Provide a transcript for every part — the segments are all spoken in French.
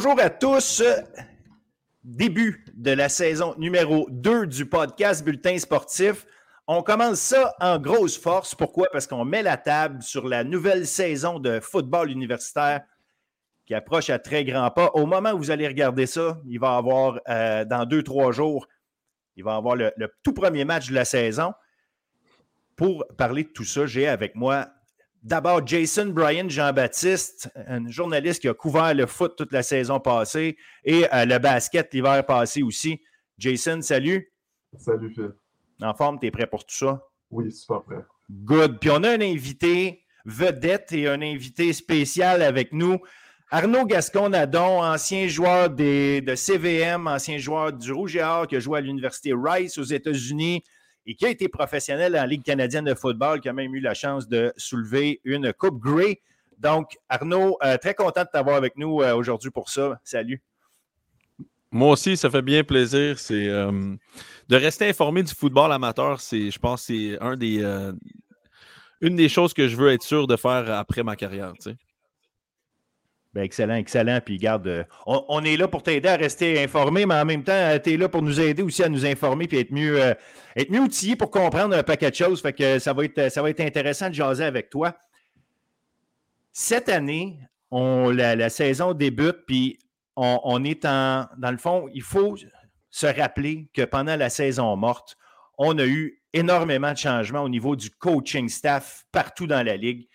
Bonjour à tous. Début de la saison numéro 2 du podcast Bulletin sportif. On commence ça en grosse force. Pourquoi? Parce qu'on met la table sur la nouvelle saison de football universitaire qui approche à très grands pas. Au moment où vous allez regarder ça, il va y avoir, euh, dans deux, trois jours, il va avoir le tout premier match de la saison. Pour parler de tout ça, j'ai avec moi D'abord, Jason Bryan Jean-Baptiste, un journaliste qui a couvert le foot toute la saison passée et euh, le basket l'hiver passé aussi. Jason, salut. Salut Phil. En forme, tu es prêt pour tout ça? Oui, super prêt. Good. Puis on a un invité vedette et un invité spécial avec nous. Arnaud Gascon-Nadon, ancien joueur des, de CVM, ancien joueur du Rouge et Or qui a joué à l'Université Rice aux États-Unis, et qui a été professionnel en Ligue canadienne de football, qui a même eu la chance de soulever une Coupe Grey. Donc, Arnaud, euh, très content de t'avoir avec nous euh, aujourd'hui pour ça. Salut. Moi aussi, ça fait bien plaisir. C'est euh, de rester informé du football amateur. C'est, je pense, c'est un des, une des choses que je veux être sûr de faire après ma carrière. Ben, excellent, excellent. Puis garde, euh, on, est là pour t'aider à rester informé, mais en même temps, euh, tu es là pour nous aider aussi à nous informer puis être mieux, euh, être mieux outillé pour comprendre un paquet de choses. Que ça va être, ça intéressant de jaser avec toi. Cette année, on, la, saison débute, puis on, est en. Dans le fond, il faut se rappeler que pendant la saison morte, on a eu énormément de changements au niveau du coaching staff partout dans la ligue.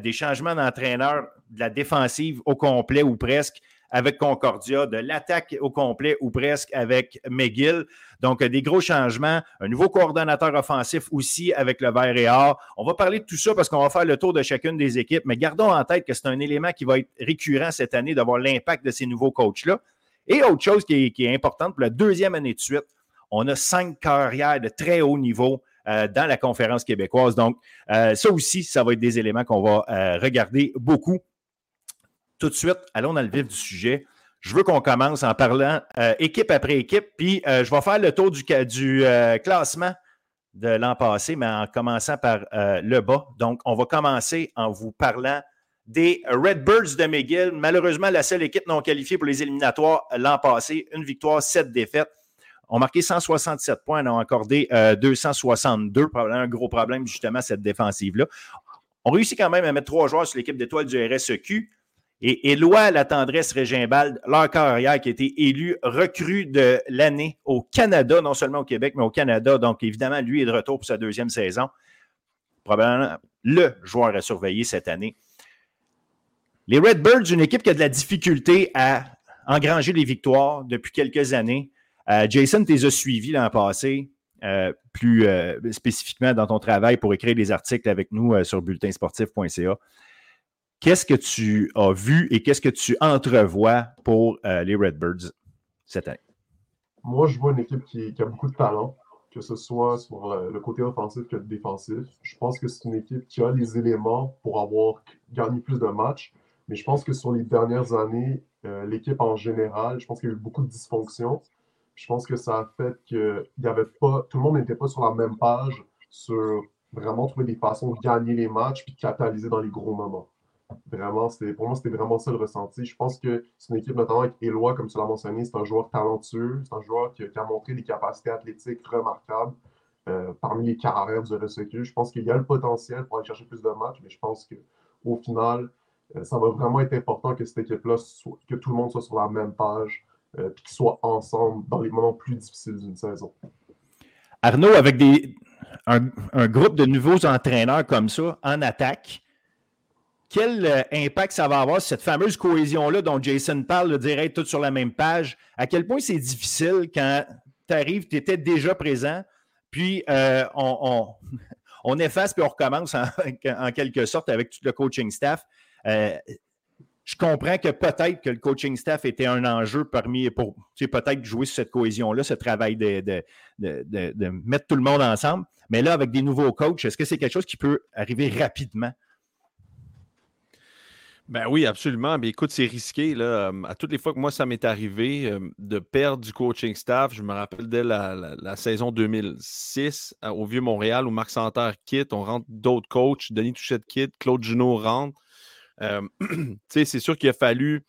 des changements d'entraîneurs de la défensive au complet ou presque avec Concordia, de l'attaque au complet ou presque avec McGill. Donc, des gros changements, un nouveau coordonnateur offensif aussi avec le Vert et Or. On va parler de tout ça parce qu'on va faire le tour de chacune des équipes, mais gardons en tête que c'est un élément qui va être récurrent cette année d'avoir l'impact de ces nouveaux coachs-là. Et autre chose qui est, importante, pour la deuxième année de suite, on a cinq carrières de très haut niveau euh, dans la conférence québécoise. Donc, euh, ça aussi, ça va être des éléments qu'on va euh, regarder beaucoup tout de suite, allons dans le vif du sujet. Je veux qu'on commence en parlant euh, équipe après équipe, puis euh, je vais faire le tour du, euh, classement de l'an passé, mais en commençant par le bas. Donc, on va commencer en vous parlant des Redbirds de McGill. Malheureusement, la seule équipe non qualifiée pour les éliminatoires l'an passé. Une victoire, sept défaites. On marqué 167 points, on a accordé 262. Probablement un gros problème, justement, cette défensive-là. On réussit quand même à mettre trois joueurs sur l'équipe d'étoiles du RSEQ. Et Éloi La Tendresse Régimbald, leur carrière qui a été élu recrue de l'année au Canada, non seulement au Québec, mais au Canada. Donc, évidemment, lui est de retour pour sa deuxième saison. Probablement le joueur à surveiller cette année. Les Redbirds, une équipe qui a de la difficulté à engranger des victoires depuis quelques années. Euh, Jason, tu les as suivis l'an passé, euh, plus euh, spécifiquement dans ton travail pour écrire des articles avec nous sur bulletinsportif.ca. Qu'est-ce que tu as vu et qu'est-ce que tu entrevois pour euh, les Redbirds cette année? Moi, je vois une équipe qui, a beaucoup de talent, que ce soit sur le, côté offensif que le défensif. Je pense que c'est une équipe qui a les éléments pour avoir gagné plus de matchs, mais je pense que sur les dernières années, euh, l'équipe en général, je pense qu'il y a eu beaucoup de dysfonctions. Je pense que ça a fait que avait pas, tout le monde n'était pas sur la même page sur vraiment trouver des façons de gagner les matchs puis de capitaliser dans les gros moments. Vraiment, pour moi, c'était vraiment ça le ressenti. Je pense que c'est une équipe, notamment avec Eloi, comme tu l'as mentionné, c'est un joueur talentueux, c'est un joueur qui, a montré des capacités athlétiques remarquables euh, parmi les carrières du RSEQ. Je pense qu'il y a le potentiel pour aller chercher plus de matchs, mais je pense qu'au final, euh, ça va vraiment être important que cette équipe-là, que tout le monde soit sur la même page, euh, et qu'ils soient ensemble dans les moments plus difficiles d'une saison. Arnaud, avec des, un, groupe de nouveaux entraîneurs comme ça en attaque, quel euh, impact ça va avoir, cette fameuse cohésion-là dont Jason parle, de dire être tous sur la même page? À quel point c'est difficile quand tu arrives, tu étais déjà présent, puis euh, on, efface puis on recommence en, quelque sorte avec tout le coaching staff. Euh, je comprends que peut-être que le coaching staff était un enjeu parmi pour peut-être jouer sur cette cohésion-là, ce travail de, mettre tout le monde ensemble. Mais là, avec des nouveaux coachs, est-ce que c'est quelque chose qui peut arriver rapidement? Ben oui, absolument. Écoute, c'est risqué. Là. À toutes les fois que moi, ça m'est arrivé de perdre du coaching staff, je me rappelle dès la, saison 2006 au Vieux-Montréal où Marc Santerre quitte, on rentre d'autres coachs, Denis Touchette quitte, Claude Junot rentre. c'est sûr qu'il a fallu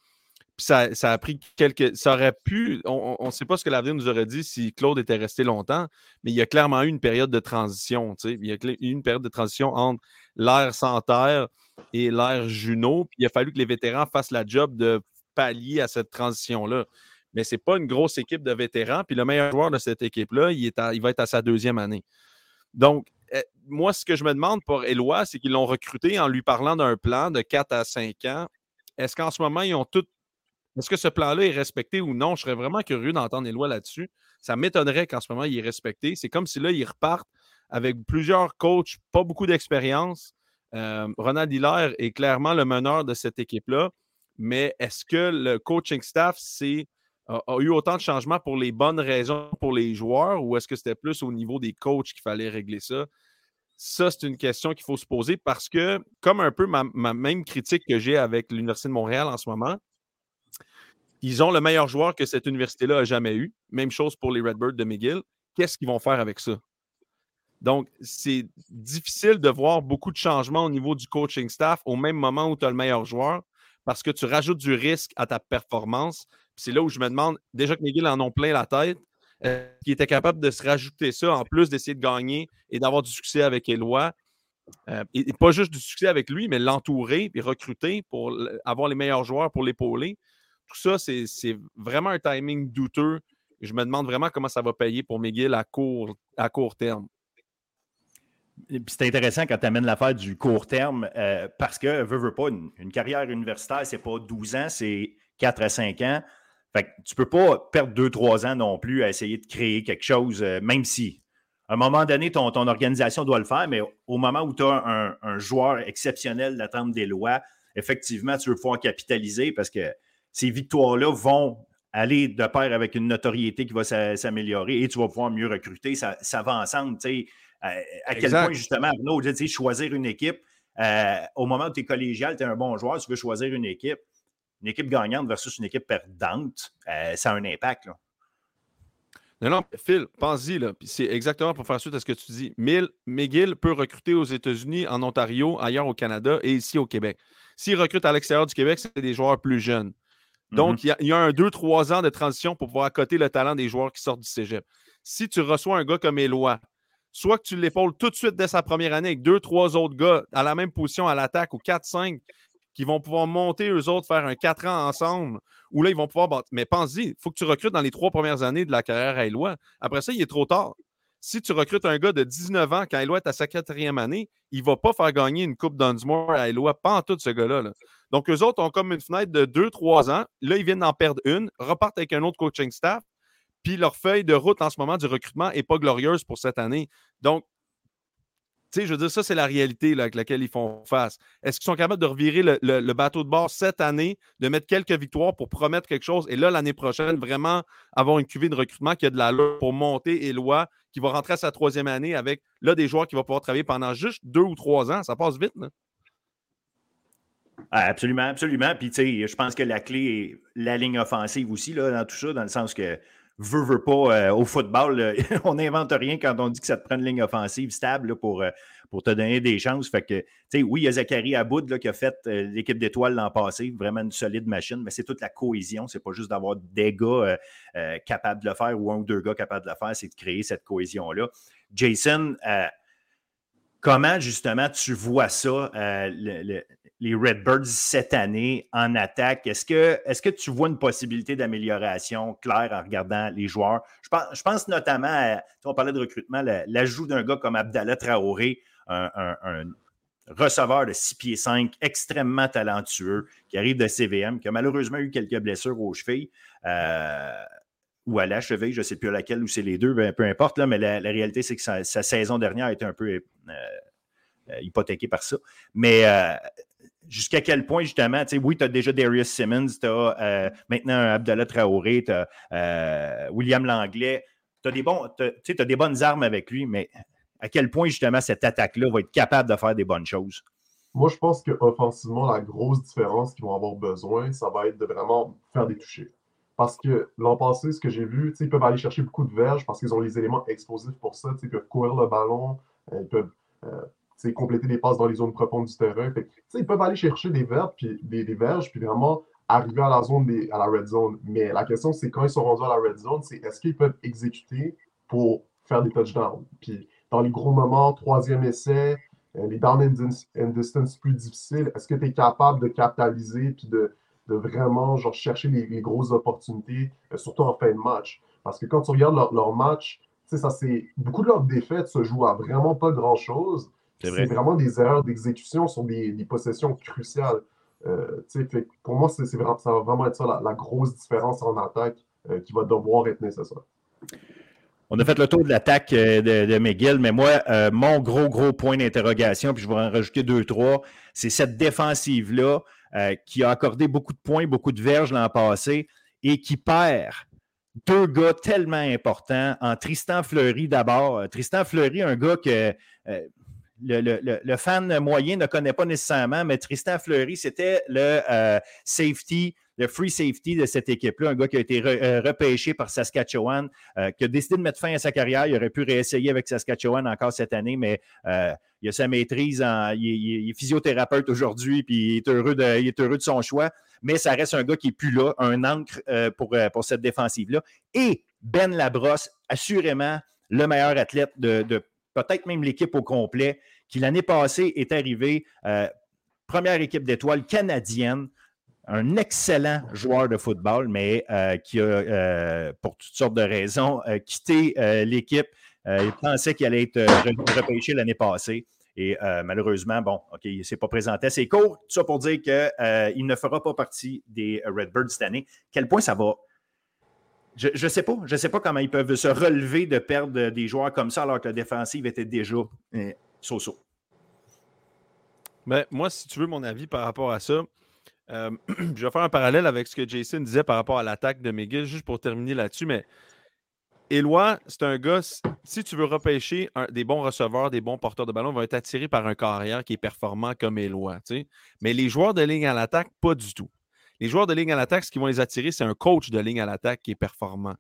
Puis ça, a pris quelques. Ça aurait pu. On ne sait pas ce que l'avenir nous aurait dit si Claude était resté longtemps, mais il y a clairement eu une période de transition. Il y a eu une période de transition entre l'ère Santerre et l'ère Juno. Puis il a fallu que les vétérans fassent la job de pallier à cette transition-là. Mais ce n'est pas une grosse équipe de vétérans. Puis le meilleur joueur de cette équipe-là, il, il va être à sa deuxième année. Donc, eh, moi, ce que je me demande pour Éloi, c'est qu'ils l'ont recruté en lui parlant d'un plan de 4 à 5 ans. Est-ce qu'en ce moment, ils ont tout. Est-ce que ce plan-là est respecté ou non? Je serais vraiment curieux d'entendre Éloi là-dessus. Ça m'étonnerait qu'en ce moment, il est respecté. C'est comme si là, ils repartent avec plusieurs coachs, pas beaucoup d'expérience. Euh, Ronald Hiller est clairement le meneur de cette équipe-là. Mais est-ce que le coaching staff a, eu autant de changements pour les bonnes raisons pour les joueurs ou est-ce que c'était plus au niveau des coachs qu'il fallait régler ça? Ça, c'est une question qu'il faut se poser parce que, comme un peu ma, même critique que j'ai avec l'Université de Montréal en ce moment, ils ont le meilleur joueur que cette université-là a jamais eu. Même chose pour les Redbirds de McGill. Qu'est-ce qu'ils vont faire avec ça? Donc, c'est difficile de voir beaucoup de changements au niveau du coaching staff au même moment où tu as le meilleur joueur parce que tu rajoutes du risque à ta performance. C'est là où je me demande, déjà que McGill en ont plein la tête, euh, qui était capable de se rajouter ça en plus d'essayer de gagner et d'avoir du succès avec Eloi. Euh, et, pas juste du succès avec lui, mais l'entourer et recruter pour avoir les meilleurs joueurs pour l'épauler. Tout ça, c'est vraiment un timing douteux. Je me demande vraiment comment ça va payer pour McGill à court, à court terme. C'est intéressant quand tu amènes l'affaire du court terme euh, parce que, veux, veux pas, une, carrière universitaire, c'est pas 12 ans, c'est 4 à 5 ans. Fait que tu peux pas perdre deux, trois ans non plus à essayer de créer quelque chose, euh, même si à un moment donné, ton, ton, organisation doit le faire, mais au moment où tu as un, joueur exceptionnel d'attendre des lois, effectivement, tu veux pouvoir capitaliser parce que ces victoires-là vont aller de pair avec une notoriété qui va s'améliorer et tu vas pouvoir mieux recruter. Ça, va ensemble. À, à quel point, justement, Arnaud, choisir une équipe, euh, au moment où tu es collégial, tu es un bon joueur, tu veux choisir une équipe une équipe gagnante versus une équipe perdante, euh, ça a un impact. Là. Non, non, Phil, pense-y, là. c'est exactement pour faire suite à ce que tu dis. Mill, McGill peut recruter aux États-Unis, en Ontario, ailleurs au Canada et ici au Québec. S'il recrute à l'extérieur du Québec, c'est des joueurs plus jeunes. Donc, mm-hmm. il y, a un 2-3 ans de transition pour pouvoir accoter le talent des joueurs qui sortent du cégep. Si tu reçois un gars comme Éloi, soit que tu l'épaules tout de suite dès sa première année avec deux, trois autres gars à la même position à l'attaque ou 4-5 qui vont pouvoir monter eux autres, faire un 4 ans ensemble, où là, ils vont pouvoir. Mais pense-y, il faut que tu recrutes dans les trois premières années de la carrière à Eloi. Après ça, il est trop tard. Si tu recrutes un gars de 19 ans quand Eloi est à sa quatrième année, il ne va pas faire gagner une Coupe Dunsmore à Eloi, pas en tout ce gars-là. Donc, eux autres ont comme une fenêtre de 2-3 ans. Là, ils viennent d'en perdre une, repartent avec un autre coaching staff. Puis leur feuille de route en ce moment du recrutement n'est pas glorieuse pour cette année. Donc, tu sais, je veux dire, ça, c'est la réalité avec laquelle ils font face. Est-ce qu'ils sont capables de revirer le, bateau de bord cette année, de mettre quelques victoires pour promettre quelque chose et là, l'année prochaine, vraiment avoir une cuvée de recrutement qui a de la loi pour monter Éloi, qui va rentrer à sa troisième année avec là des joueurs qui vont pouvoir travailler pendant juste deux ou trois ans? Ça passe vite, là. Ah, absolument, absolument. Puis, tu sais, je pense que la clé est la ligne offensive aussi, là, dans tout ça, dans le sens que veut, veut pas, euh, au football, on n'invente rien quand on dit que ça te prend une ligne offensive stable pour, euh, pour te donner des chances. Fait que, oui, il y a Zachary Aboud qui a fait euh, l'équipe d'étoiles l'an passé, vraiment une solide machine, mais c'est toute la cohésion. C'est pas juste d'avoir des gars capables de le faire ou un ou deux gars capables de le faire, c'est de créer cette cohésion-là. Jason, comment justement tu vois ça, les Redbirds cette année en attaque. Est-ce que, tu vois une possibilité d'amélioration claire en regardant les joueurs? Je pense, notamment à, on parlait de recrutement, l'ajout d'un gars comme Abdallah Traoré, un, receveur de 6 pieds 5, extrêmement talentueux, qui arrive de CVM, qui a malheureusement eu quelques blessures aux chevilles. Euh, ou à la cheville, je ne sais plus à laquelle ou c'est les deux, ben, peu importe, mais la, réalité, c'est que sa, saison dernière a été un peu euh, euh, hypothéquée par ça. Mais jusqu'à quel point, justement, tu sais, oui, tu as déjà Darius Simmons, tu as euh, maintenant Abdallah Traoré, tu as euh, William Langlais. Tu as, des des bonnes armes avec lui, mais à quel point, justement, cette attaque-là va être capable de faire des bonnes choses? Moi, je pense qu'offensivement, la grosse différence qu'ils vont avoir besoin, ça va être de vraiment faire des touchés. Parce que l'an passé, ce que j'ai vu, ils peuvent aller chercher beaucoup de verges parce qu'ils ont les éléments explosifs pour ça. Ils peuvent courir le ballon, euh, ils peuvent compléter des passes dans les zones profondes du terrain. ils peuvent aller chercher des verges, puis, des, verges, puis vraiment arriver à la zone à la red zone. Mais la question, c'est quand ils sont rendus à la red zone, c'est est-ce qu'ils peuvent exécuter pour faire des touchdowns? Puis dans les gros moments, troisième essai, euh, les down and distance plus difficiles, est-ce que tu es capable de capitaliser puis de, de vraiment genre, chercher les, grosses opportunités, euh, surtout en fin de match? Parce que quand tu regardes leur, leur match, ça, c'est beaucoup de leurs défaites se jouent à vraiment pas grand-chose. C'est vraiment des erreurs d'exécution sur des, des, possessions cruciales. Euh, fait, pour moi, c'est vraiment, ça va vraiment être ça la, grosse différence en attaque euh, qui va devoir être nécessaire. On a fait le tour de l'attaque euh, de, de, McGill, mais moi, mon gros, gros point d'interrogation, puis je vais en rajouter deux, trois, c'est cette défensive-là qui a accordé beaucoup de points, beaucoup de verges l'an passé et qui perd deux gars tellement importants en Tristan Fleury d'abord. Tristan Fleury, un gars que le, fan moyen ne connaît pas nécessairement, mais Tristan Fleury, c'était le euh, safety, le free safety de cette équipe-là, un gars qui a été euh, repêché par Saskatchewan, euh, qui a décidé de mettre fin à sa carrière. Il aurait pu réessayer avec Saskatchewan encore cette année, mais il a sa maîtrise, il, est, physiothérapeute aujourd'hui, puis il est, heureux de, il est heureux de son choix, mais ça reste un gars qui n'est plus là, un ancre pour, cette défensive-là. Et Ben Labrosse, assurément le meilleur athlète de peut-être même l'équipe au complet, qui l'année passée est arrivée euh, première équipe d'étoiles canadienne, un excellent joueur de football, mais euh, qui a, euh, pour toutes sortes de raisons, quitté l'équipe. il pensait qu'il allait être repêché l'année passée. Et malheureusement, bon, OK, il ne s'est pas présenté assez court. Tout ça pour dire qu'il ne fera pas partie des Redbirds cette année. Quel point ça va je ne sais pas. Je sais pas comment ils peuvent se relever de perdre des joueurs comme ça alors que la défensive était déjà euh, so-so. Ben, moi, si tu veux mon avis par rapport à ça, euh, je vais faire un parallèle avec ce que Jason disait par rapport à l'attaque de McGill, juste pour terminer là-dessus. Mais Éloi, c'est un gars, si tu veux repêcher des bons receveurs, des bons porteurs de ballon, va être attiré par un carrière qui est performant comme Éloi. Mais les joueurs de ligne à l'attaque, pas du tout. Les joueurs de ligne à l'attaque, ce qui vont les attirer, c'est un coach de ligne à l'attaque qui est performant.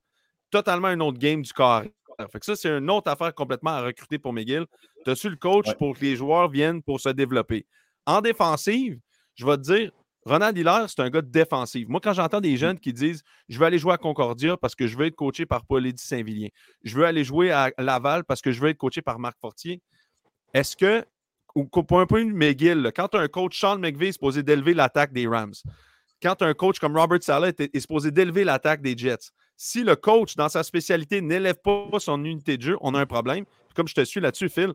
Totalement un autre game du corps. Fait que ça, c'est une autre affaire complètement à recruter pour McGill. Tu as su le coach pour que les joueurs viennent pour se développer? En défensive, je vais te dire, Ronald Hiller, c'est un gars de défensive. Moi, quand j'entends des jeunes qui disent Je veux aller jouer à Concordia parce que je veux être coaché par Paul-Édith Saint-Vilien, je veux aller jouer à Laval parce que je veux être coaché par Marc Fortier, est-ce que, ou pour un de McGill, quand tu as un coach, Sean McVeigh est supposé d'élever l'attaque des Rams, quand un coach comme Robert Saleh est, supposé d'élever l'attaque des Jets, si le coach, dans sa spécialité, n'élève pas son unité de jeu, on a un problème. Comme je te suis là-dessus, Phil,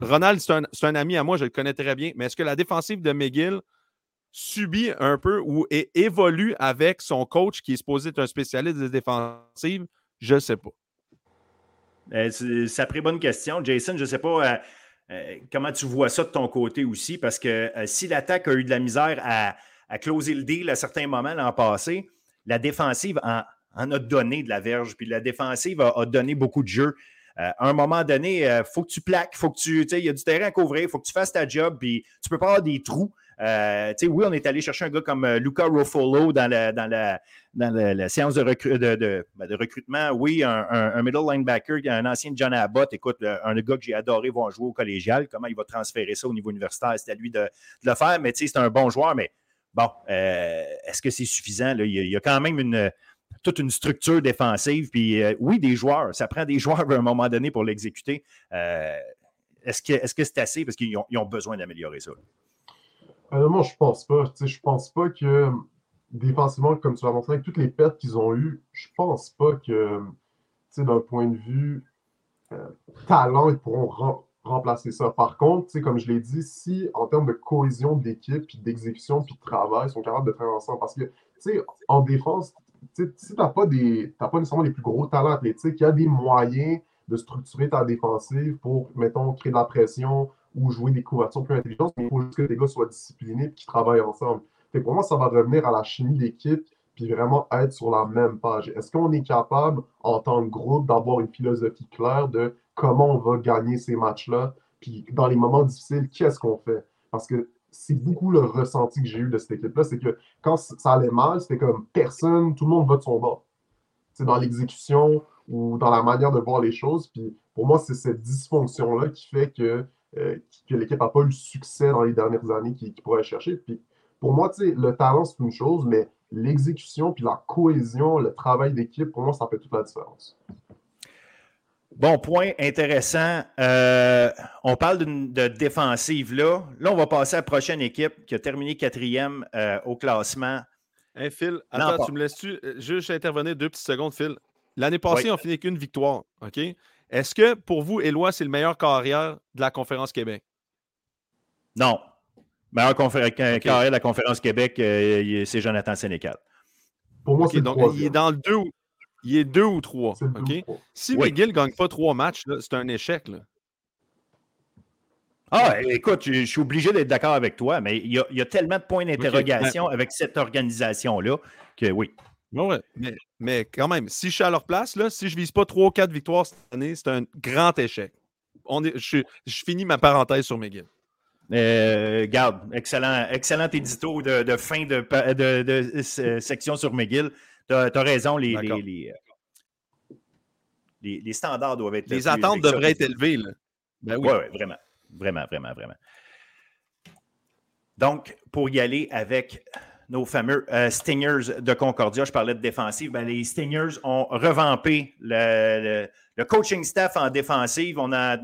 Ronald, c'est un, ami à moi, je le connais très bien, mais est-ce que la défensive de McGill subit un peu ou évolue avec son coach qui est supposé être un spécialiste de défensive? Je ne sais pas. Euh, c'est une bonne question. Jason, je ne sais pas euh, euh, comment tu vois ça de ton côté aussi, parce que si l'attaque a eu de la misère à à closer le deal à certains moments l'an passé, la défensive en, a donné de la verge, puis la défensive a, donné beaucoup de jeux. Euh, à un moment donné, il euh, faut que tu plaques, faut que tu, il y a du terrain à couvrir, il faut que tu fasses ta job, puis tu peux pas avoir des trous. Euh, oui, on est allé chercher un gars comme Luca Ruffalo dans la, dans la, dans la, séance de, ben, de, recrutement. Oui, un, middle linebacker, un ancien John Abbott. Écoute, un gars que j'ai adoré voir jouer au collégial. Comment il va transférer ça au niveau universitaire, c'est à lui de, de le faire. Mais c'est un bon joueur, mais Bon, euh, est-ce que c'est suffisant? Il, y a, quand même toute une structure défensive. Puis euh, oui, des joueurs. Ça prend des joueurs à un moment donné pour l'exécuter. Euh, est-ce que c'est assez? Parce qu'ils ont, besoin d'améliorer ça. moi, je pense pas. Je pense pas que défensivement, comme tu l'as montré, avec toutes les pertes qu'ils ont eues, je pense pas que d'un point de vue talent, ils pourront remplacer ça. Par contre, comme je l'ai dit, si en termes de cohésion d'équipe, puis d'exécution, puis de travail, ils sont capables de faire ensemble. Parce que, en défense, si tu n'as pas, des, pas nécessairement les plus gros talents athlétiques, il y a des moyens de structurer ta défensive pour, mettons, créer de la pression ou jouer des couvertures plus intelligentes, mais il faut juste que les gars soient disciplinés et qu'ils travaillent ensemble. pour moi, ça va revenir à la chimie d'équipe puis vraiment être sur la même page. Est-ce qu'on est capable, en tant que groupe, d'avoir une philosophie claire de comment on va gagner ces matchs-là. Puis dans les moments difficiles, qu'est-ce qu'on fait? Parce que c'est beaucoup le ressenti que j'ai eu de cette équipe-là, c'est que quand ça allait mal, c'était comme personne, tout le monde va de son bord. C'est dans l'exécution ou dans la manière de voir les choses. Puis pour moi, c'est cette dysfonction-là qui fait que, euh, que l'équipe n'a pas eu succès dans les dernières années qu'il pourrait chercher. Puis pour moi, le talent, c'est une chose, mais l'exécution, puis la cohésion, le travail d'équipe, pour moi, ça fait toute la différence. Bon point, intéressant. Euh, on parle de défensive là. Là, on va passer à la prochaine équipe qui a terminé quatrième euh, au classement. Hey Phil, attends, tu me laisses-tu euh, juste intervenir deux petites secondes, Phil? L'année passée, on finit qu'une victoire. OK? Est-ce que pour vous, Éloi, c'est le meilleur carrière de la Conférence Québec? Non. Meilleur carrière de la Conférence Québec, c'est Jonathan Sénécal. Pour moi, c'est donc, il est dans le 2 ou il est deux ou trois. OK? Si McGill ne gagne pas trois matchs, c'est un échec. Là. Ah, écoute, je, suis obligé d'être d'accord avec toi, mais il y, a, tellement de points d'interrogation avec cette organisation-là que oui. Ouais, mais, mais, quand même, si je suis à leur place, là, si je ne vise pas trois ou quatre victoires cette année, c'est un grand échec. On est, je, finis ma parenthèse sur McGill. Euh, garde, excellent, excellent édito de, fin de, de, section sur McGill. Tu as, raison, les, les, les, standards doivent être. Les attentes devraient être élevées. Là. Ben oui, ouais, vraiment. Vraiment, vraiment, vraiment. Donc, pour y aller avec nos fameux euh, Stingers de Concordia, je parlais de défensive, ben, les Stingers ont revampé le, coaching staff en défensive. On a,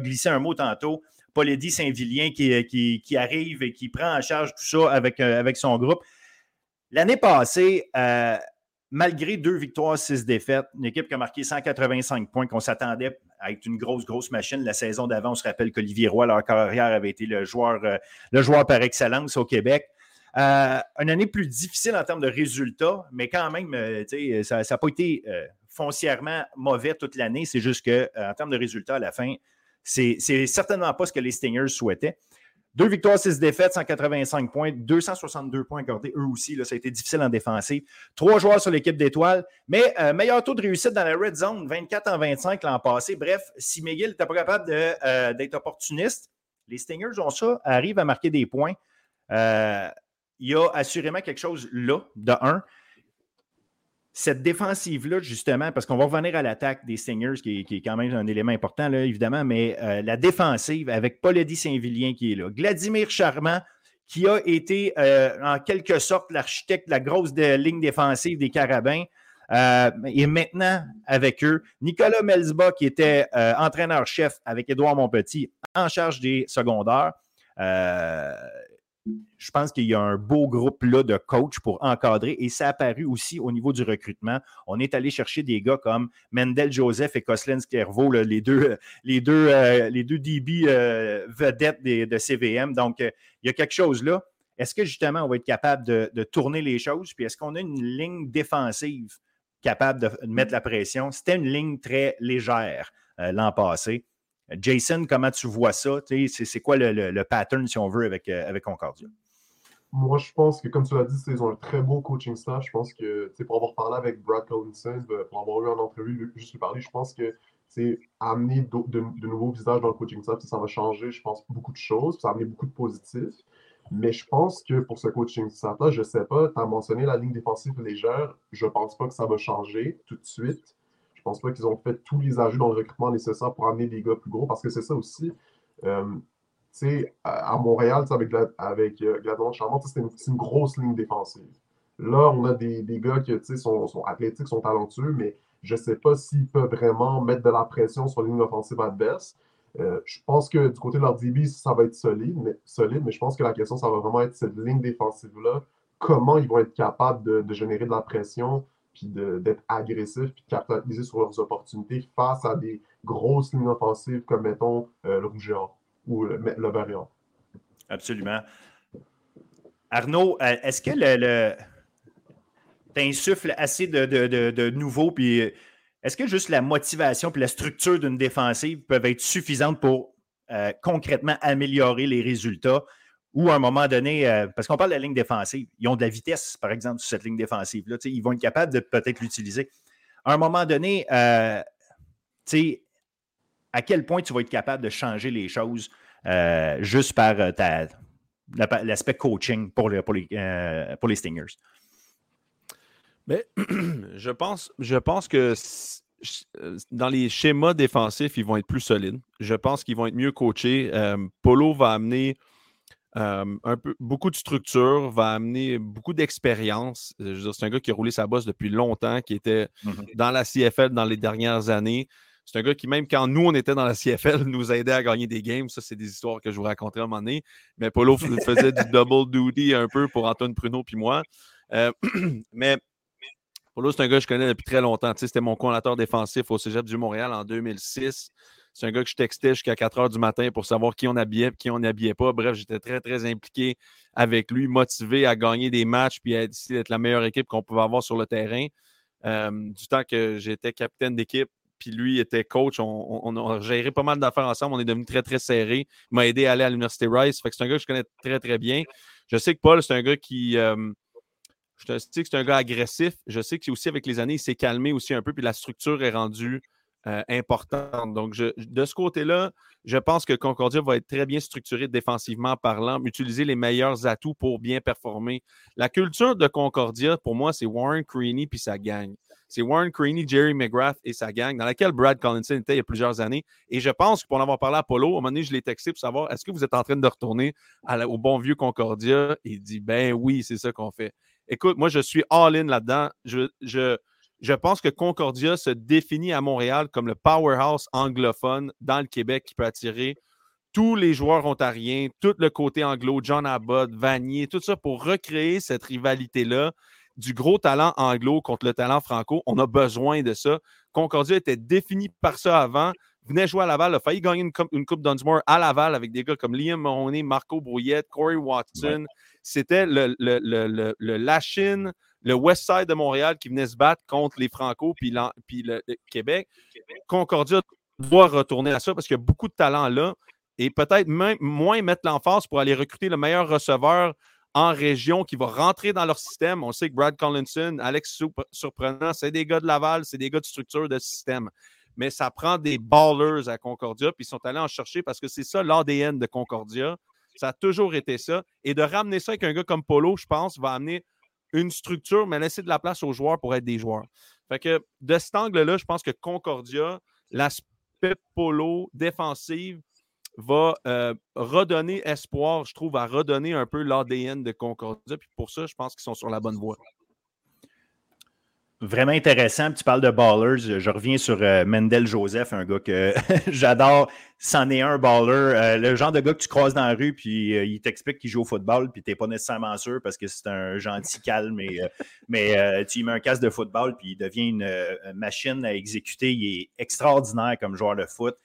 glissé un mot tantôt. Paul Eddy Saint-Vilien qui, qui, arrive et qui prend en charge tout ça avec, euh, avec son groupe. L'année passée, euh, malgré deux victoires, six défaites, une équipe qui a marqué 185 points, qu'on s'attendait à être une grosse, grosse machine. La saison d'avant, on se rappelle qu'Olivier Roy, leur carrière, avait été le joueur, euh, par excellence au Québec. Euh, une année plus difficile en termes de résultats, mais quand même, euh, ça n'a pas été foncièrement mauvais toute l'année. C'est juste qu'en termes de résultats, à la fin, c'est certainement pas ce que les Stingers souhaitaient. Deux victoires, six défaites, 185 points, 262 points accordés, eux aussi. Là, ça a été difficile en défensive. Trois joueurs sur l'équipe d'étoiles, mais euh, meilleur taux de réussite dans la red zone, 24 en 25 l'an passé. Bref, si McGill n'était pas capable euh, d'être opportuniste, les Stingers ont ça, arrivent à marquer des points. Euh, il y a assurément quelque chose là, de un cette défensive-là, justement, parce qu'on va revenir à l'attaque des Stingers, qui est, quand même un élément important, évidemment, mais euh, la défensive avec Paul Eddy Saint-Vilien qui est là, Vladimir Charmant, qui a été euh, en quelque sorte l'architecte de la grosse ligne défensive des Carabins, euh, est maintenant avec eux. Nicolas Melsba, qui était entraîneur-chef avec Édouard Montpetit, en charge des secondaires je pense qu'il y a un beau groupe là de coachs pour encadrer et ça a apparu aussi au niveau du recrutement. On est allé chercher des gars comme Mendel Joseph et Coslin Skervo, les deux, les deux, euh, les deux DB euh, vedettes de CVM. Donc, euh, il y a quelque chose là. Est-ce que justement on va être capable de, tourner les choses? Puis est-ce qu'on a une ligne défensive capable de, mettre la pression? C'était une ligne très légère l'an passé. Jason, comment tu vois ça? C'est quoi le, pattern, si on veut, avec, euh, avec Concordia? Moi, je pense que, comme tu l'as dit, ils ont un très beau coaching staff. Je pense que, pour avoir parlé avec Brad Collinson, pour avoir eu en entrevue, juste lui parler, je pense que amener de, nouveaux visages dans le coaching staff, ça va changer, je pense, beaucoup de choses. Ça va amener beaucoup de positifs. Mais je pense que pour ce coaching staff-là, je ne sais pas, tu as mentionné la ligne défensive légère. Je ne pense pas que ça va changer tout de suite. Je pense pas qu'ils ont fait tous les ajouts dans le recrutement nécessaire pour amener des gars plus gros, parce que c'est ça aussi. Euh, à, Montréal, avec, avec euh, Charmant, c'est une, grosse ligne défensive. Là, on a des, gars qui sont, athlétiques, sont talentueux, mais je ne sais pas s'ils peuvent vraiment mettre de la pression sur la ligne offensive adverse. Euh, je pense que du côté de leur DB, ça va être solide mais, je pense que la question, ça va vraiment être cette ligne défensive-là. Comment ils vont être capables de générer de la pression, puis d'être agressif, puis de capitaliser sur leurs opportunités face à des grosses lignes offensives comme, mettons, euh, le Rouge ou le, le. Absolument. Arnaud, euh, est-ce que le, le... assez de, de, de, nouveau, puis euh, est-ce que juste la motivation puis la structure d'une défensive peuvent être suffisantes pour concrètement améliorer les résultats? Ou à un moment donné, euh, parce qu'on parle de la ligne défensive, ils ont de la vitesse, par exemple, sur cette ligne défensive-là. Ils vont être capables de peut-être l'utiliser. À un moment donné, euh, à quel point tu vas être capable de changer les choses euh, juste par l'aspect coaching pour, les, Stingers? Mais je pense que dans les schémas défensifs, ils vont être plus solides. Je pense qu'ils vont être mieux coachés. Polo va amener un peu, beaucoup de structure, va amener beaucoup d'expérience. C'est un gars qui a roulé sa bosse depuis longtemps, qui était mmh dans la CFL dans les dernières années. C'est un gars qui, même quand nous, on était dans la CFL, nous aidait à gagner des games. Ça, c'est des histoires que je vous raconterai à un moment donné. Mais Polo faisait du double duty un peu pour Antoine Pruneau puis moi. Euh, mais Polo, c'est un gars que je connais depuis très longtemps. c'était mon coordinateur défensif au Cégep du Montréal en 2006. C'est un gars que je textais jusqu'à 4 heures du matin pour savoir qui on habillait et qui on n'habillait pas. Bref, j'étais très, très impliqué avec lui, motivé à gagner des matchs puis à essayer d'être la meilleure équipe qu'on pouvait avoir sur le terrain. Euh, du temps que j'étais capitaine d'équipe, puis lui était coach. On, a géré pas mal d'affaires ensemble. On est devenu très, très serré. Il m'a aidé à aller à l'Université Rice. Fait que c'est un gars que je connais très, très bien. Je sais que Paul, c'est un gars qui. Euh, je sais que c'est un gars agressif. Je sais que aussi, avec les années, il s'est calmé aussi un peu, puis la structure est rendue euh, importante. Donc, de ce côté-là, je pense que Concordia va être très bien structuré défensivement parlant, utiliser les meilleurs atouts pour bien performer. La culture de Concordia, pour moi, c'est Warren Creaney puis sa gang. C'est Warren Creaney, Jerry McGrath et sa gang, dans laquelle Brad Collinson était il y a plusieurs années. Et je pense que pour en avoir parlé à Polo, à un moment donné, je l'ai texté pour savoir est-ce que vous êtes en train de retourner au bon vieux Concordia? Il dit ben oui, c'est ça qu'on fait. Écoute, moi, je suis all-in là-dedans. je, je pense que Concordia se définit à Montréal comme le powerhouse anglophone dans le Québec qui peut attirer tous les joueurs ontariens, tout le côté anglo, John Abbott, Vanier, tout ça pour recréer cette rivalité-là du gros talent anglo contre le talent franco. On a besoin de ça. Concordia était défini par ça avant. Venait jouer à Laval, a failli gagner une, coupe, Dunsmore à Laval avec des gars comme Liam Mahoney, Marco Brouillette, Corey Watson. C'était le, le, le, le, Lachine le West Side de Montréal qui venait se battre contre les Franco puis, le, Québec. Concordia doit retourner à ça parce qu'il y a beaucoup de talent là et peut-être même moins mettre l'emphase pour aller recruter le meilleur receveur en région qui va rentrer dans leur système. On sait que Brad Collinson, Alex Surprenant, c'est des gars de Laval, c'est des gars de structure de système. Mais ça prend des ballers à Concordia, puis ils sont allés en chercher parce que c'est ça l'ADN de Concordia. Ça a toujours été ça. Et de ramener ça avec un gars comme Polo, je pense, va amener une structure, mais laisser de la place aux joueurs pour être des joueurs. Fait que de cet angle-là, je pense que Concordia, l'aspect polo défensive, va euh, redonner espoir, je trouve, à redonner un peu l'ADN de Concordia. Puis pour ça, je pense qu'ils sont sur la bonne voie vraiment intéressant. Tu parles de ballers. Je reviens sur euh, Mendel Joseph, un gars que j'adore. C'en est un baller. Euh, le genre de gars que tu croises dans la rue, puis euh, il t'explique qu'il joue au football, puis tu n'es pas nécessairement sûr parce que c'est un gentil calme. mais tu lui mets un casque de football, puis il devient une, machine à exécuter. Il est extraordinaire comme joueur de foot.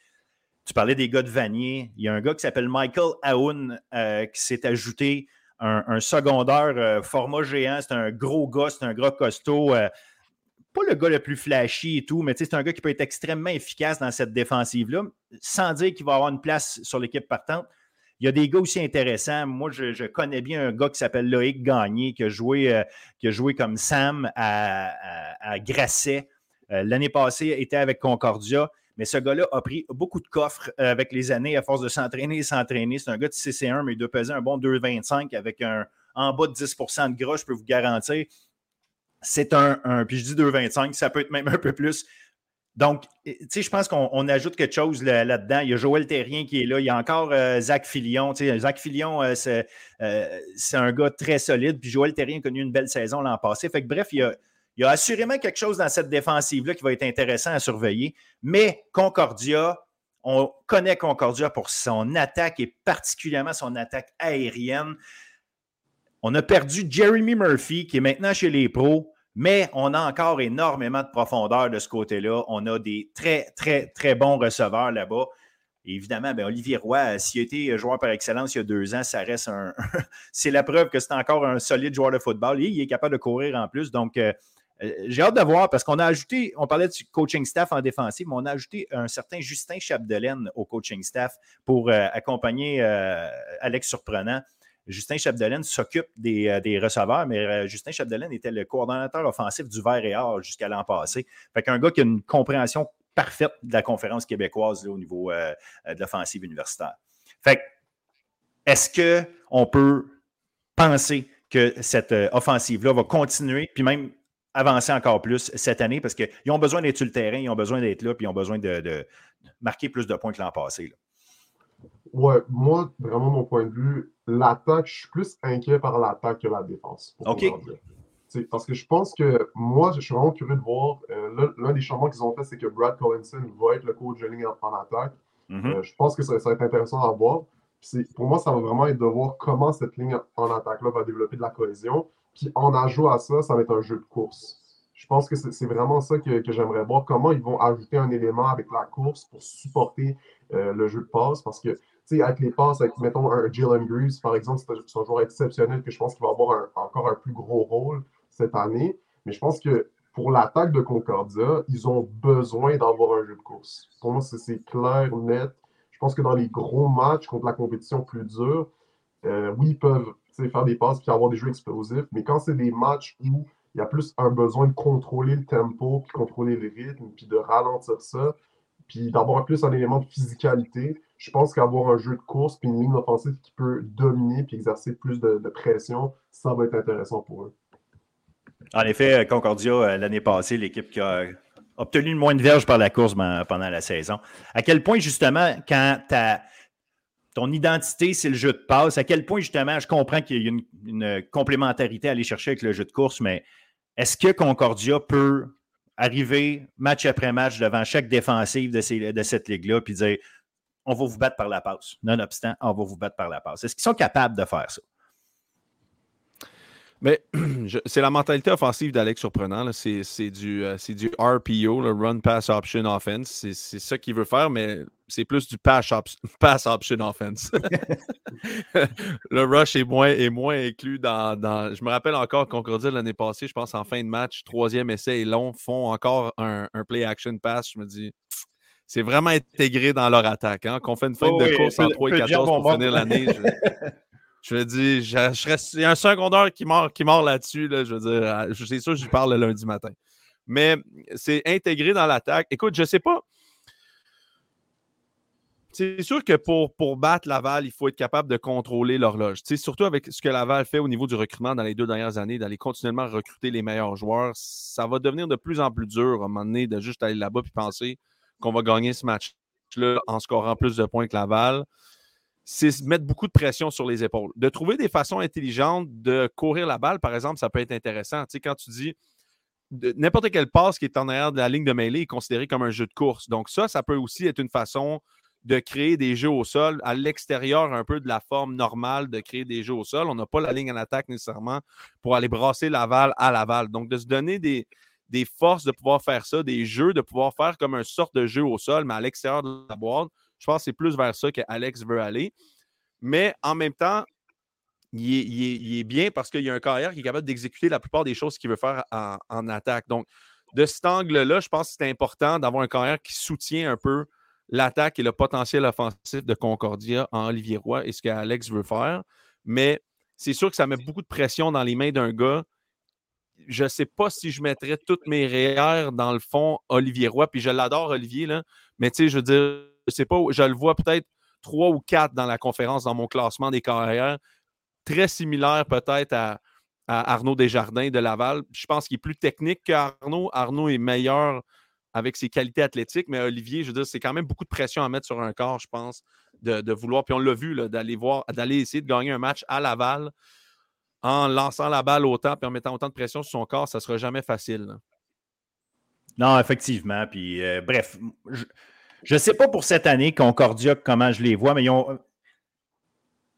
Tu parlais des gars de Vanier. Il y a un gars qui s'appelle Michael Aoun qui s'est ajouté un, un secondaire format géant. C'est un gros gars, c'est un gros costaud pas le gars le plus flashy et tout, mais c'est un gars qui peut être extrêmement efficace dans cette défensive-là, sans dire qu'il va avoir une place sur l'équipe partante. Il y a des gars aussi intéressants. Moi, je, connais bien un gars qui s'appelle Loïc Gagné, qui a joué, euh, comme Sam à, Grasset. Euh, l'année passée, était avec Concordia. Mais ce gars-là a pris beaucoup de coffres euh, avec les années à force de s'entraîner et s'entraîner. C'est un gars de CC1, mais il doit peser un bon 2,25 avec un en bas de 10% de gras, je peux vous garantir c'est un, puis je dis 2,25, ça peut être même un peu plus. Donc, tu sais, je pense qu'on ajoute quelque chose là-dedans. il y a Joël Terrien qui est là. Il y a encore euh, Zach Filion. Zach Filion, euh, euh, c'est un gars très solide. Puis Joël Terrien a connu une belle saison l'an passé. Fait que bref, il y, a, il y a assurément quelque chose dans cette défensive-là qui va être intéressant à surveiller. Mais Concordia, on connaît Concordia pour son attaque et particulièrement son attaque aérienne. On a perdu Jeremy Murphy, qui est maintenant chez les pros, mais on a encore énormément de profondeur de ce côté-là. On a des très, très, très bons receveurs là-bas. évidemment, ben, Olivier Roy, s'il a été joueur par excellence il y a deux ans, ça reste un. c'est la preuve que c'est encore un solide joueur de football. Il est capable de courir en plus. Donc, euh, euh, j'ai hâte de voir parce qu'on a ajouté, on parlait du coaching staff en défensive, mais on a ajouté un certain Justin Chapdelaine au coaching staff pour euh, accompagner Alex Surprenant. Justin Chapdelaine s'occupe euh, des, receveurs, mais euh, Justin Chapdelaine était le coordonnateur offensif du Vert et Or jusqu'à l'an passé. Fait qu'un gars qui a une compréhension parfaite de la conférence québécoise au niveau euh, de l'offensive universitaire. Fait est-ce qu'on peut penser que cette offensive-là va continuer, puis même avancer encore plus cette année? Parce qu'ils ont besoin d'être sur le terrain, ils ont besoin d'être là, puis ils ont besoin de, marquer plus de points que l'an passé. Ouais, moi, vraiment, mon point de vue, l'attaque, je suis plus inquiet par l'attaque que la défense. OK. Parce que je pense que moi, je suis vraiment curieux de voir. Euh, l'un des changements qu'ils ont fait, c'est que Brad Collinson va être le coach de ligne en, attaque. Mhm. Euh, je pense que ça, va être intéressant à voir. Pour moi, ça va vraiment être de voir comment cette ligne en attaque-là va développer de la cohésion. Puis en ajout à ça, ça va être un jeu de course. Je pense que c'est vraiment ça que, j'aimerais voir. Comment ils vont ajouter un élément avec la course pour supporter euh, le jeu de passe? Parce que avec les passes, avec, mettons, un Jalen Greaves, par exemple, c'est un joueur exceptionnel que je pense qu'il va avoir encore un plus gros rôle cette année. Mais je pense que pour l'attaque de Concordia, ils ont besoin d'avoir un jeu de course. Pour moi, c'est clair, net. Je pense que dans les gros matchs contre la compétition plus dure, euh, oui, ils peuvent faire des passes et avoir des jeux explosifs, mais quand c'est des matchs où il y a plus un besoin de contrôler le tempo, puis contrôler le rythme, puis de ralentir ça, puis d'avoir plus un élément de physicalité, je pense qu'avoir un jeu de course, puis une ligne offensive qui peut dominer, puis exercer plus de pression, ça va être intéressant pour eux. En effet, Concordia, euh, l'année passée, l'équipe qui a obtenu le moins de verges par la course pendant la saison. À quel point, justement, quand ton identité, c'est le jeu de passe, à quel point, justement, je comprends qu'il y a une, complémentarité à aller chercher avec le jeu de course, mais est-ce que Concordia peut arriver match après match devant chaque défensive de, de cette ligue-là puis dire on va vous battre par la passe. Nonobstant, on va vous battre par la passe. Est-ce qu'ils sont capables de faire ça? Mais c'est la mentalité offensive d'Alex surprenant. C'est du, euh, du RPO, le Run Pass Option Offense. C'est ça qu'il veut faire, mais c'est plus du pass, Option Offense. le rush est moins, est inclus dans, Je me rappelle encore Concordia l'année passée, je pense en fin de match, troisième essai et long, font encore un, play action pass. Je me dis, c'est vraiment intégré dans leur attaque. Hein? Qu'on fait une fin oh de course en 3 et 14 pour finir l'année. Je veux dire, je, il y a un secondaire qui mord, qui là-dessus. Là, je veux dire, ah, c'est sûr que je parle le lundi matin. Mais c'est intégré dans l'attaque. Écoute, je ne sais pas. C'est sûr que pour, pour battre Laval, il faut être capable de contrôler l'horloge. Surtout avec ce que Laval fait au niveau du recrutement dans les deux dernières années, d'aller continuellement recruter les meilleurs joueurs, ça va devenir de plus en plus dur à un moment donné de juste aller là-bas et penser qu'on va gagner ce match-là en scorant plus de points que Laval c'est mettre beaucoup de pression sur les épaules. De trouver des façons intelligentes de courir la balle, par exemple, ça peut être intéressant. Tu sais, quand tu dis n'importe quel passe qui est en arrière de la ligne de mêlée est considéré comme un jeu de course. Donc, ça, ça peut aussi être une façon de créer des jeux au sol à l'extérieur un peu de la forme normale de créer des jeux au sol. On n'a pas la ligne en attaque nécessairement pour aller brasser Laval à Laval. Donc, de se donner des, des forces de pouvoir faire ça, des jeux, de pouvoir faire comme un sorte de jeu au sol, mais à l'extérieur de la boîte, je pense que c'est plus vers ça que Alex veut aller. Mais en même temps, il est, bien parce qu'il y a un carrière qui est capable d'exécuter la plupart des choses qu'il veut faire en, attaque. Donc, de cet angle-là, je pense que c'est important d'avoir un carrière qui soutient un peu l'attaque et le potentiel offensif de Concordia en Olivier Roy et ce qu'Alex veut faire. Mais c'est sûr que ça met beaucoup de pression dans les mains d'un gars. Je ne sais pas si je mettrais toutes mes REER dans le fond Olivier Roy, puis je l'adore, Olivier, là, mais tu sais, je veux dire, je sais pas, je le vois peut-être trois ou quatre dans la conférence dans mon classement des carrières. Très similaire peut-être à, Arnaud Desjardins de Laval. Je pense qu'il est plus technique qu'Arnaud. Arnaud est meilleur avec ses qualités athlétiques, mais Olivier, je veux dire, c'est quand même beaucoup de pression à mettre sur un corps, je pense, de, vouloir. Puis on l'a vu, d'aller voir, d'aller essayer de gagner un match à Laval en lançant la balle autant et en mettant autant de pression sur son corps, ça ne sera jamais facile. Non, effectivement. Puis, euh, bref, je ne sais pas pour cette année, Concordia, comment je les vois, mais ont,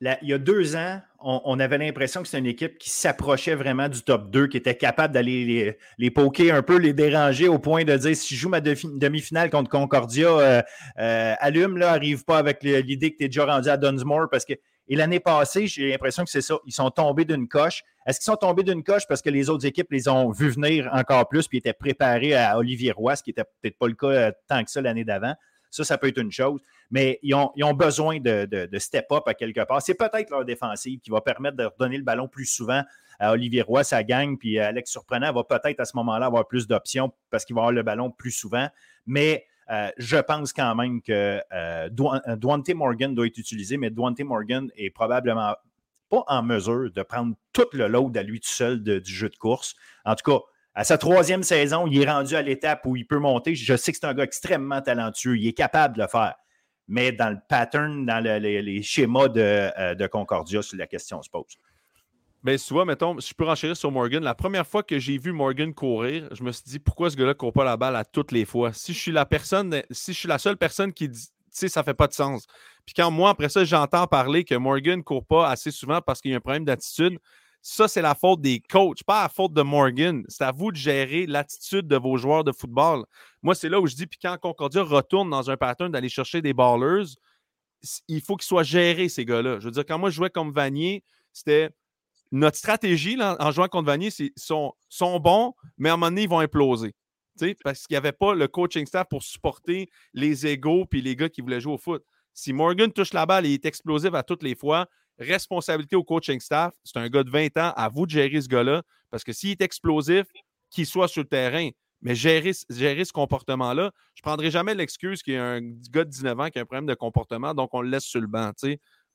il y a deux ans, on, avait l'impression que c'était une équipe qui s'approchait vraiment du top 2, qui était capable d'aller les, poker un peu, les déranger au point de dire si je joue ma demi-finale contre Concordia, euh, euh, allume, là, arrive pas avec l'idée que tu es déjà rendu à Dunsmore parce que. Et l'année passée, j'ai l'impression que c'est ça. Ils sont tombés d'une coche. Est-ce qu'ils sont tombés d'une coche parce que les autres équipes les ont vus venir encore plus puis étaient préparés à Olivier Roy, ce qui n'était peut-être pas le cas euh, tant que ça l'année d'avant? Ça, ça peut être une chose. Mais ils ont, besoin de, step up à quelque part. C'est peut-être leur défensive qui va permettre de redonner le ballon plus souvent à Olivier Roy, sa gang, puis Alex Surprenant va peut-être à ce moment-là avoir plus d'options parce qu'il va avoir le ballon plus souvent. Mais euh, je pense quand même que euh, Duante Morgan doit être utilisé, mais Duante Morgan est probablement pas en mesure de prendre tout le load à lui tout seul du jeu de course. En tout cas, à sa troisième saison, il est rendu à l'étape où il peut monter. Je sais que c'est un gars extrêmement talentueux. Il est capable de le faire. mais dans le pattern, dans les, schémas de, de Concordia, la question se pose. Ben, tu vois, mettons, je peux renchérir sur Morgan. La première fois que j'ai vu Morgan courir, je me suis dit pourquoi ce gars-là ne court pas la balle à toutes les fois? Si je suis la personne, si je suis la seule personne qui dit, tu sais, ça fait pas de sens. Puis quand moi, après ça, j'entends parler que Morgan ne court pas assez souvent parce qu'il y a un problème d'attitude, ça, c'est la faute des coachs, pas la faute de Morgan. C'est à vous de gérer l'attitude de vos joueurs de football. Moi, c'est là où je dis, puis quand Concordia retourne dans un pattern d'aller chercher des ballers, il faut qu'ils soient gérés, ces gars-là. Je veux dire, quand moi, je jouais comme Vanier, c'était notre stratégie en jouant contre Vanier, c'est sont, bons, mais à un moment donné, ils vont imploser. Parce qu'il n'y avait pas le coaching staff pour supporter les égaux puis les gars qui voulaient jouer au foot. Si Morgan touche la balle et est explosif à toutes les fois, responsabilité au coaching staff. C'est un gars de 20 ans, à vous de gérer ce gars-là. Parce que s'il est explosif, qu'il soit sur le terrain. Mais gérer, gérer ce comportement-là, je ne prendrai jamais l'excuse qu'il y a un gars de 19 ans qui a un problème de comportement, donc on le laisse sur le banc.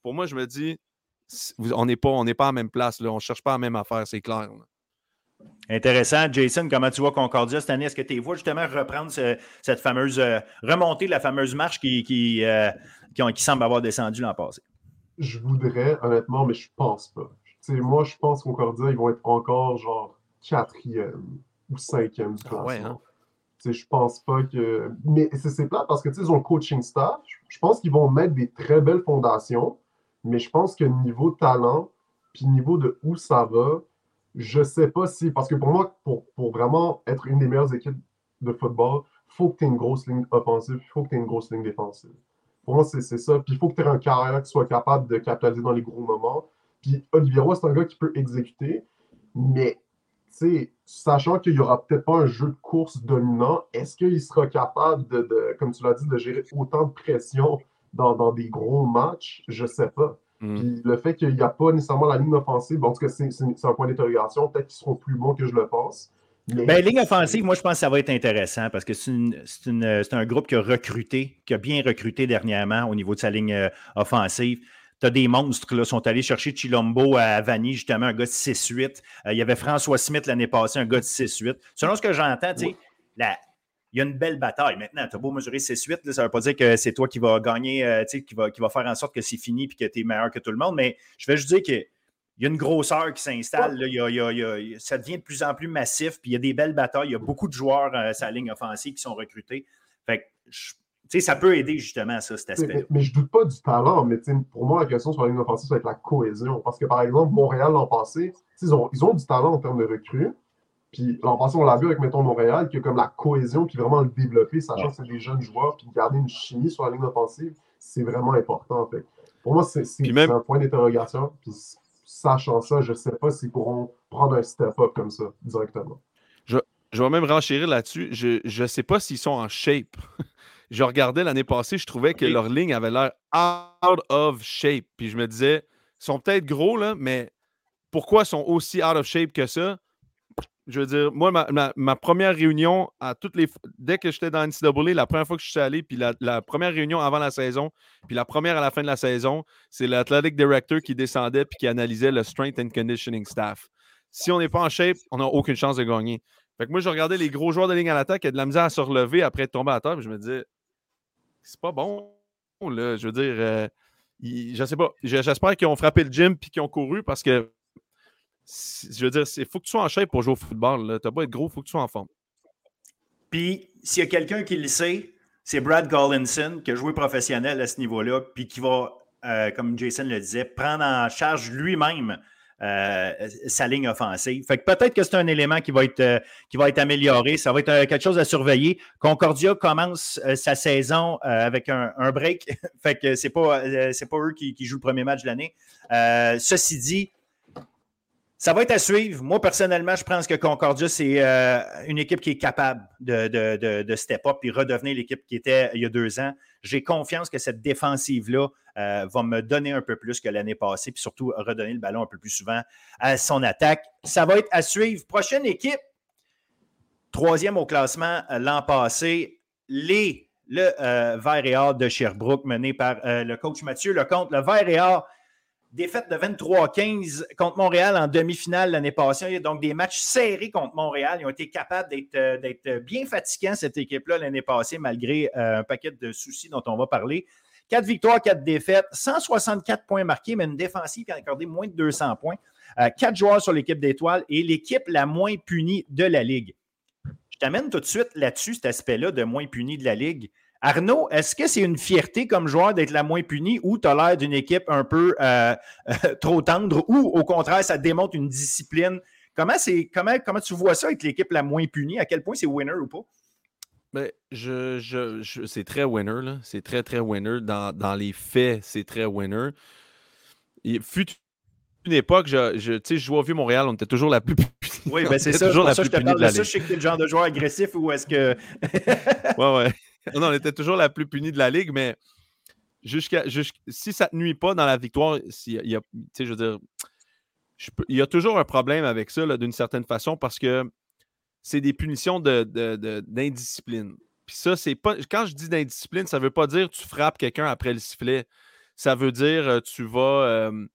Pour moi, je me dis, on n'est pas, on pas à la même place. Là. On ne cherche pas la même affaire, c'est clair. Intéressant. Jason, comment tu vois Concordia cette année? Est-ce que tu vois justement reprendre cette fameuse euh, remontée, la fameuse marche qui, qui, euh, qui, semble avoir descendu l'an passé? Je voudrais, honnêtement, mais je pense pas. moi, je pense Concordia, ils vont être encore genre quatrième ou cinquième du ah classement. Ah Je pense pas que. Mais c'est plat parce que ils ont le coaching staff. Je pense qu'ils vont mettre des très belles fondations. Mais je pense que niveau talent, puis niveau de où ça va, je sais pas si. Parce que pour moi, pour, pour vraiment être une des meilleures équipes de football, il faut que tu aies une grosse ligne offensive, il faut que tu aies une grosse ligne défensive. Pour moi, c'est ça. Puis il faut que tu aies un carrière qui soit capable de capitaliser dans les gros moments. Puis Olivier Roy, c'est un gars qui peut exécuter, mais sachant qu'il n'y aura peut-être pas un jeu de course dominant, est-ce qu'il sera capable de, comme tu l'as dit, de gérer autant de pression dans, des gros matchs, je ne sais pas. Mm. Puis le fait qu'il n'y a pas nécessairement la ligne offensive, en tout cas, c'est un point d'interrogation. Peut-être qu'ils seront plus bons que je le pense. Mais... Ben, ligne offensive, moi, je pense que ça va être intéressant parce que c'est un groupe qui a recruté, qui a bien recruté dernièrement au niveau de sa ligne euh, offensive. Tu as des monstres, là, sont allés chercher Chilombo à Vanille, justement, un gars de 6-8. Euh, il y avait François Smith l'année passée, un gars de 6-8. Selon ce que j'entends, tu sais, la, il y a une belle bataille. Maintenant, tu as beau mesurer 6-8, ça ne veut pas dire que c'est toi qui vas gagner, euh, qui, va, qui va faire en sorte que c'est fini et que tu es meilleur que tout le monde, mais je vais juste dire qu'il y a une grosseur qui s'installe. ça devient de plus en plus massif, puis il y a des belles batailles. Il y a beaucoup de joueurs à euh, sa ligne offensive qui sont recrutés. Fait que, ça peut aider justement ça, cet aspect. Mais, je ne doute pas du talent, mais pour moi, la question sur la ligne offensive, ça va être la cohésion. Parce que, par exemple, Montréal l'an passé, ils ont, ils ont du talent en termes de recrues, puis l'an passé, on l'a vu avec, mettons, Montréal, qui a comme la cohésion, puis vraiment le développer, sachant que c'est des jeunes joueurs, puis garder une chimie sur la ligne offensive, c'est vraiment important. Fait. Pour moi, c'est un point d'interrogation. Puis sachant ça, je ne sais pas s'ils pourront prendre un step-up comme ça directement. Je, je vais même renchérir là-dessus. Je ne sais pas s'ils sont en shape. je regardais l'année passée, je trouvais que leur ligne avait l'air out of shape. Puis je me disais, ils sont peut-être gros, là, mais pourquoi ils sont aussi out of shape que ça? Je veux dire, moi, ma, première réunion, à toutes les dès que j'étais dans NCAA, la première fois que je suis allé, puis la, première réunion avant la saison, puis la première à la fin de la saison, c'est l'athletic director qui descendait puis qui analysait le strength and conditioning staff. Si on n'est pas en shape, on n'a aucune chance de gagner. Fait que moi, je regardais les gros joueurs de ligne à l'attaque avaient de la misère à se relever après être tombé à terre, puis je me disais, c'est pas bon, là. Je veux dire, euh, je sais pas. J'espère qu'ils ont frappé le gym puis qu'ils ont couru parce que je veux dire, il faut que tu sois en shape pour jouer au football. Tu n'as pas être gros, il faut que tu sois en forme. Puis, s'il y a quelqu'un qui le sait, c'est Brad Gollinson qui a joué professionnel à ce niveau-là, puis qui va, euh, comme Jason le disait, prendre en charge lui-même euh, sa ligne offensive. Fait peut-être que c'est un élément qui va être, euh, amélioré. Ça va être quelque chose à surveiller. Concordia commence sa saison avec un, break. fait que c'est pas, eux qui, jouent le premier match de l'année. ceci dit, ça va être à suivre. Moi, personnellement, je pense que Concordia, c'est euh, une équipe qui est capable de, step up et redevenir l'équipe qui était il y a deux ans. J'ai confiance que cette défensive-là euh, va me donner un peu plus que l'année passée, puis surtout redonner le ballon un peu plus souvent à son attaque. Ça va être à suivre. Prochaine équipe, troisième au classement euh, l'an passé, les, le Vert et Or de Sherbrooke, mené par le coach Mathieu Lecomte. Le Vert et Or Défaite de 23-15 contre Montréal en demi-finale l'année passée. Donc des matchs serrés contre Montréal. Ils ont été capables d'être euh, bien fatigants, cette équipe-là, l'année passée, malgré euh, un paquet de soucis dont on va parler. 4 victoires, 4 défaites, 164 points marqués, mais une défensive qui a accordé moins de 200 points. 4 joueurs sur l'équipe d'étoiles et l'équipe la moins punie de la Ligue. Je t'amène tout de suite là-dessus, cet aspect-là de moins puni de la Ligue. Arnaud, est-ce que c'est une fierté comme joueur d'être la moins punie ou tu as l'air d'une équipe un peu euh, trop tendre ou au contraire, ça démontre une discipline? Comment, comment, comment tu vois ça avec l'équipe la moins punie? À quel point c'est winner ou pas? Ben, je, je, c'est très winner, C'est très, très winner. Dans, les faits, c'est très winner. Il fut une époque, je, je, je jouais au Vieux-Montréal, on était toujours la plus Oui, ben c'est ça. Toujours la plus punie de la Je sais que tu es le genre de joueur agressif ou est-ce que. ouais, ouais. On était toujours la plus punie de la ligue, mais jusqu'à, si ça ne nuit pas dans la victoire, il y a, je veux dire, il y a toujours un problème avec ça d'une certaine façon parce que c'est des punitions d'indiscipline. De, Puis ça, c'est pas. Quand je dis d'indiscipline, ça ne veut pas dire tu frappes quelqu'un après le sifflet. Ça veut dire euh, tu vas. Euh,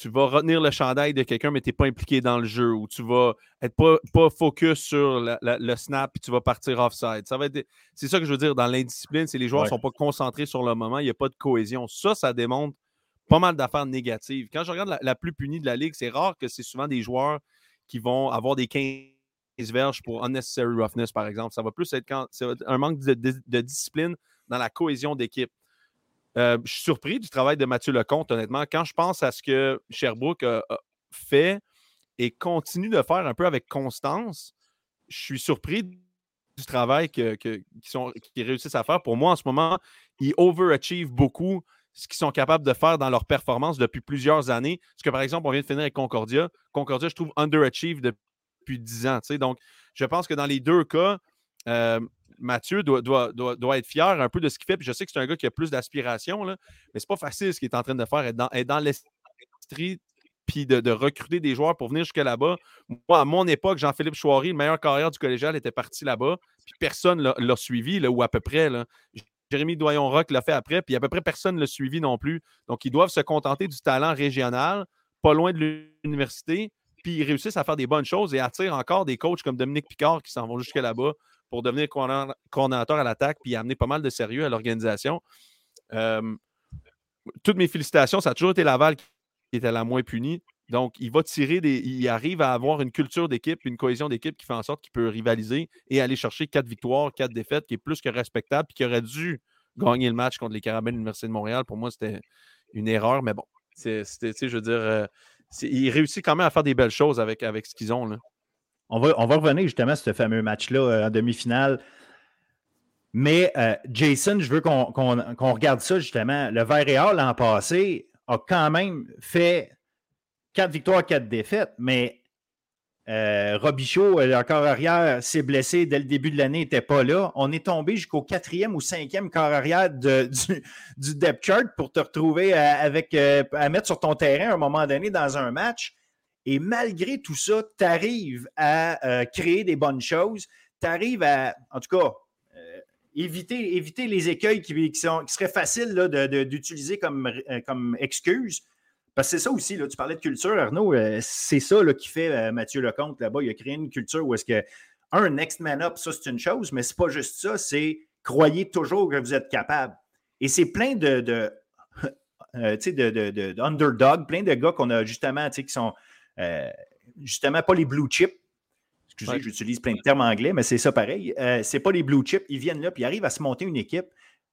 tu vas retenir le chandail de quelqu'un, mais tu n'es pas impliqué dans le jeu, ou tu vas être pas, pas focus sur le snap et tu vas partir offside. Ça va être C'est ça que je veux dire dans l'indiscipline, c'est les joueurs ne sont pas concentrés sur le moment, il n'y a pas de cohésion. Ça, ça démontre pas mal d'affaires négatives. Quand je regarde la, plus punie de la ligue, c'est rare que c'est souvent des joueurs qui vont avoir des 15 verges pour unnecessary roughness, par exemple. Ça va plus être quand un manque de discipline dans la cohésion d'équipe. Euh, je suis surpris du travail de Mathieu Lecomte, honnêtement. Quand je pense à ce que Sherbrooke fait et continue de faire un peu avec constance, je suis surpris du travail qu'ils réussissent à faire. Pour moi, en ce moment, ils overachievent beaucoup ce qu'ils sont capables de faire dans leur performance depuis plusieurs années. Parce que, par exemple, on vient de finir avec Concordia. Concordia, je trouve, underachieve depuis 10 ans. Donc, je pense que dans les deux cas, euh, Mathieu doit, être fier un peu de ce qu'il fait. Je sais que c'est un gars qui a plus d'aspiration, mais c'est pas facile ce qu'il est en train de faire. Être dans, dans l'esprit puis de, recruter des joueurs pour venir jusque là-bas. Moi, à mon époque, Jean-Philippe Chouari, le meilleur carrière du collégial, était parti là-bas. Puis personne ne l'a suivi, là, ou à peu près. Là. Jérémy Doyon-Rock l'a fait après, puis à peu près personne ne l'a suivi non plus. Donc, ils doivent se contenter du talent régional, pas loin de l'université, puis ils réussissent à faire des bonnes choses et attirent encore des coachs comme Dominique Picard qui s'en vont jusque là-bas pour devenir coordonnateur à l'attaque puis amener pas mal de sérieux à l'organisation. Euh, toutes mes félicitations, ça a toujours été Laval qui était la moins punie. Donc, il va tirer des. Il arrive à avoir une culture d'équipe, une cohésion d'équipe qui fait en sorte qu'il peut rivaliser et aller chercher quatre victoires, quatre défaites, qui est plus que respectable, puis qui aurait dû gagner le match contre les Carabins de l'Université de Montréal. Pour moi, c'était une erreur, mais bon. C'était, je veux dire, euh, il réussit quand même à faire des belles choses avec, avec ce qu'ils ont. Là. On va, on va revenir justement à ce fameux match-là euh, en demi-finale. Mais euh, Jason, je veux qu'on regarde ça justement. Le Vert l'an passé a quand même fait quatre victoires, quatre défaites, mais euh, Robichaud, le corps arrière, s'est blessé dès le début de l'année, n'était pas là. On est tombé jusqu'au quatrième ou cinquième corps arrière du, du, depth chart pour te retrouver avec, à mettre sur ton terrain à un moment donné dans un match. Et malgré tout ça, tu arrives à euh, créer des bonnes choses. Tu arrives à, en tout cas, euh, éviter, éviter les écueils qui, qui seraient faciles d'utiliser comme, euh, comme excuse. Parce que c'est ça aussi, là, tu parlais de culture, Arnaud, c'est ça là, qui fait Mathieu Lecomte là-bas. Il a créé une culture où est-ce que, un, next man up, ça c'est une chose, mais c'est pas juste ça, c'est croyez toujours que vous êtes capable. Et c'est plein de, de, de, plein de gars qu'on a justement, qui sont justement, pas les blue chips. Excusez, j'utilise plein de termes anglais, mais c'est ça pareil. Euh, c'est pas les blue chips. Ils viennent là, puis ils arrivent à se monter une équipe.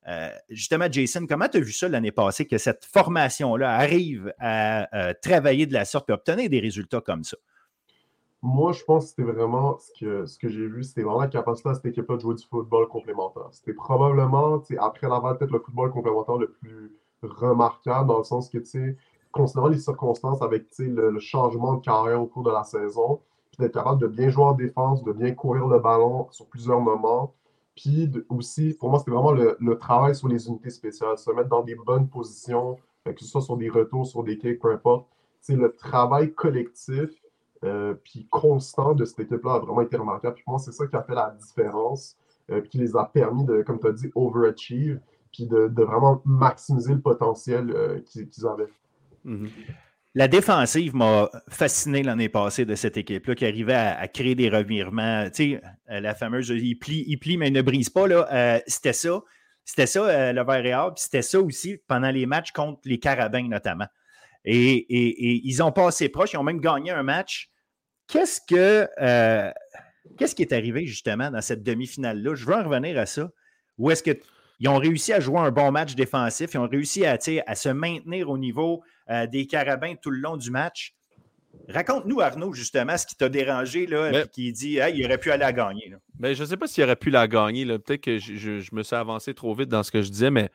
Euh, justement, Jason, comment tu as vu ça l'année passée, que cette formation-là arrive à travailler de la sorte et obtenir des résultats comme ça? Moi, je pense que c'était vraiment ce que, ce que j'ai vu, c'était vraiment la capacité à cette équipe-là de jouer du football complémentaire. C'était probablement, après l'aval, peut-être le football complémentaire le plus remarquable, dans le sens que, tu sais, considérant les circonstances avec le, changement de carrière au cours de la saison, puis d'être capable de bien jouer en défense, de bien courir le ballon sur plusieurs moments. Puis aussi, pour moi, c'était vraiment le, travail sur les unités spéciales, se mettre dans des bonnes positions, que ce soit sur des retours, sur des kicks, peu importe. C'est le travail collectif euh, puis constant de cette équipe-là a vraiment été remarquable. Puis moi, c'est ça qui a fait la différence, euh, puis qui les a permis de, comme tu as dit, overachieve, puis de, vraiment maximiser le potentiel euh, qu'ils avaient. Mhm. La défensive m'a fasciné l'année passée de cette équipe-là qui arrivait à, créer des revirements. Tu sais, euh, la fameuse il plie, mais il ne brise pas. Euh, c'était ça. C'était ça, le vert et puis c'était ça aussi pendant les matchs contre les Carabins, notamment. Et, ils ont passé proche, ils ont même gagné un match. Qu'est-ce que qui est arrivé justement dans cette demi-finale-là? Je veux en revenir à ça. Où est-ce qu'ils ont réussi à jouer un bon match défensif, ils ont réussi à, à se maintenir au niveau des Carabins tout le long du match. Raconte-nous, Arnaud, justement, ce qui t'a dérangé, là, qui dit il aurait pu aller la gagner. Ben, je ne sais pas s'il aurait pu la gagner. Peut-être que je, me suis avancé trop vite dans ce que je disais, mais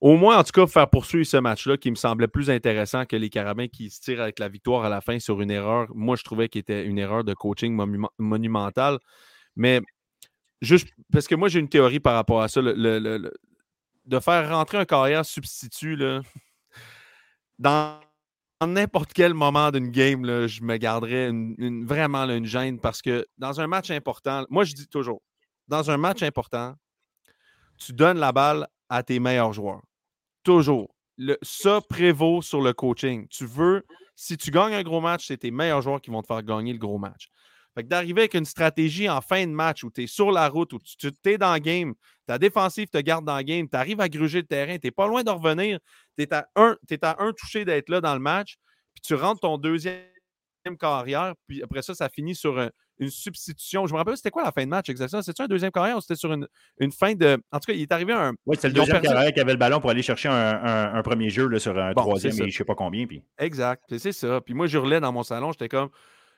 au moins, en tout cas, faire poursuivre ce match-là qui me semblait plus intéressant que les Carabins qui se tirent avec la victoire à la fin sur une erreur. Moi, je trouvais qu'il était une erreur de coaching monumentale. Mais juste parce que moi, j'ai une théorie par rapport à ça. de faire rentrer un carrière substitut dans n'importe quel moment d'une game, je me garderais vraiment une gêne parce que dans un match important, moi je dis toujours, dans un match important, tu donnes la balle à tes meilleurs joueurs. Toujours. Ça prévaut sur le coaching. Tu veux, si tu gagnes un gros match, c'est tes meilleurs joueurs qui vont te faire gagner le gros match. Fait que d'arriver avec une stratégie en fin de match où tu es sur la route, où tu es dans le game, ta défensive te garde dans le game, tu arrives à gruger le terrain, tu n'es pas loin de revenir, tu es, à un, à un touché d'être là dans le match, puis tu rentres ton deuxième carrière, puis après ça, ça finit sur une substitution. Je me rappelle, c'était quoi la fin de match exactement? C'était un deuxième carrière ou c'était sur une, fin de. En tout cas, il est arrivé un. Oui, c'est le deuxième carrière qui avait le ballon pour aller chercher un, premier jeu là, sur un troisième et je ne sais pas combien. Puis... Exact, c'est ça. Puis moi, je hurlais dans mon salon, j'étais comme.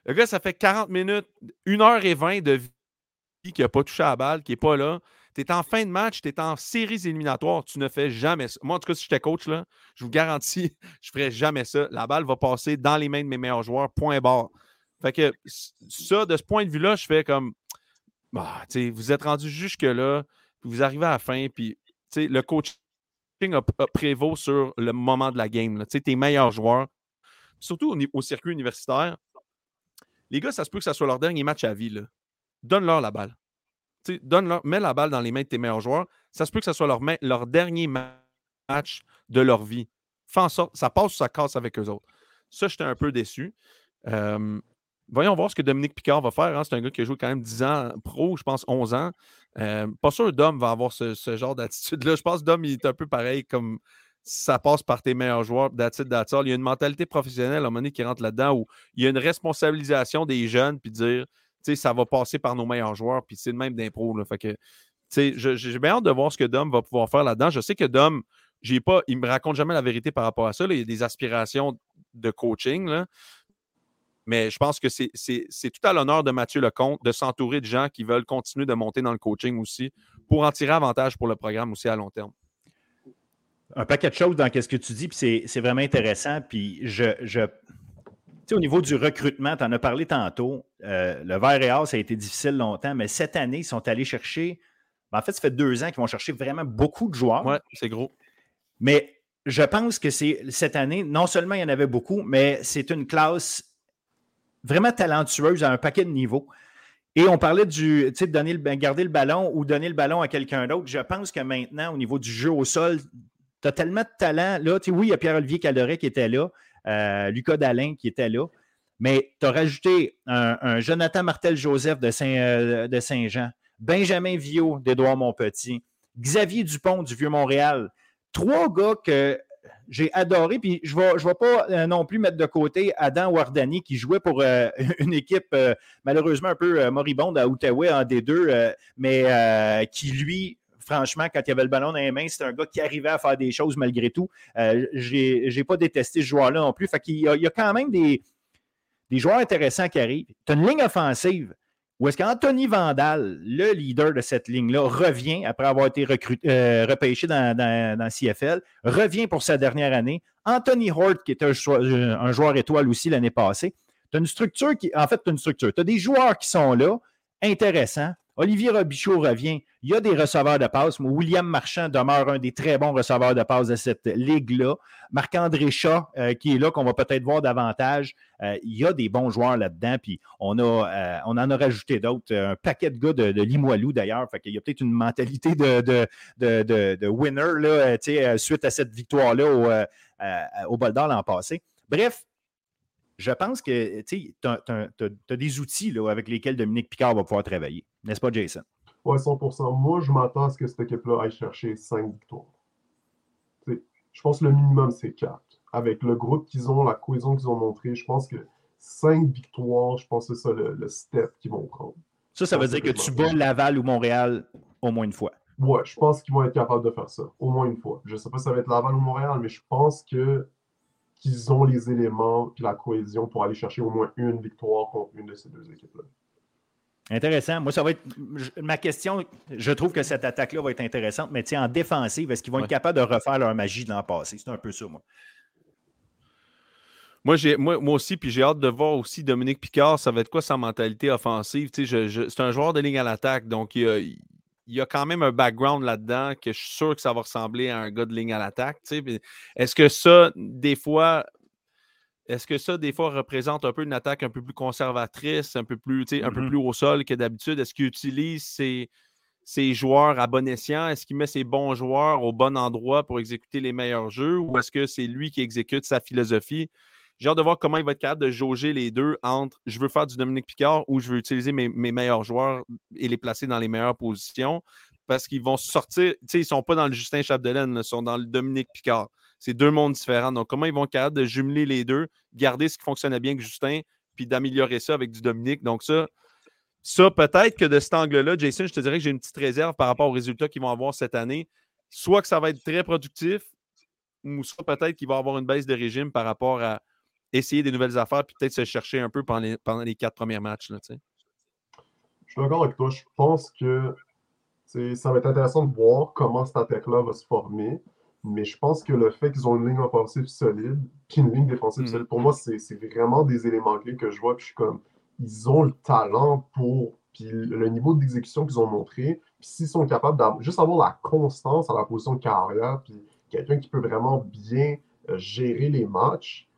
Le gars, ça fait 40 minutes, 1h20 de vie qui n'a pas touché à la balle, qui n'est pas là. Tu es en fin de match, tu es en séries éliminatoires, tu ne fais jamais ça. Moi, en tout cas, si j'étais coach, là, je vous garantis, je ne ferais jamais ça. La balle va passer dans les mains de mes meilleurs joueurs, point barre. Fait que ça, de ce point de vue-là, je fais comme bah, vous êtes rendu jusque-là, vous arrivez à la fin, puis le coaching prévaut sur le moment de la game. Là. Tes meilleurs joueurs, surtout au, circuit universitaire, les gars, ça se peut que ça soit leur dernier match à vie. Donne-leur la balle. donne -leur, mets la balle dans les mains de tes meilleurs joueurs. Ça se peut que ça soit leur, dernier match de leur vie. Fais en sorte, ça passe ou ça casse avec eux autres. Ça, j'étais un peu déçu. Voyons voir ce que Dominique Picard va faire. Hein. C'est un gars qui a joué quand même 10 ans pro, je pense 11 ans. Pas sûr que Dom va avoir ce, genre d'attitude-là. Je pense que Dom il est un peu pareil comme ça passe par tes meilleurs joueurs. D'attitude Il y a une mentalité professionnelle à un moment donné qui rentre là-dedans où il y a une responsabilisation des jeunes puis dire ça va passer par nos meilleurs joueurs. Puis c'est le même d'impro. Fait j'ai bien hâte de voir ce que Dom va pouvoir faire là-dedans. Je sais que Dom, j'ai pas, il me raconte jamais la vérité par rapport à ça. Il y a des aspirations de coaching. Là. Mais je pense que c'est tout à l'honneur de Mathieu Lecomte de s'entourer de gens qui veulent continuer de monter dans le coaching aussi pour en tirer avantage pour le programme aussi à long terme. Un paquet de choses dans ce que tu dis, puis c'est vraiment intéressant. Puis je, je au niveau du recrutement, tu en as parlé tantôt. Euh, le vert et or, ça a été difficile longtemps, mais cette année, ils sont allés chercher. Ben, en fait, ça fait deux ans qu'ils vont chercher vraiment beaucoup de joueurs. Oui, c'est gros. Mais je pense que c'est cette année, non seulement il y en avait beaucoup, mais c'est une classe vraiment talentueuse à un paquet de niveaux. Et on parlait du, tu sais, de donner le, ben, garder le ballon ou donner le ballon à quelqu'un d'autre. Je pense que maintenant, au niveau du jeu au sol, tu as tellement de talent. Là, oui, il y a Pierre-Olivier Caloret qui était là, euh, Lucas Dalin qui était là, mais tu as rajouté un, Jonathan Martel-Joseph de, Saint, euh, de Saint-Jean, Benjamin Viau d'Édouard Montpetit, Xavier Dupont du Vieux-Montréal. Trois gars que j'ai adoré. Puis je ne vais, je pas euh, non plus mettre de côté Adam Wardani qui jouait pour une équipe malheureusement un peu moribonde à Outaouais en D2, mais qui lui. Franchement, quand il y avait le ballon dans les mains, c'est un gars qui arrivait à faire des choses malgré tout. Je n'ai pas détesté ce joueur-là non plus. Fait qu'il y, a, il y a quand même des, des joueurs intéressants qui arrivent. Tu as une ligne offensive où est-ce qu'Anthony Vandal, le leader de cette ligne-là, revient après avoir été euh, repêché dans, dans, CFL, revient pour sa dernière année. Anthony Hort, qui était un, un joueur étoile aussi l'année passée. Tu as une structure qui. En fait, tu as une structure. Tu as des joueurs qui sont là, intéressants. Olivier Robichaud revient. Il y a des receveurs de passe. William Marchand demeure un des très bons receveurs de passe de cette ligue-là. Marc-André Chat, euh, qui est là, qu'on va peut-être voir davantage. Euh, il y a des bons joueurs là-dedans. Puis on, a, euh, en a rajouté d'autres. Un paquet de gars de, Limoilou, d'ailleurs. Fait qu'il y a peut-être une mentalité de, de, de winner suite à cette victoire-là au, au l'an passé. Bref, je pense que tu as, des outils là, avec lesquels Dominique Picard va pouvoir travailler. N'est-ce pas, Jason? Ouais, 100%. Moi, je m'attends à ce que cette équipe-là aille chercher 5 victoires. je pense que le minimum, c'est 4. Avec le groupe qu'ils ont, la cohésion qu'ils ont montré, je pense que 5 victoires, je pense que c'est ça le, step qu'ils vont prendre. Ça, ça veut dire que tu bats Laval ou Montréal au moins une fois. Ouais, je pense qu'ils vont être capables de faire ça, au moins une fois. Je ne sais pas si ça va être Laval ou Montréal, mais je pense que qu'ils ont les éléments et la cohésion pour aller chercher au moins une victoire contre une de ces deux équipes-là. Intéressant. Moi, ça va être. Ma question, je trouve que cette attaque-là va être intéressante, mais tiens, en défensive, est-ce qu'ils vont être capables de refaire leur magie de l'an passé? C'est un peu ça, moi. Moi, moi, moi aussi, puis j'ai hâte de voir aussi Dominique Picard, ça va être quoi sa mentalité offensive? c'est un joueur de ligne à l'attaque, donc il y, a, quand même un background là-dedans que je suis sûr que ça va ressembler à un gars de ligne à l'attaque. Est-ce que ça, des fois, est-ce que ça, des fois, représente un peu une attaque un peu plus conservatrice, un peu plus, un peu mm-hmm. plus au sol que d'habitude? Est-ce qu'il utilise ses, joueurs à bon escient? Est-ce qu'il met ses bons joueurs au bon endroit pour exécuter les meilleurs jeux? Ou est-ce que c'est lui qui exécute sa philosophie? J'ai hâte de voir comment il va être capable de jauger les deux entre je veux faire du Dominique Picard ou je veux utiliser mes, meilleurs joueurs et les placer dans les meilleures positions parce qu'ils vont sortir, tu sais, ils ne sont pas dans le Justin Chapdelaine, ils sont dans le Dominique Picard. C'est deux mondes différents. Donc, comment ils vont être capables de jumeler les deux, garder ce qui fonctionnait bien avec Justin, puis d'améliorer ça avec du Dominique? Donc, ça, ça peut-être que de cet angle-là, Jason, je te dirais que j'ai une petite réserve par rapport aux résultats qu'ils vont avoir cette année. Soit que ça va être très productif, ou soit peut-être qu'il va avoir une baisse de régime par rapport à essayer des nouvelles affaires, puis peut-être se chercher un peu pendant les, pendant les quatre premiers matchs. Là, je suis d'accord avec toi. Je pense que ça va être intéressant de voir comment cette attaque-là va se former. Mais je pense que le fait qu'ils ont une ligne offensive solide, puis une ligne défensive mm. solide, pour moi, c'est vraiment des éléments clés que je vois. Puis je suis comme, ils ont le talent pour, puis le niveau d'exécution qu'ils ont montré. Puis s'ils sont capables de juste avoir la constance à la position de carrière, puis quelqu'un qui peut vraiment bien euh, gérer les matchs,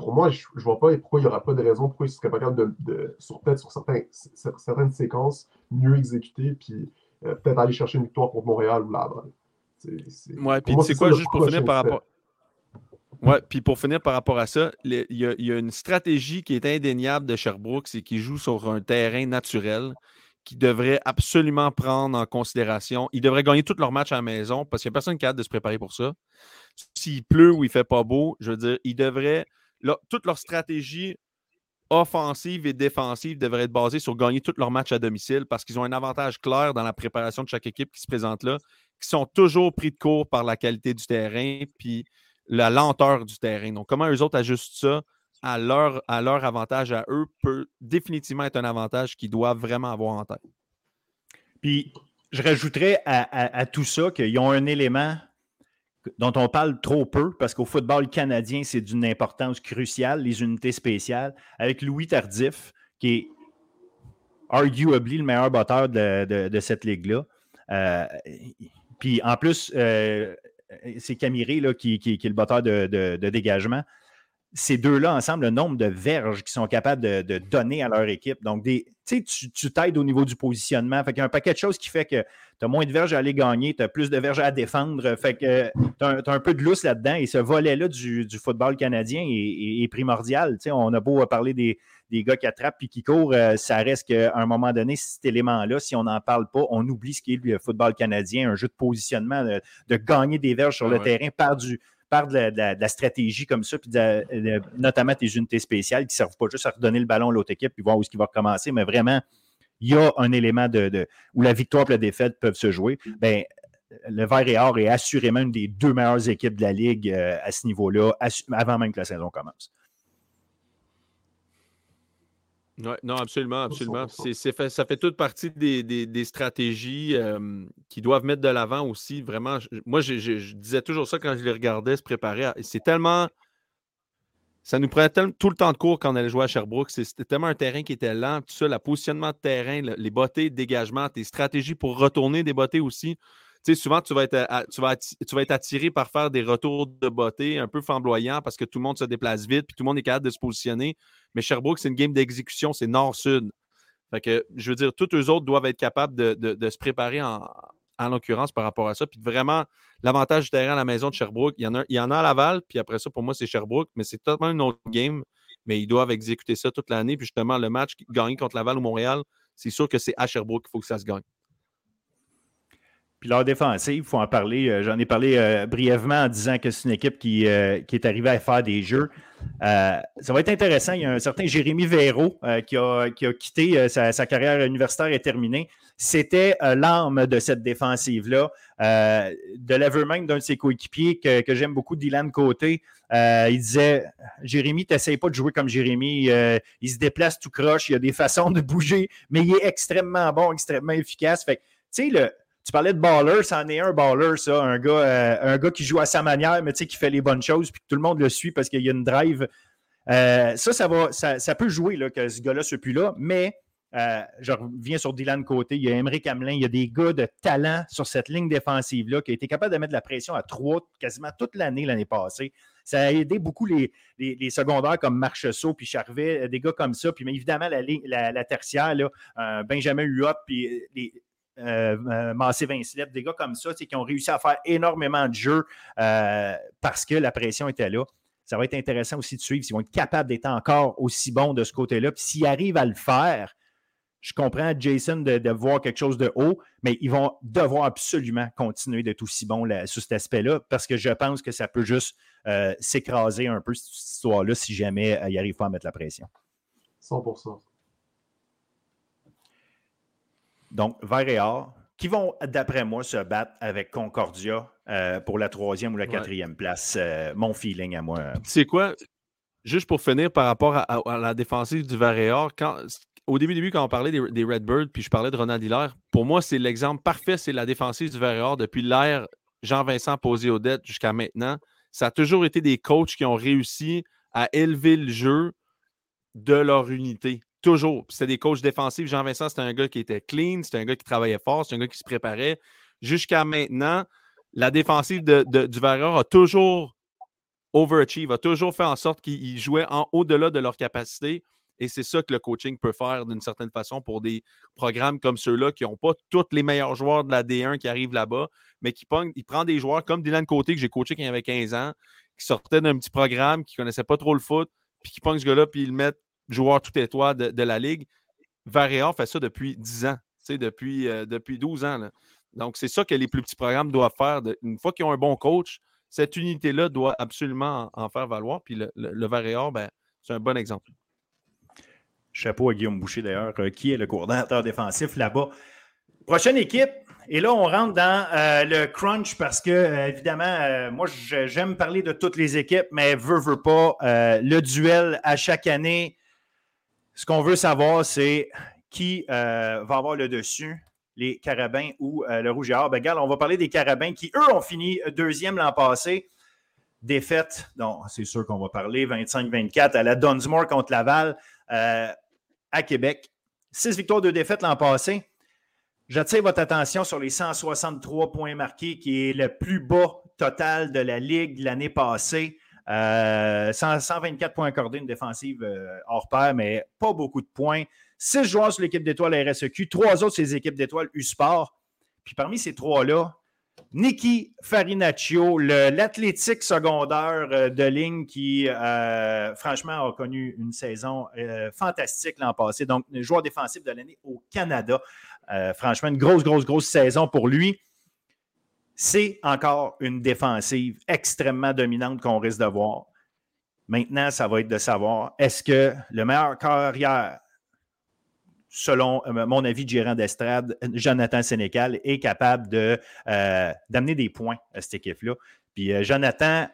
pour moi, je ne vois pas pourquoi il n'y aura pas de raison pourquoi ils seraient pas capables de, sur peut-être sur certains, certaines séquences, mieux exécuter, puis euh, peut-être aller chercher une victoire contre Montréal ou Laval. Ouais, puis c'est quoi, juste pour finir par rapport. Ouais, puis pour finir par rapport à ça, il y, a une stratégie qui est indéniable de Sherbrooke, c'est qu'ils jouent sur un terrain naturel qui devrait absolument prendre en considération. Ils devraient gagner tous leurs matchs à la maison parce qu'il n'y a personne qui a hâte de se préparer pour ça. S'il pleut ou il ne fait pas beau, je veux dire, ils devraient. Toute leur stratégie offensive et défensive devrait être basée sur gagner tous leurs matchs à domicile parce qu'ils ont un avantage clair dans la préparation de chaque équipe qui se présente là qui sont toujours pris de court par la qualité du terrain puis la lenteur du terrain. Donc, comment eux autres ajustent ça à leur, à leur avantage à eux peut définitivement être un avantage qu'ils doivent vraiment avoir en tête. Puis, je rajouterais à, tout ça qu'ils ont un élément dont on parle trop peu, parce qu'au football canadien, c'est d'une importance cruciale, les unités spéciales, avec Louis Tardif, qui est arguably le meilleur batteur de, cette ligue-là. Euh, puis en plus, euh, c'est Camiré là, qui, est le batteur de, dégagement. Ces deux-là, ensemble, le nombre de verges qu'ils sont capables de, donner à leur équipe. Donc, des, tu, tu t'aides au niveau du positionnement. Fait qu'il y a un paquet de choses qui fait que tu as moins de verges à aller gagner, tu as plus de verges à défendre. Fait que tu as, un peu de lousse là-dedans. Et ce volet-là du, football canadien est, est primordial. on a beau parler des, des gars qui attrapent et qui courent, euh, ça reste qu'à un moment donné, cet élément-là, si on n'en parle pas, on oublie ce qu'est le football canadien, un jeu de positionnement, de, gagner des verges sur le terrain par du par de la, stratégie comme ça, puis notamment tes unités spéciales qui ne servent pas juste à redonner le ballon à l'autre équipe puis voir où est-ce qu'il va recommencer, mais vraiment, il y a un élément de, où la victoire et la défaite peuvent se jouer. Ben, le Vert et Or est assurément une des deux meilleures équipes de la Ligue euh, à ce niveau-là, avant même que la saison commence. Non, absolument, absolument. ça fait toute partie des, stratégies qui doivent mettre de l'avant aussi. Vraiment, moi, je, disais toujours ça quand je les regardais se préparer. C'est tellement. Ça nous prenait tout le temps de cours quand on allait jouer à Sherbrooke. C'était tellement un terrain qui était lent. Tout ça, le positionnement de terrain, les bottées, le dégagement, tes stratégies pour retourner des bottées aussi sais, souvent, tu vas, être, tu, vas être attiré par faire des retours de beauté un peu flamboyants parce que tout le monde se déplace vite puis tout le monde est capable de se positionner. Mais Sherbrooke, c'est une game d'exécution, c'est nord-sud. Je veux dire, tous eux autres doivent être capables de, se préparer en, l'occurrence par rapport à ça. Puis vraiment, l'avantage du terrain à la maison de Sherbrooke, il y en a, il y en a à Laval, puis après ça, pour moi, c'est Sherbrooke, mais c'est totalement une autre game. Mais ils doivent exécuter ça toute l'année. Puis justement, le match gagné contre Laval ou Montréal, c'est sûr que c'est à Sherbrooke qu'il faut que ça se gagne. Puis leur défensive, il faut en parler. Euh, j'en ai parlé euh, brièvement en disant que c'est une équipe qui, euh, qui, est arrivée à faire des jeux. ça va être intéressant. Il y a un certain Jérémy Véro qui, a, qui, a, quitté sa, carrière universitaire et terminée. C'était l'âme de cette défensive-là. de l'aveu même d'un de ses coéquipiers que, que j'aime beaucoup, Dylan Côté. il disait Jérémy, t'essayes pas de jouer comme Jérémy. il se déplace tout croche. Il a des façons de bouger, mais il est extrêmement bon, extrêmement efficace. Fait tu sais, le, tu parlais de baller, c'en est un baller, ça, un gars, euh, un gars qui joue à sa manière, mais tu sais, qui fait les bonnes choses, puis tout le monde le suit parce qu'il y a une drive. Euh, ça, ça, va, ça, peut jouer là, que ce gars-là soit plus là, mais euh, je reviens sur Dylan Côté, il y a Emery Hamelin, il y a des gars de talent sur cette ligne défensive-là qui a été capable de mettre de la pression à trois quasiment toute l'année l'année passée. Ça a aidé beaucoup les, les, secondaires comme Marcheseau puis Charvet, des gars comme ça. Puis mais évidemment, la, la, tertiaire, là, Benjamin Huot, puis les, euh, euh, Massé Vincelette, des gars comme ça, qui ont réussi à faire énormément de jeux euh, parce que la pression était là. Ça va être intéressant aussi de suivre s'ils vont être capables d'être encore aussi bons de ce côté-là. Puis s'ils arrivent à le faire, je comprends, Jason, de, voir quelque chose de haut, mais ils vont devoir absolument continuer d'être aussi bons sur cet aspect-là parce que je pense que ça peut juste s'écraser un peu cette histoire-là si jamais ils n'arrivent pas à mettre la pression. 100 donc, Vert et Or, qui vont, d'après moi, se battre avec Concordia euh, pour la troisième ou la quatrième place. Euh, mon feeling à moi. C'est quoi? Juste pour finir par rapport à, la défensive du Vert et Or, quand, au début, début, quand on parlait des, Redbirds, puis je parlais de Ronald Hiller, pour moi, c'est l'exemple parfait, c'est la défensive du Vert et Or depuis l'ère Jean-Vincent posé aux dettes jusqu'à maintenant. Ça a toujours été des coachs qui ont réussi à élever le jeu de leur unité. Toujours. C'était des coachs défensifs. Jean-Vincent, c'était un gars qui était clean, c'était un gars qui travaillait fort, c'était un gars qui se préparait. Jusqu'à maintenant, la défensive de, du Vareur a toujours overachieve, a toujours fait en sorte qu'ils jouaient en au-delà de leur capacité. Et c'est ça que le coaching peut faire d'une certaine façon pour des programmes comme ceux-là qui n'ont pas tous les meilleurs joueurs de la D1 qui arrivent là-bas, mais qui il prend des joueurs comme Dylan Côté que j'ai coaché quand il avait 15 ans, qui sortait d'un petit programme, qui ne connaissait pas trop le foot, puis qui prend ce gars-là, puis il le met joueur tout étoile de, la Ligue. Varéor fait ça depuis 10 ans, depuis, euh, depuis 12 ans. Donc, c'est ça que les plus petits programmes doivent faire. une fois qu'ils ont un bon coach, cette unité-là doit absolument en, faire valoir. Puis le, le, ben, c'est un bon exemple. Chapeau à Guillaume Boucher, d'ailleurs, euh, qui est le coordinateur défensif là-bas. Prochaine équipe. Et là, on rentre dans euh, le crunch parce que, évidemment, moi, j'aime parler de toutes les équipes, mais veut, veut pas. le duel à chaque année, ce qu'on veut savoir, c'est qui euh, va avoir le dessus, les Carabins ou euh, le Rouge et Or. Ben, on va parler des Carabins qui, eux, ont fini deuxième l'an passé. Défaite, donc c'est sûr qu'on va parler, 25-24 à la Dunsmore contre Laval euh, à Québec. Six victoires, deux défaites l'an passé. J'attire votre attention sur les 163 points marqués, qui est le plus bas total de la Ligue l'année passée. 124 euh, points accordés, une défensive euh, hors pair, mais pas beaucoup de points. Six joueurs sur l'équipe d'étoiles RSEQ, trois autres sur les équipes d'étoiles U-Sport. Puis parmi ces trois-là, Nicky Farinaccio, l'athlétique secondaire euh, de ligne qui, franchement, a connu une saison fantastique l'an passé. Donc, joueur défensif de l'année au Canada. franchement, une grosse, grosse, grosse saison pour lui c'est encore une défensive extrêmement dominante qu'on risque de voir. Maintenant, ça va être de savoir est-ce que le meilleur carrière, selon euh, mon avis, gérant d'estrade, Jonathan Sénécal, est capable de, euh, d'amener des points à cette équipe-là. Puis euh, Jonathan,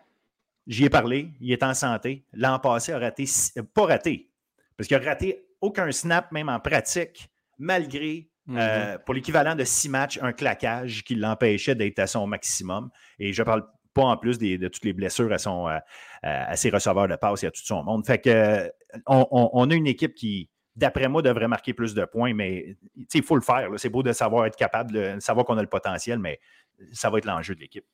j'y ai parlé, il est en santé. L'an passé, a raté, pas raté, parce qu'il a raté aucun snap, même en pratique, malgré euh, mhm. pour l'équivalent de six matchs, un claquage qui l'empêchait d'être à son maximum. Et je ne parle pas en plus de toutes les blessures à, son, euh, à ses receveurs de passe et à tout son monde. Fait que on, a une équipe qui, d'après moi, devrait marquer plus de points, mais il faut le faire. C'est beau de savoir être capable, de savoir qu'on a le potentiel, mais ça va être l'enjeu de l'équipe.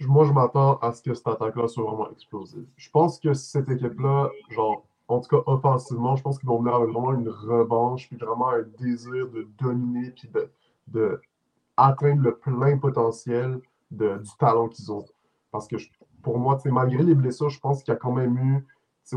Moi, je m'attends à ce que cette attaque-là soit vraiment explosive. Je pense que cette équipe-là, genre, en tout cas offensivement, je pense qu'ils vont venir avec vraiment une revanche, puis vraiment un désir de dominer, puis de, atteindre le plein potentiel du talent qu'ils ont. Parce que pour moi, malgré les blessures, je pense qu'il y a quand même eu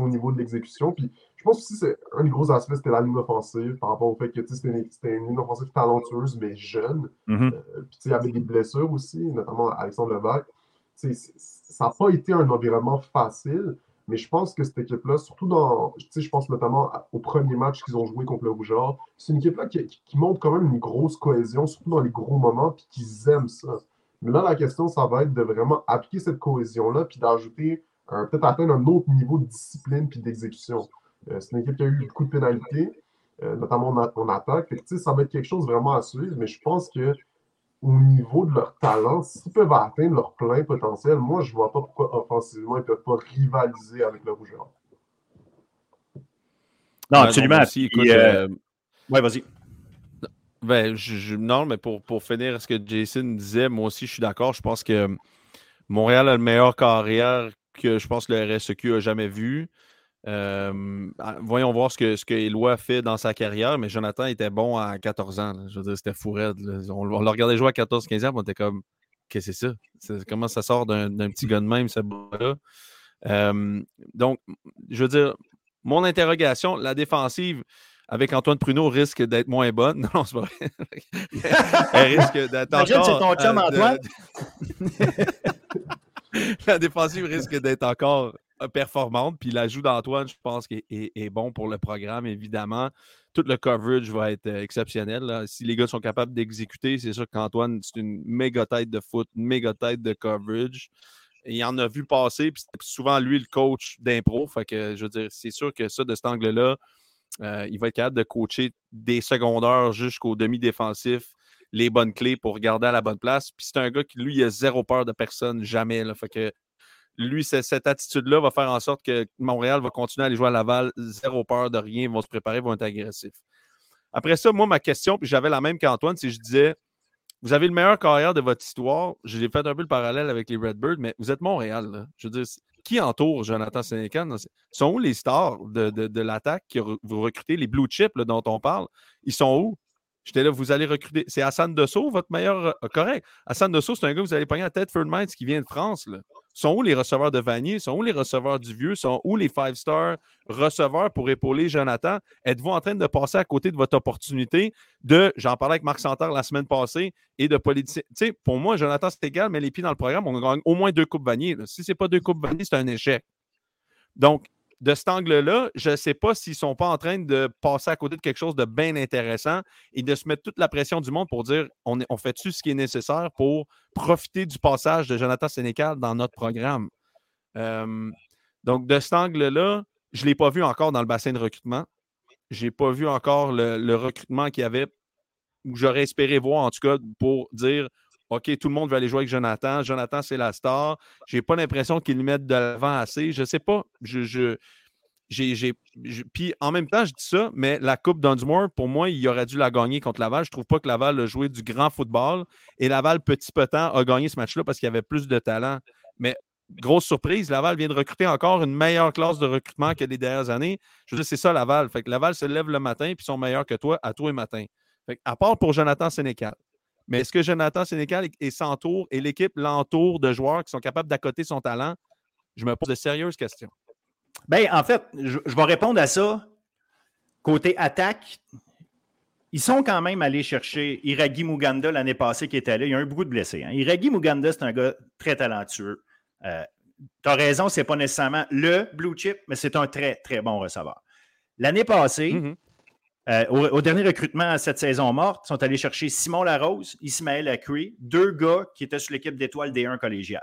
au niveau de l'exécution. Puis je pense aussi que un des gros aspects, c'était la ligne offensive par rapport au fait que c'était une, ligne offensive talentueuse, mais jeune. Mm-hmm. Euh, puis il y avait des blessures aussi, notamment Alexandre Levac. Ça n'a pas été un environnement facile, mais je pense que cette équipe-là, surtout dans. Je pense notamment au premier match qu'ils ont joué contre le Rougeur, c'est une équipe-là qui, montre quand même une grosse cohésion, surtout dans les gros moments, puis qu'ils aiment ça. Mais là, la question, ça va être de vraiment appliquer cette cohésion-là, puis d'ajouter, peut-être atteindre un autre niveau de discipline puis d'exécution. Euh, c'est une équipe qui a eu beaucoup de pénalités, euh, notamment en, attaque. ça va être quelque chose vraiment à suivre, mais je pense que au niveau de leur talent, s'ils peuvent atteindre leur plein potentiel, moi, je ne vois pas pourquoi offensivement, ils ne peuvent pas rivaliser avec le Rougeur. Non, absolument. Euh, oui, vas-y. Ben, non, mais pour, pour finir ce que Jason disait, moi aussi, je suis d'accord. Je pense que Montréal a le meilleur carrière que je pense que le RSEQ a jamais vu. Euh, ah, voyons voir ce que, ce que Éloi fait dans sa carrière, mais Jonathan était bon à 14 ans. Je veux dire, c'était fou On, le regardait jouer à 14-15 ans, on était comme, qu'est-ce que c'est ça? Comment ça sort d'un petit gars de même, ce là euh, donc, je veux dire, mon interrogation, la défensive avec Antoine Pruneau risque d'être moins bonne. Non, c'est pas vrai. Elle risque d'être encore... c'est ton chum, euh, Antoine. la défensive risque d'être encore performante. Puis l'ajout d'Antoine, je pense qu'il est, bon pour le programme, évidemment. Tout le coverage va être euh, exceptionnel. Si les gars sont capables d'exécuter, c'est sûr qu'Antoine, c'est une méga tête de foot, une méga tête de coverage. il en a vu passer, puis c'est souvent lui le coach d'impro. Fait je veux dire, c'est sûr que ça, de cet angle-là, euh, il va être capable de coacher des secondaires jusqu'au demi-défensif les bonnes clés pour garder à la bonne place. Puis c'est un gars qui, lui, il a zéro peur de personne, jamais. Lui, cette attitude-là va faire en sorte que Montréal va continuer à aller jouer à Laval, zéro peur de rien, ils vont se préparer, ils vont être agressifs. Après ça, moi, ma question, puis j'avais la même qu'Antoine, si je disais Vous avez le meilleur carrière de votre histoire. J'ai fait un peu le parallèle avec les Redbirds, mais vous êtes Montréal. Je veux dire, qui entoure Jonathan Sénécan? Sont où les stars de, l'attaque que vous recrutez, les blue chips dont on parle? Ils sont où? J'étais là, vous allez recruter. C'est Hassan Dessau, votre meilleur. Euh, correct. Hassan Dessau, c'est un gars que vous allez pogner à Tedford Mines qui vient de France. Là. Sont où les receveurs de Vanier? Sont où les receveurs du Vieux? Sont où les five-star receveurs pour épauler Jonathan? Êtes-vous en train de passer à côté de votre opportunité de, j'en parlais avec Marc Santerre la semaine passée, et de politique. Tu sais, pour moi, Jonathan, c'est égal, mais les pieds dans le programme, on gagne au moins deux coupes Vanier. Si ce n'est pas deux coupes Vanier, c'est un échec. Donc, de cet angle-là, je ne sais pas s'ils ne sont pas en train de passer à côté de quelque chose de bien intéressant et de se mettre toute la pression du monde pour dire on, on fait-tu ce qui est nécessaire pour profiter du passage de Jonathan Sénécal dans notre programme? donc, de cet angle-là, je ne l'ai pas vu encore dans le bassin de recrutement. Je n'ai pas vu encore le, recrutement qu'il y avait, où j'aurais espéré voir, en tout cas, pour dire OK, tout le monde veut aller jouer avec Jonathan. Jonathan, c'est la star. Je n'ai pas l'impression qu'ils le mettent de l'avant assez. Je ne sais pas. Je, puis en même temps, je dis ça, mais la Coupe Dunsmore, pour moi, il aurait dû la gagner contre Laval. Je ne trouve pas que Laval a joué du grand football. Et Laval, petit peu temps, a gagné ce match-là parce qu'il avait plus de talent. Mais grosse surprise, Laval vient de recruter encore une meilleure classe de recrutement que les dernières années. Je veux dire, c'est ça Laval. Fait que Laval se lève le matin puis sont meilleurs que toi à tous les matins. Fait à part pour Jonathan Sénécal. Mais est-ce que Jonathan Sénécal et s'entoure et l'équipe l'entoure de joueurs qui sont capables d'accoter son talent? Je me pose de sérieuses questions. Bien, en fait, je, vais répondre à ça. Côté attaque, ils sont quand même allés chercher Iragi Muganda l'année passée qui était là. Il y a un beaucoup de blessés. Hein. Iragi Muganda, c'est un gars très talentueux. Euh, tu as raison, ce n'est pas nécessairement le blue chip, mais c'est un très, très bon receveur. L'année passée, mm-hmm. Euh, au, dernier recrutement cette saison morte, ils sont allés chercher Simon Larose, Ismaël Acree, deux gars qui étaient sur l'équipe d'étoiles D1 collégial.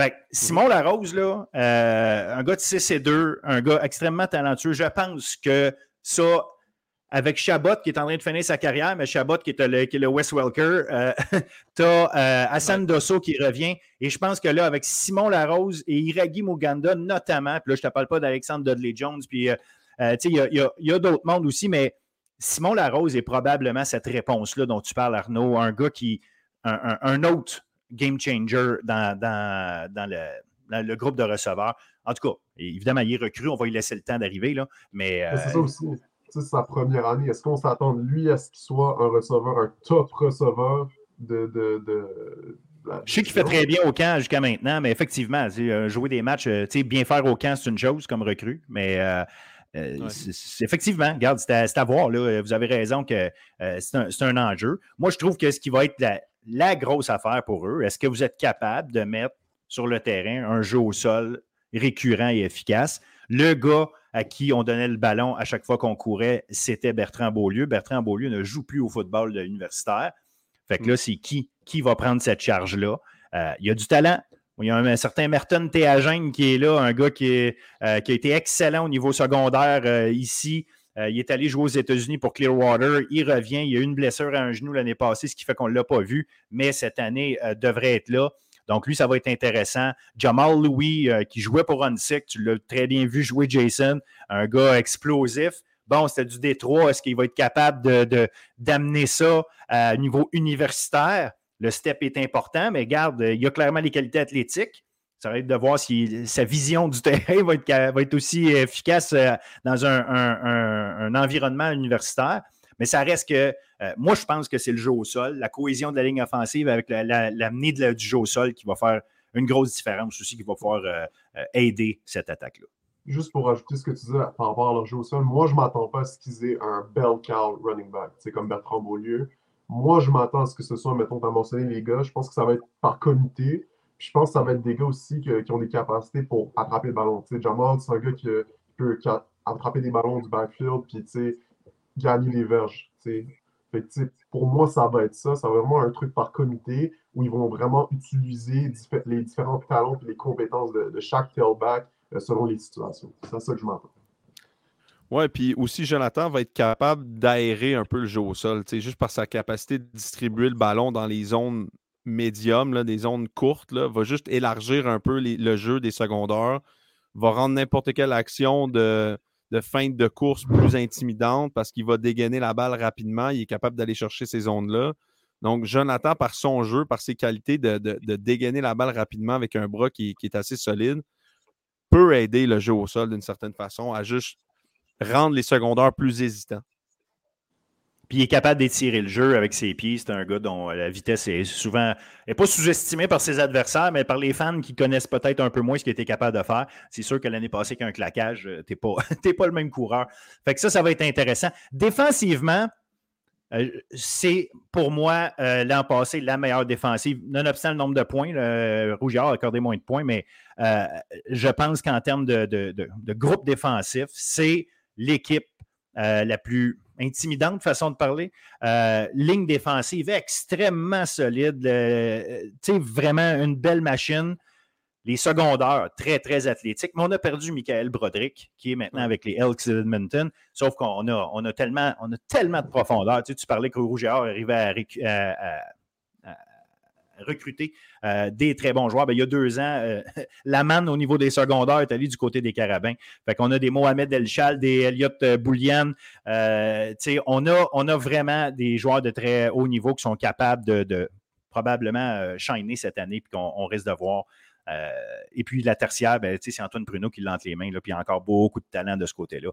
Fait Simon Larose, là, euh, un gars de 6 et 2, un gars extrêmement talentueux. Je pense que ça, avec Chabot qui est en train de finir sa carrière, mais Chabot qui est le, qui est le Wes Welker, euh, tu as Hassan Dosso qui revient. Et je pense que là, avec Simon Larose et Iragi Muganda notamment, puis là, je ne te parle pas d'Alexandre Dudley Jones, puis euh, il y a, d'autres mondes aussi, mais Simon Larose est probablement cette réponse-là dont tu parles, Arnaud, un gars qui. un, autre game changer dans, le, groupe de receveurs. En tout cas, évidemment, il est recru, on va lui laisser le temps d'arriver, là, mais... c'est ça euh, aussi. C'est sa première année. Est-ce qu'on s'attend, lui, à ce qu'il soit un receveur, un top receveur de, Je sais qu'il fait très bien au camp jusqu'à maintenant, mais effectivement, jouer des matchs, bien faire au camp, c'est une chose comme recrue, mais c'est effectivement, regarde, c'est à, voir. Vous avez raison que c'est un, enjeu. Moi, je trouve que ce qui va être la grosse affaire pour eux, est-ce que vous êtes capable de mettre sur le terrain un jeu au sol récurrent et efficace? Le gars à qui on donnait le ballon à chaque fois qu'on courait, c'était Bertrand Beaulieu. Bertrand Beaulieu ne joue plus au football de l'universitaire. Fait que là, mm. c'est qui, qui va prendre cette charge-là? Euh, il y a du talent. Il y a un, certain Merton Théagène qui est là, un gars qui, euh, a été excellent au niveau secondaire euh, ici. il est allé jouer aux États-Unis pour Clearwater. Il revient. Il a eu une blessure à un genou l'année passée, ce qui fait qu'on ne l'a pas vu, mais cette année devrait être là. Donc, lui, ça va être intéressant. Jamal Louis, euh, qui jouait pour Unsick, tu l'as très bien vu jouer Jason, un gars explosif. Bon, c'était du Détroit. Est-ce qu'il va être capable d'amener de, ça à niveau universitaire? Le step est important, mais garde, il y a clairement les qualités athlétiques. Ça va être de voir si sa vision du terrain va être, aussi efficace euh, dans un, environnement universitaire. Mais ça reste que euh, moi, je pense que c'est le jeu au sol, la cohésion de la ligne offensive avec l'amener du jeu au sol qui va faire une grosse différence aussi, qui va pouvoir euh, euh, aider cette attaque-là. Juste pour ajouter ce que tu disais par rapport à leur jeu au sol, moi, je ne m'attends pas à ce qu'ils aient un bell cow running back, c'est comme Bertrand Beaulieu. Moi, je m'attends à ce que ce soit, mettons, tu as mentionné les gars, je pense que ça va être par comité. je pense que ça va être des gars aussi qui ont des capacités pour attraper le ballon. Tu sais, Jamal, c'est un gars qui, peut attraper des ballons du backfield, puis gagner les verges pour moi, ça va être ça. Ça va vraiment un truc par comité où ils vont vraiment utiliser les différents talents et les compétences de, chaque tailback euh, selon les situations. C'est ça que je m'entends. Oui, puis aussi, Jonathan va être capable d'aérer un peu le jeu au sol, juste par sa capacité de distribuer le ballon dans les zones médium, des zones courtes, là, va juste élargir un peu le jeu des secondaires, va rendre n'importe quelle action de, de feinte de course plus intimidante parce qu'il va dégainer la balle rapidement. Il est capable d'aller chercher ces zones-là. Donc, Jonathan, par son jeu, par ses qualités de, dégainer la balle rapidement avec un bras qui, est assez solide, peut aider le jeu au sol d'une certaine façon à juste rendre les secondaires plus hésitants. Puis il est capable d'étirer le jeu avec ses pieds. C'est un gars dont la vitesse est souvent n'est pas sous-estimée par ses adversaires, mais par les fans qui connaissent peut-être un peu moins ce qu'il était capable de faire. C'est sûr que l'année passée, qu'un claquage, euh, tu n'es pas, pas le même coureur. Fait que ça, ça va être intéressant. Défensivement, euh, c'est pour moi euh, l'an passé la meilleure défensive, nonobstant le nombre de points. Rougiard a accordé moins de points, mais je pense qu'en termes de, de, groupe défensif, c'est l'équipe la plus intimidante façon de parler. Euh, ligne défensive extrêmement solide. Euh, sais, vraiment une belle machine. Les secondaires, très, très athlétiques. Mais on a perdu Michael Broderick, qui est maintenant avec les Elks Edmonton. Sauf qu'on a, on a, tellement, on a tellement de profondeur. Tu, sais, tu parlais que Rouge arrivait à, recruter euh, des très bons joueurs. Ben, il y a deux ans, euh, la manne au niveau des secondaires est allée du côté des Carabins. Fait qu'on a des Mohamed Elchal, des Elliot euh, Boulian. on, a, a vraiment des joueurs de très haut niveau qui sont capables de, probablement shiner cette année puis qu'on risque de voir. et puis la tertiaire, ben, c'est Antoine Bruno qui l'a entre les mains, puis il y a encore beaucoup de talent de ce côté-là,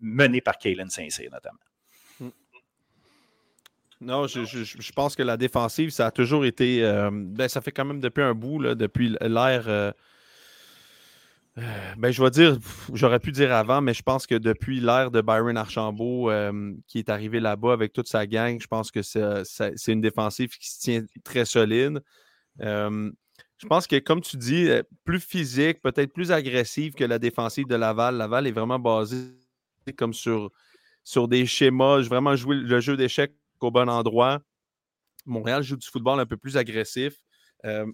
mené par Kalen Saint-Cyr notamment. Non, je, pense que la défensive, ça a toujours été. Euh, ben, ça fait quand même depuis un bout, là, depuis l'ère. Euh, euh, ben, je vais dire, j'aurais pu dire avant, mais je pense que depuis l'ère de Byron Archambault qui est arrivé là-bas avec toute sa gang, je pense que c'est une défensive qui se tient très solide. je pense que, comme tu dis, plus physique, peut-être plus agressive que la défensive de Laval. Laval est vraiment basée comme sur, sur des schémas, vraiment jouer le jeu d'échecs au bon endroit. Montréal joue du football un peu plus agressif. Euh,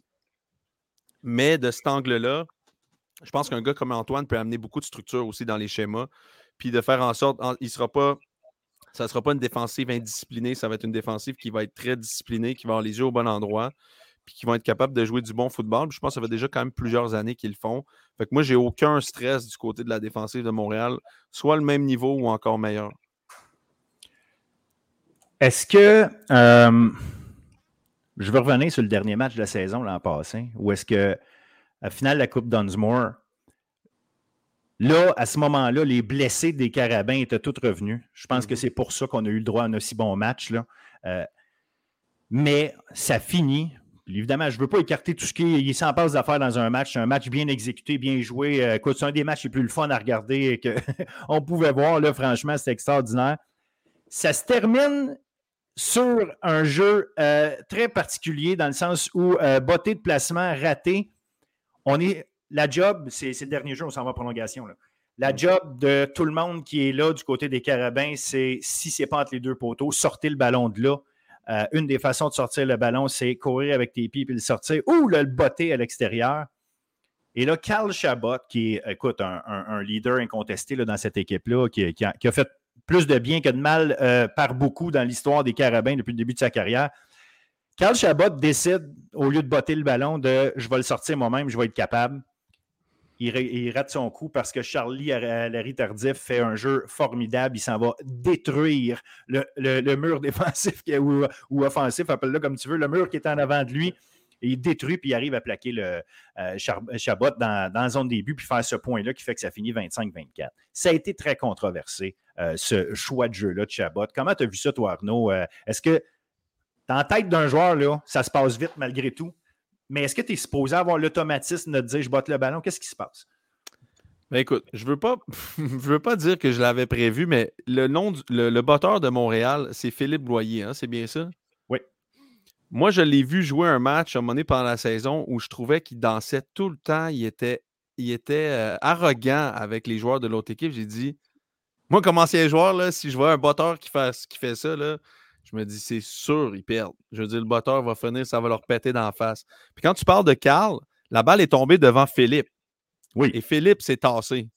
mais de cet angle-là, je pense qu'un gars comme Antoine peut amener beaucoup de structure aussi dans les schémas. Puis de faire en sorte, il sera pas, ça ne sera pas une défensive indisciplinée, ça va être une défensive qui va être très disciplinée, qui va avoir les yeux au bon endroit, puis qui vont être capables de jouer du bon football. je pense que ça fait déjà quand même plusieurs années qu'ils le font. Fait que moi, j'ai aucun stress du côté de la défensive de Montréal, soit le même niveau ou encore meilleur. Est-ce que. Euh, je veux revenir sur le dernier match de la saison l'an passé, où est-ce que, à finale de la Coupe Dunsmore, là, à ce moment-là, les blessés des Carabins étaient tous revenus. Je pense que mhm. c'est pour ça qu'on a eu le droit à un aussi bon match. Là. Euh, mais ça finit évidemment, je ne veux pas écarter tout ce qui s'en passe d'affaires dans un match. C'est un match bien exécuté, bien joué. Euh, écoute, c'est un des matchs les plus le fun à regarder qu'on pouvait voir. Là, franchement, c'est extraordinaire. Ça se termine sur un jeu euh, très particulier dans le sens où euh, de placement raté. On est. La job, c'est le dernier jeu, on s'en va en prolongation. La job de tout le monde qui est là du côté des carabins, c'est si c'est pas entre les deux poteaux, sortez le ballon de là. Euh, une des façons de sortir le ballon, c'est courir avec tes pieds et le sortir ou le botter à l'extérieur. Et là, Carl Chabot, qui est, écoute, un, leader incontesté là, dans cette équipe-là, qui, a, fait plus de bien que de mal euh, par beaucoup dans l'histoire des Carabins depuis le début de sa carrière. Carl Chabot décide, au lieu de botter le ballon, de je vais le sortir moi-même, je vais être capable il, rate son coup parce que Charlie Larry Tardif fait un jeu formidable. Il s'en va détruire le, mur défensif ou, ou offensif, appelle-le comme tu veux, le mur qui est en avant de lui. Il détruit, puis il arrive à plaquer le euh, Chabot dans, dans la zone début, puis faire ce point-là qui fait que ça finit 25-24. Ça a été très controversé, euh, ce choix de jeu-là de Chabot. Comment tu as vu ça, toi, Arnaud? Euh, est-ce que, dans la tête d'un joueur, là, ça se passe vite malgré tout? mais est-ce que tu es supposé avoir l'automatisme de dire je botte le ballon? Qu'est-ce qui se passe? Ben écoute, je veux veux pas dire que je l'avais prévu, mais le nom le, botteur de Montréal, c'est Philippe Bloyer, hein, c'est bien ça? Moi, je l'ai vu jouer un match à un moment donné pendant la saison où je trouvais qu'il dansait tout le temps, il était, il était euh, arrogant avec les joueurs de l'autre équipe. J'ai dit, moi, comme ancien joueur, là, si je vois un botteur qui fait, qui fait ça, là, je me dis, c'est sûr, ils perdent. Je veux dire, le botteur va finir, ça va leur péter d'en face. Puis quand tu parles de Carl, la balle est tombée devant Philippe. Oui. Et Philippe s'est tassé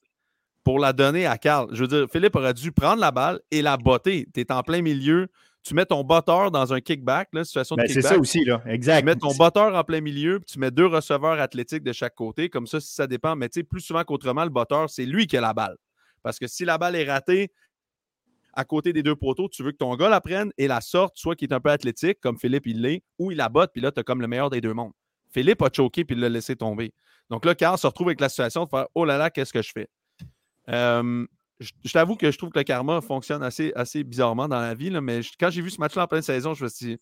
pour la donner à Carl. Je veux dire, Philippe aurait dû prendre la balle et la botter. Tu es en plein milieu. Tu mets ton botteur dans un kickback, là, situation de ben, kickback. C'est ça aussi, là. Exact. Tu mets ton botteur en plein milieu, puis tu mets deux receveurs athlétiques de chaque côté. Comme ça, si ça dépend. Mais tu sais, plus souvent qu'autrement, le botteur, c'est lui qui a la balle. Parce que si la balle est ratée, à côté des deux poteaux, tu veux que ton gars la prenne et la sorte, soit qui est un peu athlétique, comme Philippe il l'est, ou il la botte, puis là, tu as comme le meilleur des deux mondes. Philippe a choqué puis il l'a laissé tomber. Donc là, Carl se retrouve avec la situation de faire Oh là là, qu'est-ce que je fais? Euh, je, t'avoue que je trouve que le karma fonctionne assez, assez bizarrement dans la vie, mais quand j'ai vu ce match-là en pleine saison, je me suis dit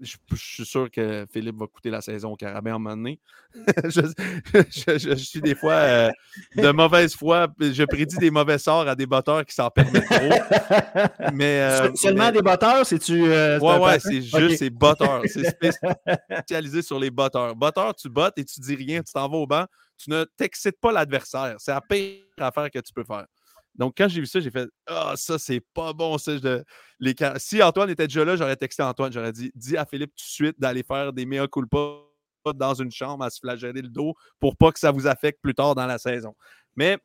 je, suis sûr que Philippe va coûter la saison au Carabin à un moment donné. je, suis des fois euh, de mauvaise foi. Je prédis des mauvais sorts à des batteurs qui s'en permettent trop. Mais, euh, Seulement des batteurs, c'est-tu. Euh, ouais, ouais, c'est juste, c'est batteurs. C'est spécialisé sur les batteurs. Batteur, tu bottes et tu dis rien, tu t'en vas au banc. Tu ne t'excites pas l'adversaire. C'est la pire affaire que tu peux faire. Donc, quand j'ai vu ça, j'ai fait Ah, ça, c'est pas bon. Ça. les... Si Antoine était déjà là, j'aurais texté Antoine. J'aurais dit Dis à Philippe tout de suite d'aller faire des mea culpa dans une chambre à se flageller le dos pour pas que ça vous affecte plus tard dans la saison. Mais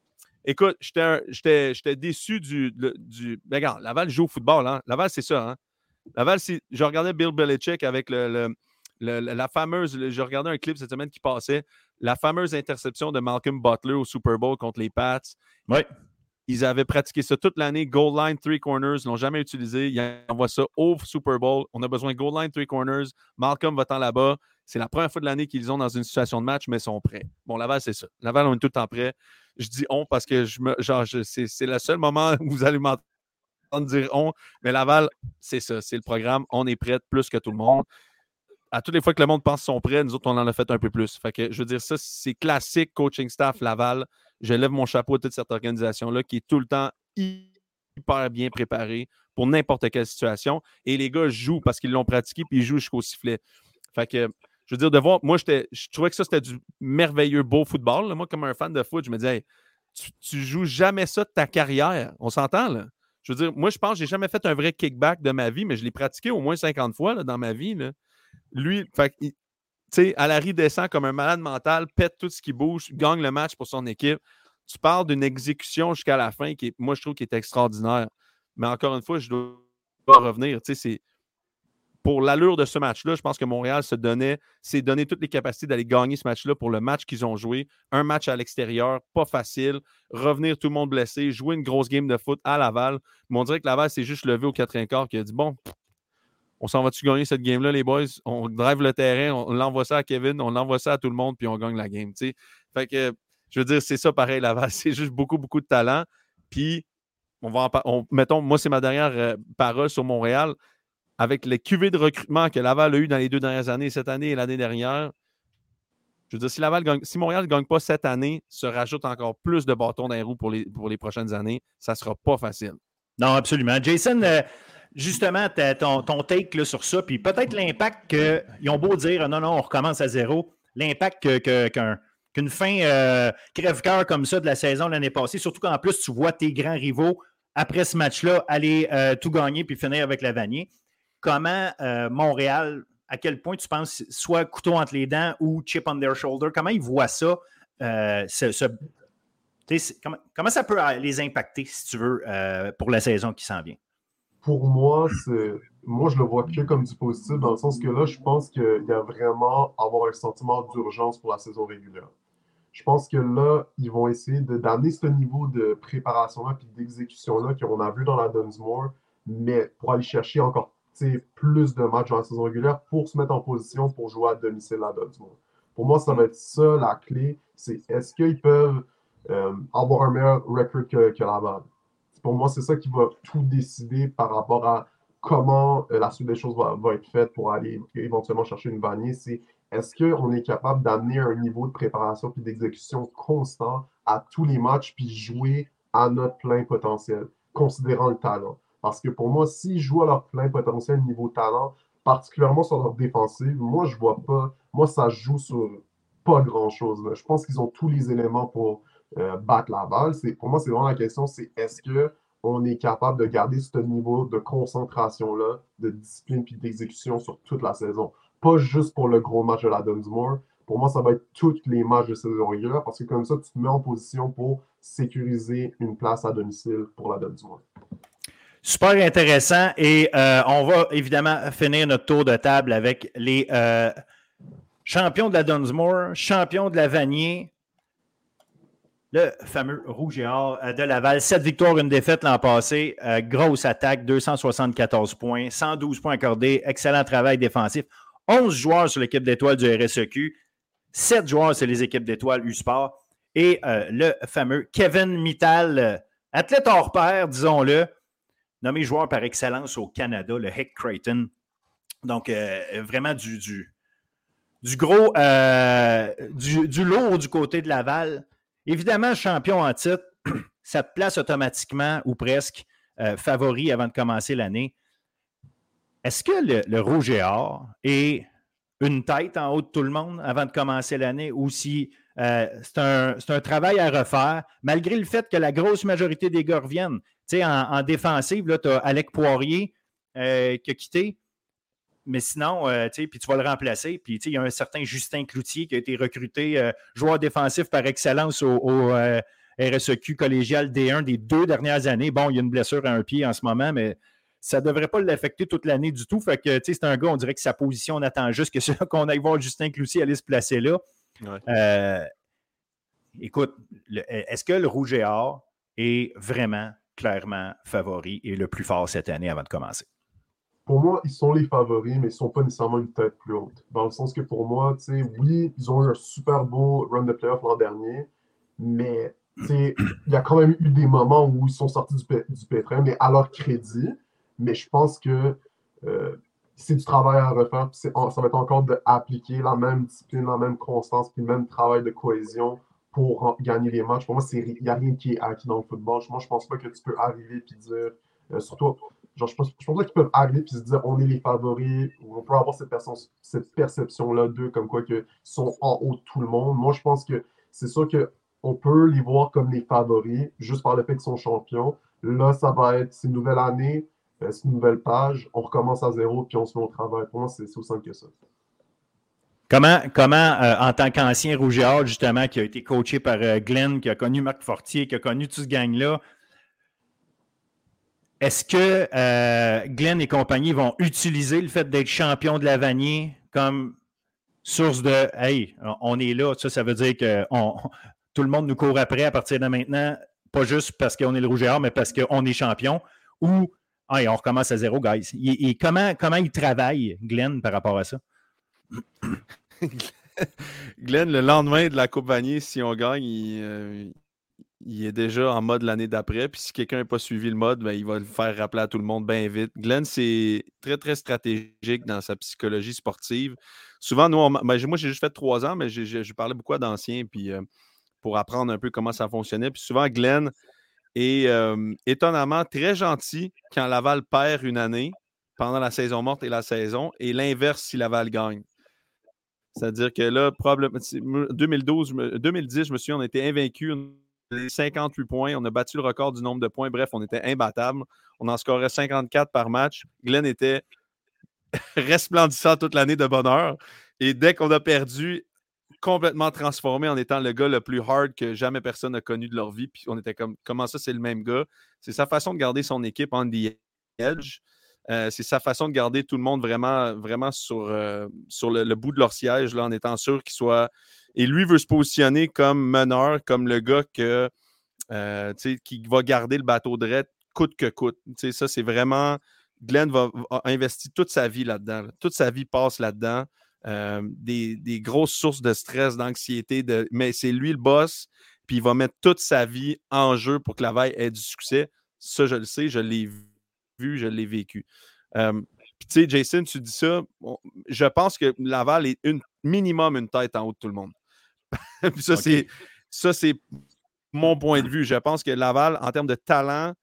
écoute, j'étais déçu du. du... Ben, regarde, Laval joue au football. Hein? Laval, c'est ça. Hein? Laval, je regardais Bill Belichick avec le, la fameuse. je regardais un clip cette semaine qui passait. La fameuse interception de Malcolm Butler au Super Bowl contre les Pats. Oui. Ils avaient pratiqué ça toute l'année. Goal line, three corners, ils l'ont jamais utilisé. Ils envoient ça au Super Bowl. On a besoin de goal line, three corners. Malcolm va-t'en là-bas. C'est la première fois de l'année qu'ils ont dans une situation de match, mais ils sont prêts. Bon, Laval, c'est ça. Laval, on est tout le temps prêts. Je dis on parce que je me, genre, c'est, le seul moment où vous allez m'entendre dire on. Mais Laval, c'est ça. C'est le programme. On est prêts plus que tout le monde à toutes les fois que le monde pense qu'ils sont prêts, nous autres, on en a fait un peu plus. Fait que je veux dire, ça, c'est classique coaching staff Laval je lève mon chapeau à toute cette organisation-là qui est tout le temps hyper bien préparée pour n'importe quelle situation. Et les gars jouent parce qu'ils l'ont pratiqué puis ils jouent jusqu'au sifflet. Fait que, je veux dire, de voir, moi, je trouvais que ça, c'était du merveilleux beau football. Moi, comme un fan de foot, je me disais, tu, tu, joues jamais ça de ta carrière. On s'entend, là? Je veux dire, moi, je pense que j'ai jamais fait un vrai kickback de ma vie, mais je l'ai pratiqué au moins 50 fois dans ma vie. Lui, fait, sais, Alary descend comme un malade mental, pète tout ce qui bouge, gagne le match pour son équipe. Tu parles d'une exécution jusqu'à la fin qui, moi, je trouve qui est extraordinaire. Mais encore une fois, je dois revenir. C'est pour l'allure de ce match-là, je pense que Montréal se donnait, s'est donné toutes les capacités d'aller gagner ce match-là pour le match qu'ils ont joué. Un match à l'extérieur, pas facile. Revenir tout le monde blessé, jouer une grosse game de foot à Laval. Mais on dirait que Laval s'est juste levé au quatrième quart qui a dit Bon, on s'en va-tu gagner cette game-là, les boys? On drive le terrain, on, l'envoie ça à Kevin, on l'envoie ça à tout le monde, puis on gagne la game. Fait que, je veux dire, c'est ça pareil, Laval. C'est juste beaucoup, beaucoup de talent. Puis, on va en, mettons, moi, c'est ma dernière euh, parole sur Montréal. avec les cuvées de recrutement que Laval a eu dans les deux dernières années, cette année et l'année dernière, je veux dire, si, Laval si Montréal ne gagne pas cette année, se rajoute encore plus de bâtons dans les roues pour les, pour les prochaines années, ça ne sera pas facile. Non, absolument. Jason, euh, justement, ton, ton take sur ça, puis peut-être l'impact qu'ils ont beau dire non, non, on recommence à zéro, l'impact qu'une fin euh, crève-cœur comme ça de la saison l'année passée, surtout qu'en plus, tu vois tes grands rivaux après ce match-là aller euh, tout gagner puis finir avec la Vanier. Comment Montréal à quel point tu penses, soit couteau entre les dents ou chip on their shoulder, comment ils voient ça? Euh, comment, ça peut les impacter, si tu veux, euh, pour la saison qui s'en vient? Pour moi, moi, je le vois que comme du positif, dans le sens que là, je pense qu'il y a vraiment avoir un sentiment d'urgence pour la saison régulière. Je pense que là, ils vont essayer d'amener ce niveau de préparation-là et d'exécution-là qu'on a vu dans la Dunsmore, mais pour aller chercher encore plus de matchs dans la saison régulière pour se mettre en position pour jouer à domicile à Dortmund. Pour moi, ça va être ça la clé. C'est est-ce qu'ils peuvent euh, avoir un meilleur record que, que Laval? Pour moi, c'est ça qui va tout décider par rapport à comment euh, la suite des choses va, être faite pour aller éventuellement chercher une vanille. C'est est-ce qu'on est capable d'amener un niveau de préparation et d'exécution constant à tous les matchs puis jouer à notre plein potentiel, considérant le talent? Parce que pour moi, s'ils jouent à leur plein potentiel niveau talent, particulièrement sur leur défensive, moi, je vois pas. Moi, ça joue sur pas grand-chose. Je pense qu'ils ont tous les éléments pour euh, battre la balle. Pour moi, c'est vraiment la question, c'est est-ce qu'on est capable de garder ce niveau de concentration-là, de discipline puis d'exécution sur toute la saison? Pas juste pour le gros match de la Dunsmore. Pour moi, ça va être tous les matchs de saison régulière parce que comme ça, tu te mets en position pour sécuriser une place à domicile pour la Dunsmore. Super intéressant. Et euh, on va évidemment finir notre tour de table avec les euh, champions de la Dunsmore, champions de la Vanier, le fameux Rouge et Or euh, de Laval. Sept victoires, une défaite l'an passé. grosse attaque, 274 points, 112 points accordés. Excellent travail défensif. 11 joueurs sur l'équipe d'étoiles du RSEQ. 7 joueurs sur les équipes d'étoiles U-Sport. Et le fameux Kevin Mittal, athlète hors pair, disons-le nommé joueur par excellence au Canada, le Hick Creighton. Donc, euh, vraiment du, du, gros, euh, du, lourd du côté de Laval. Évidemment, champion en titre, ça te place automatiquement ou presque euh, favori avant de commencer l'année. Est-ce que le, Rouge et Or est une tête en haut de tout le monde avant de commencer l'année ou si c'est un, travail à refaire, malgré le fait que la grosse majorité des gars reviennent? En, défensive, tu as Alec Poirier euh, qui a quitté. Mais sinon, euh, puis tu vas le remplacer. Puis il y a un certain Justin Cloutier qui a été recruté euh, joueur défensif par excellence au, RSEQ collégial D1 des deux dernières années. Bon, il y a une blessure à un pied en ce moment, mais ça ne devrait pas l'affecter toute l'année du tout. Fait que c'est un gars, on dirait que sa position, on attend juste que qu'on aille voir Justin Cloutier aller se placer là. écoute, est-ce que le Rouge et Or est vraiment clairement favori et le plus fort cette année avant de commencer? Pour moi, ils sont les favoris, mais ils ne sont pas nécessairement une tête plus haute. Dans le sens que pour moi, oui, ils ont eu un super beau run de playoff l'an dernier, mais il y a quand même eu des moments où ils sont sortis du, pétrin, mais à leur crédit. Mais je pense que euh, c'est du travail à refaire. ça va être encore d'appliquer la même discipline, la même constance, puis le même travail de cohésion pour gagner les matchs. Pour moi, il n'y a rien qui est acquis dans le football. Moi, je ne pense pas que tu peux arriver et dire, euh, surtout, je pense, qu'ils peuvent arriver et se dire on est les favoris, ou on peut avoir cette, cette perception-là d'eux comme quoi qu'ils sont en haut de tout le monde. Moi, je pense que c'est sûr qu'on peut les voir comme les favoris juste par le fait qu'ils sont champions. Là, ça va être, c'est une nouvelle année, euh, c'est une nouvelle page, on recommence à zéro puis on se met au travail. Pour moi, c'est aussi simple que ça. Comment, comment euh, en tant qu'ancien Rougeard, justement, qui a été coaché par euh, Glenn, qui a connu Marc Fortier, qui a connu tout ce gang-là, est-ce que euh, Glenn et compagnie vont utiliser le fait d'être champion de la Vanier comme source de Hey, on est là, ça, ça veut dire que tout le monde nous court après à partir de maintenant, pas juste parce qu'on est le Rouge mais parce qu'on est champion, ou hey, on recommence à zéro, guys. Et, comment, comment il travaille, Glenn, par rapport à ça? Glenn, le lendemain de la Coupe Vanier, si on gagne, il, euh, il est déjà en mode l'année d'après. Puis si quelqu'un n'a pas suivi le mode, ben, il va le faire rappeler à tout le monde bien vite. Glenn, c'est très, très stratégique dans sa psychologie sportive. Souvent, nous, ben, moi, j'ai juste fait trois ans, mais je parlais beaucoup d'anciens euh, pour apprendre un peu comment ça fonctionnait. Puis souvent, Glenn est euh, étonnamment très gentil quand Laval perd une année pendant la saison morte et la saison, et l'inverse si Laval gagne. C'est-à-dire que là, probablement, 2012, 2010, je me souviens, on était invaincus 58 points. On a battu le record du nombre de points. Bref, on était imbattable. On en scorait 54 par match. Glenn était resplendissant toute l'année de bonheur. Et dès qu'on a perdu, complètement transformé en étant le gars le plus hard que jamais personne n'a connu de leur vie. Puis on était comme, comment ça, c'est le même gars? C'est sa façon de garder son équipe on the edge. Euh, c'est sa façon de garder tout le monde vraiment, vraiment sur, euh, sur le, bout de leur siège, en étant sûr qu'il soit. Et lui veut se positionner comme meneur, comme le gars euh, qui va garder le bateau de raid coûte que coûte. ça, c'est vraiment. Glenn va, investir toute sa vie là-dedans. Toute sa vie passe là-dedans. des, grosses sources de stress, d'anxiété, mais c'est lui le boss, puis il va mettre toute sa vie en jeu pour que la veille ait du succès. Ça, je le sais, je l'ai vu vu, je l'ai vécu. tu sais, Jason, tu dis ça, je pense que Laval est une, minimum une tête en haut de tout le monde. Puis ça, c'est ça, c'est mon point de vue. Je pense que Laval, en termes de talent,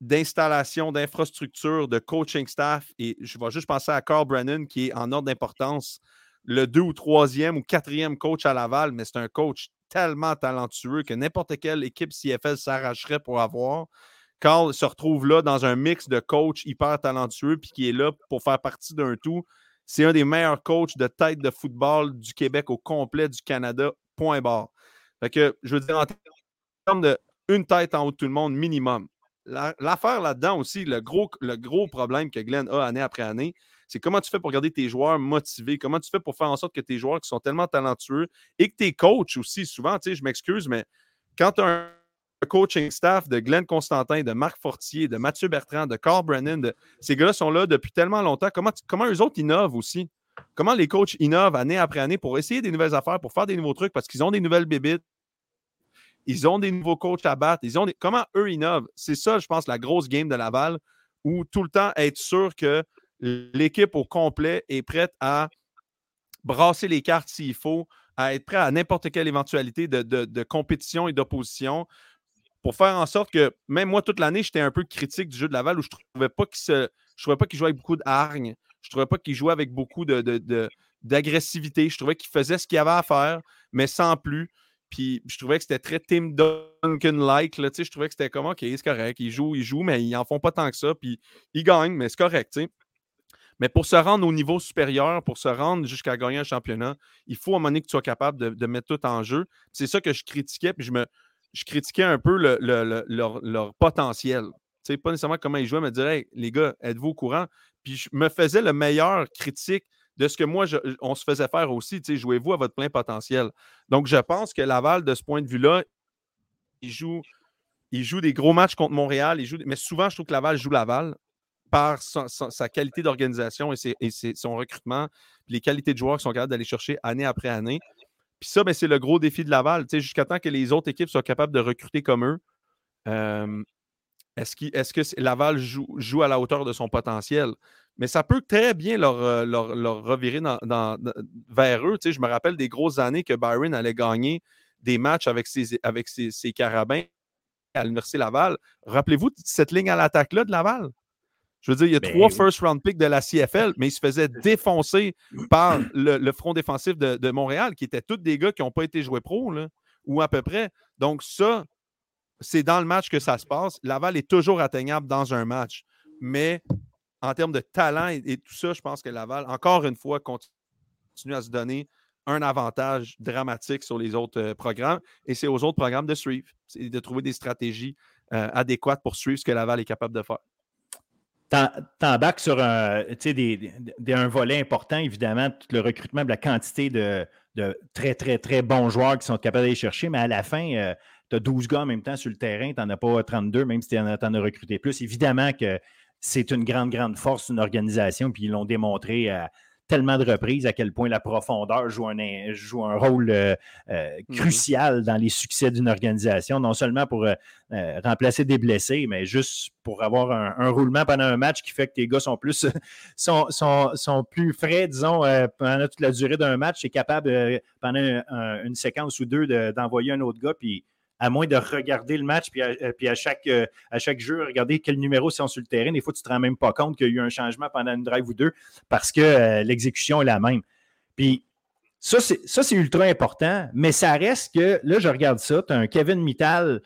d'installation, d'infrastructure, de coaching staff, et je vais juste penser à Carl Brennan, qui est en ordre d'importance le deux ou troisième ou quatrième coach à Laval, mais c'est un coach tellement talentueux que n'importe quelle équipe CFL s'arracherait pour avoir. Carl se retrouve là dans un mix de coachs hyper talentueux puis qui est là pour faire partie d'un tout. C'est un des meilleurs coachs de tête de football du Québec au complet du Canada, point barre. Fait je veux dire, en termes de une tête en haut de tout le monde, minimum. L'affaire là-dedans aussi, le gros, le gros problème que Glenn a année après année, c'est comment tu fais pour garder tes joueurs motivés, comment tu fais pour faire en sorte que tes joueurs qui sont tellement talentueux et que tes coachs aussi, souvent, tu je m'excuse, mais quand tu as un coaching staff de Glenn Constantin, de Marc Fortier, de Mathieu Bertrand, de Carl Brennan, ces gars-là sont là depuis tellement longtemps. Comment, comment eux autres innovent aussi? Comment les coachs innovent année après année pour essayer des nouvelles affaires, pour faire des nouveaux trucs parce qu'ils ont des nouvelles bébites, ils ont des nouveaux coachs à battre, ils ont comment eux innovent? C'est ça, je pense, la grosse game de Laval, où tout le temps être sûr que l'équipe au complet est prête à brasser les cartes s'il faut, à être prêt à n'importe quelle éventualité de, de compétition et d'opposition, pour faire en sorte que, même moi, toute l'année, j'étais un peu critique du jeu de Laval où je trouvais pas qu'il se. Je trouvais pas qu'il jouait avec beaucoup de hargne. Je trouvais pas qu'il jouait avec beaucoup de, d'agressivité. Je trouvais qu'il faisait ce qu'il avait à faire, mais sans plus. Puis je trouvais que c'était très Tim Duncan-like. Je trouvais que c'était comme OK, c'est correct. Ils jouent, ils jouent, mais ils n'en font pas tant que ça. Puis ils gagnent, mais c'est correct. Mais pour se rendre au niveau supérieur, pour se rendre jusqu'à gagner un championnat, il faut à un moment donné que tu sois capable de, de mettre tout en jeu. C'est ça que je critiquais. Puis je me, je critiquais un peu leur, potentiel. Tu pas nécessairement comment ils jouaient, mais dire les gars, êtes-vous au courant? Puis je me faisais le meilleur critique de ce que moi, on se faisait faire aussi. Jouez-vous à votre plein potentiel. Donc, je pense que Laval, de ce point de vue-là, il joue, des gros matchs contre Montréal. Mais souvent, je trouve que Laval joue Laval par sa, qualité d'organisation et, et son recrutement, les qualités de joueurs qui sont capables d'aller chercher année après année. Puis ça, ben, c'est le gros défi de Laval. Jusqu'à temps que les autres équipes soient capables de recruter comme eux, est-ce, que Laval joue, à la hauteur de son potentiel? Mais ça peut très bien leur, euh, revirer vers eux. je me rappelle des grosses années que Byron allait gagner des matchs avec ses, avec ses carabins à l'Université Laval. Rappelez-vous cette ligne à l'attaque-là de Laval? Je veux dire, il y a ben trois first round picks de la CFL, mais il se faisait défoncer par le, front défensif de, Montréal, qui étaient tous des gars qui n'ont pas été joués pro, ou à peu près. Donc, ça, c'est dans le match que ça se passe. Laval est toujours atteignable dans un match. Mais en termes de talent et, tout ça, je pense que Laval, encore une fois, continue à se donner un avantage dramatique sur les autres euh, programmes. Et c'est aux autres programmes de suivre. C'est de trouver des stratégies euh, adéquates pour suivre ce que Laval est capable de faire t'embarques sur un, un volet important, évidemment, tout le recrutement, la quantité de, très, très, très bons joueurs qui sont capables d'aller chercher, mais à la fin, euh, tu as 12 gars en même temps sur le terrain, tu n'en as pas 32, même si tu en, as recruté plus. Évidemment que c'est une grande, grande force, une organisation, puis ils l'ont démontré tellement de reprises à quel point la profondeur joue un, joue un rôle euh, euh, mm-hmm. crucial dans les succès d'une organisation, non seulement pour euh, remplacer des blessés, mais juste pour avoir un, roulement pendant un match qui fait que tes gars sont plus, sont, sont, plus frais, disons, pendant toute la durée d'un match. C'est capable, pendant une séquence ou deux, d'envoyer un autre gars, puis à moins de regarder le match, puis à, euh, chaque, euh, à chaque jeu, regarder quel numéro sont sur le terrain. Des fois, tu ne te rends même pas compte qu'il y a eu un changement pendant une drive ou deux parce que euh, l'exécution est la même. Puis ça, c'est ultra important, mais ça reste que, là, je regarde ça, tu as un Kevin Mittal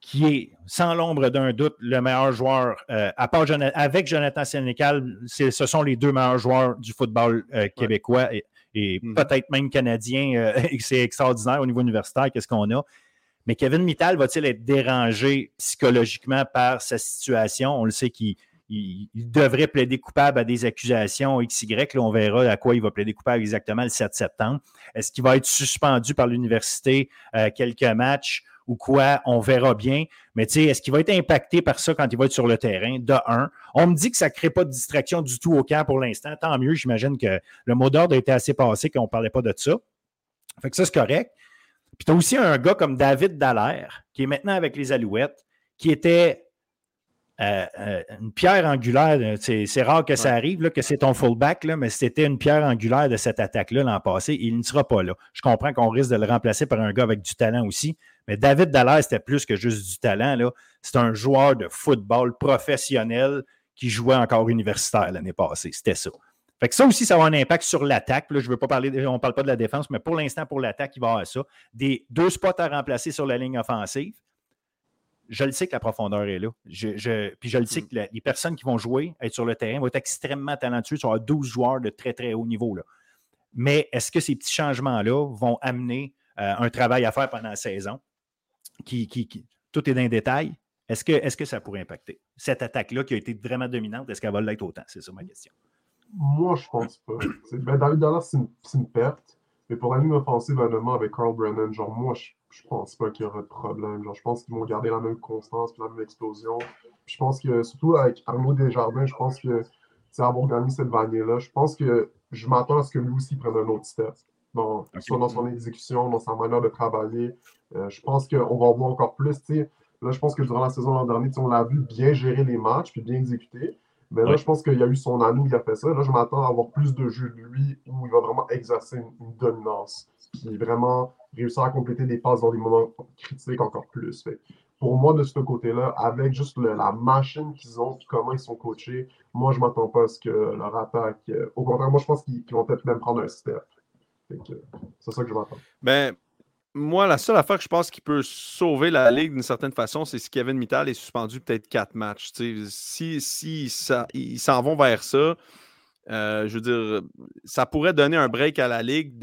qui est, sans l'ombre d'un doute, le meilleur joueur, à part avec Jonathan Sénécal, ce sont les deux meilleurs joueurs du football québécois et, mm-hmm. peut-être même canadien. c'est extraordinaire au niveau universitaire, qu'est-ce qu'on a. Mais Kevin Mittal va-t-il être dérangé psychologiquement par sa situation? On le sait qu'il devrait plaider coupable à des accusations XY. On verra à quoi il va plaider coupable exactement le 7 septembre. Est-ce qu'il va être suspendu par l'université euh, quelques matchs ou quoi? On verra bien. Mais est-ce qu'il va être impacté par ça quand il va être sur le terrain? De un. On me dit que ça ne crée pas de distraction du tout au camp pour l'instant. Tant mieux. J'imagine que le mot d'ordre a été assez passé qu'on ne parlait pas de ça. Fait que ça, c'est correct. Puis tu as aussi un gars comme David Dallaire, qui est maintenant avec les Alouettes, qui était euh, euh, une pierre angulaire. C'est rare que ça arrive, là, que c'est ton fullback, là, mais c'était une pierre angulaire de cette attaque-là l'an passé. Il ne sera pas là. Je comprends qu'on risque de le remplacer par un gars avec du talent aussi, mais David Dallaire, c'était plus que juste du talent. C'est un joueur de football professionnel qui jouait encore universitaire l'année passée. C'était ça. Fait que ça aussi, ça va avoir un impact sur l'attaque. je ne veux pas parler, on ne parle pas de la défense, mais pour l'instant, pour l'attaque, il va y avoir ça. Des deux spots à remplacer sur la ligne offensive. Je le sais que la profondeur est là. Je, puis je le sais mm. que les personnes qui vont jouer, être sur le terrain, vont être extrêmement talentueux. Tu vas avoir 12 joueurs de très, très haut niveau. Là. Mais est-ce que ces petits changements-là vont amener euh, un travail à faire pendant la saison? Qui, qui, tout est dans les détails? Est-ce que, est que ça pourrait impacter? Cette attaque-là qui a été vraiment dominante, est-ce qu'elle va l'être autant? C'est ça ma question. Moi, je pense pas. Ben, David Dallas, c'est une, perte. Mais pour la ligne offensive, honnêtement, avec Carl Brennan, genre, moi, je, je pense pas qu'il y aura de problème. Genre, je pense qu'ils vont garder la même constance, la même explosion. je pense que, surtout avec Arnaud Desjardins, je pense que, c'est avoir gagné cette vanille-là, je pense que je m'attends à ce que lui aussi prenne un autre step. Soit dans son exécution, dans sa manière de travailler. Euh, je pense qu'on va voir encore plus. Là, je pense que durant la saison l'an dernier, on l'a vu bien gérer les matchs puis bien exécuter. Mais là, je pense qu'il y a eu son anneau, il a fait ça. Là, je m'attends à avoir plus de jeux de lui où il va vraiment exercer une, dominance. Puis vraiment réussir à compléter des passes dans des moments critiques encore plus. pour moi, de ce côté-là, avec juste la machine qu'ils ont et comment ils sont coachés, moi, je ne m'attends pas à ce que leur attaque. Euh, au contraire, moi, je pense qu'ils vont peut-être même prendre un step. C'est ça que je m'attends. Ben, moi, la seule affaire que je pense qui peut sauver la Ligue d'une certaine façon, c'est si Kevin Mittal est suspendu peut-être quatre matchs. si, si ils s'en vont vers ça, euh, je veux dire, ça pourrait donner un break à la Ligue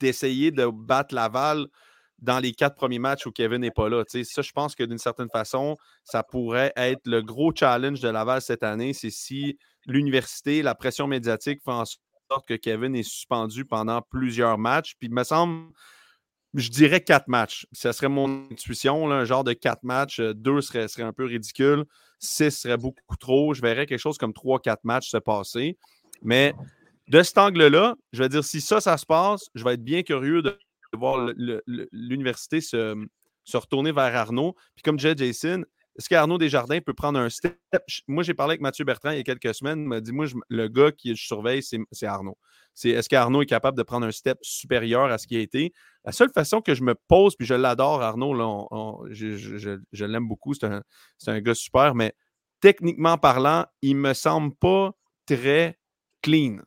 d'essayer de, battre Laval dans les quatre premiers matchs où Kevin n'est pas là. ça, je pense que d'une certaine façon, ça pourrait être le gros challenge de Laval cette année. C'est si l'université, la pression médiatique fait en sorte que Kevin est suspendu pendant plusieurs matchs. Puis il me semble, je dirais quatre matchs. Ce serait mon intuition, un genre de quatre matchs. Euh, deux serait, serait un peu ridicule. Six serait beaucoup trop. Je verrais quelque chose comme trois, quatre matchs se passer. Mais de cet angle-là, je vais dire, si ça, ça se passe, je vais être bien curieux de voir l'université se, se, retourner vers Arnaud. Puis comme disait Jason, est-ce qu'Arnaud Desjardins peut prendre un step? Moi, j'ai parlé avec Mathieu Bertrand il y a quelques semaines. Il m'a dit Moi, le gars qui je surveille, c'est Arnaud. est-ce qu'Arnaud est capable de prendre un step supérieur à ce qui a été? La seule façon que je me pose, puis je l'adore, Arnaud, je, l'aime beaucoup, c'est un, gars super, mais techniquement parlant, il ne me semble pas très clean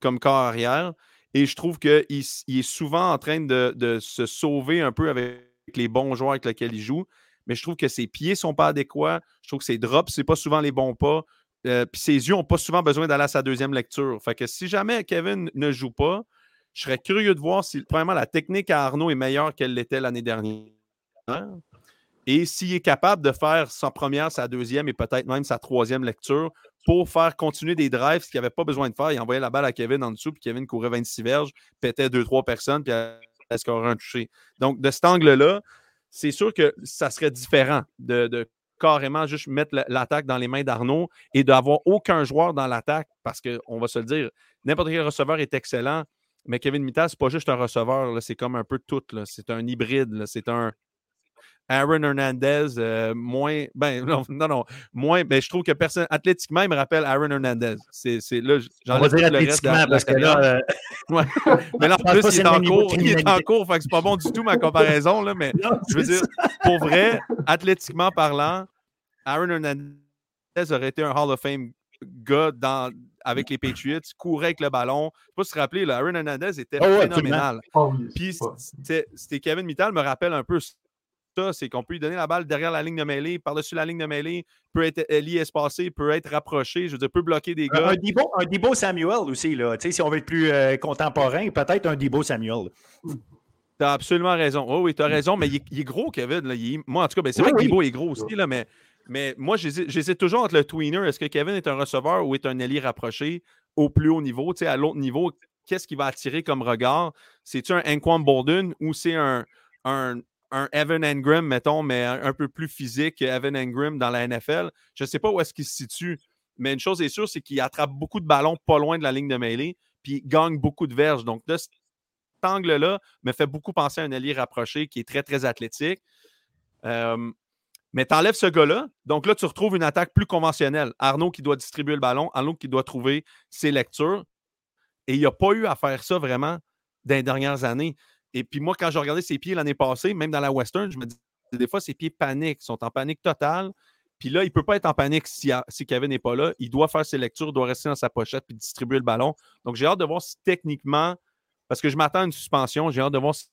comme corps arrière. Et je trouve qu'il il est souvent en train de, de se sauver un peu avec les bons joueurs avec lesquels il joue mais je trouve que ses pieds ne sont pas adéquats. Je trouve que ses drops, ce pas souvent les bons pas. Euh, puis ses yeux n'ont pas souvent besoin d'aller à sa deuxième lecture. Fait que si jamais Kevin ne joue pas, je serais curieux de voir si, premièrement, la technique à Arnaud est meilleure qu'elle l'était l'année dernière. Et s'il est capable de faire sa première, sa deuxième et peut-être même sa troisième lecture pour faire continuer des drives, ce qu'il n'avait pas besoin de faire. Il envoyait la balle à Kevin en dessous, puis Kevin courait 26 verges, pétait 2-3 personnes, puis elle aurait un touché. Donc, de cet angle-là, c'est sûr que ça serait différent de, carrément juste mettre l'attaque dans les mains d'Arnaud et d'avoir aucun joueur dans l'attaque parce qu'on va se le dire, n'importe quel receveur est excellent, mais Kevin Mittal, c'est pas juste un receveur, c'est comme un peu tout. C'est un hybride, c'est un, Aaron Hernandez, euh, moins. Ben, non, non, moins. Ben, je trouve que personne. Athlétiquement, il me rappelle Aaron Hernandez. C'est, là, j'en ai dire athlétiquement parce que là. Euh, ouais. mais là, en plus, il est en cours. Il est en cours. Fait que c'est pas bon du tout ma comparaison, là. Mais je veux dire, pour vrai, athlétiquement parlant, Aaron Hernandez aurait été un Hall of Fame gars dans, avec les Patriots, courait avec le ballon. Je ne sais pas si se rappeler, là, Aaron Hernandez était oh, phénoménal. Oh, Puis c'était Kevin Mittal me rappelle un peu c'est qu'on peut lui donner la balle derrière la ligne de mêlée, par-dessus la ligne de mêlée, peut être lié espacé, peut être rapproché, je veux dire, peut bloquer des gars. Un, Debo, un Debo Samuel aussi, là. si on veut être plus euh, contemporain, peut-être un Debo Samuel. Tu as absolument raison. Oh, oui, tu as raison, mais il est, gros, Kevin. moi, en tout cas, ben, c'est vrai que Debo est gros aussi, là, mais, mais moi, j'hésite toujours entre le tweener. Est-ce que Kevin est un receveur ou est un allié rapproché au plus haut niveau? à l'autre niveau, qu'est-ce qui va attirer comme regard? C'est-tu un Anquan Bolden ou c'est un, un, un Evan Engram, mettons, mais un, peu plus physique que Evan Engram dans la NFL. Je ne sais pas où est-ce qu'il se situe, mais une chose est sûre, c'est qu'il attrape beaucoup de ballons pas loin de la ligne de mêlée, puis il gagne beaucoup de verges. Donc, cet angle-là, me fait beaucoup penser à un allié rapproché qui est très, très athlétique. mais tu enlèves ce gars-là. Donc là, tu retrouves une attaque plus conventionnelle. Arnaud qui doit distribuer le ballon, Arnaud qui doit trouver ses lectures. Et il n'y a pas eu à faire ça vraiment dans les dernières années. Et puis moi, quand j'ai regardé ses pieds l'année passée, même dans la Western, je me dis des fois, ses pieds paniquent, sont en panique totale. Puis là, il ne peut pas être en panique si, si, Kevin n'est pas là. Il doit faire ses lectures, doit rester dans sa pochette puis distribuer le ballon. Donc, j'ai hâte de voir si techniquement, parce que je m'attends à une suspension, j'ai hâte de voir si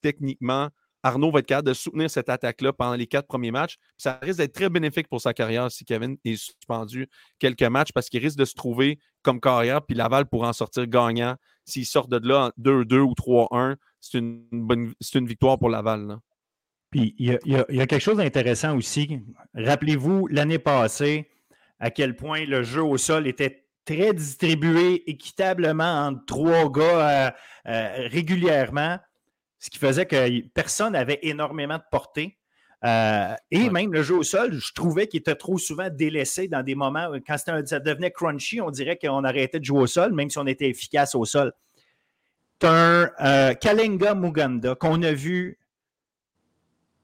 techniquement Arnaud va être capable de soutenir cette attaque-là pendant les quatre premiers matchs. ça risque d'être très bénéfique pour sa carrière si Kevin est suspendu quelques matchs parce qu'il risque de se trouver comme carrière, puis Laval pourra en sortir gagnant s'il sort de là 2-2 ou 3-1 c'est une victoire pour Laval. Puis il y, a, quelque chose d'intéressant aussi. Rappelez-vous, l'année passée, à quel point le jeu au sol était très distribué équitablement entre trois gars euh, euh, régulièrement, ce qui faisait que personne n'avait énormément de portée. Euh, et même le jeu au sol, je trouvais qu'il était trop souvent délaissé dans des moments, quand ça devenait crunchy, on dirait qu'on arrêtait de jouer au sol, même si on était efficace au sol un euh, Kalenga Muganda qu'on a vu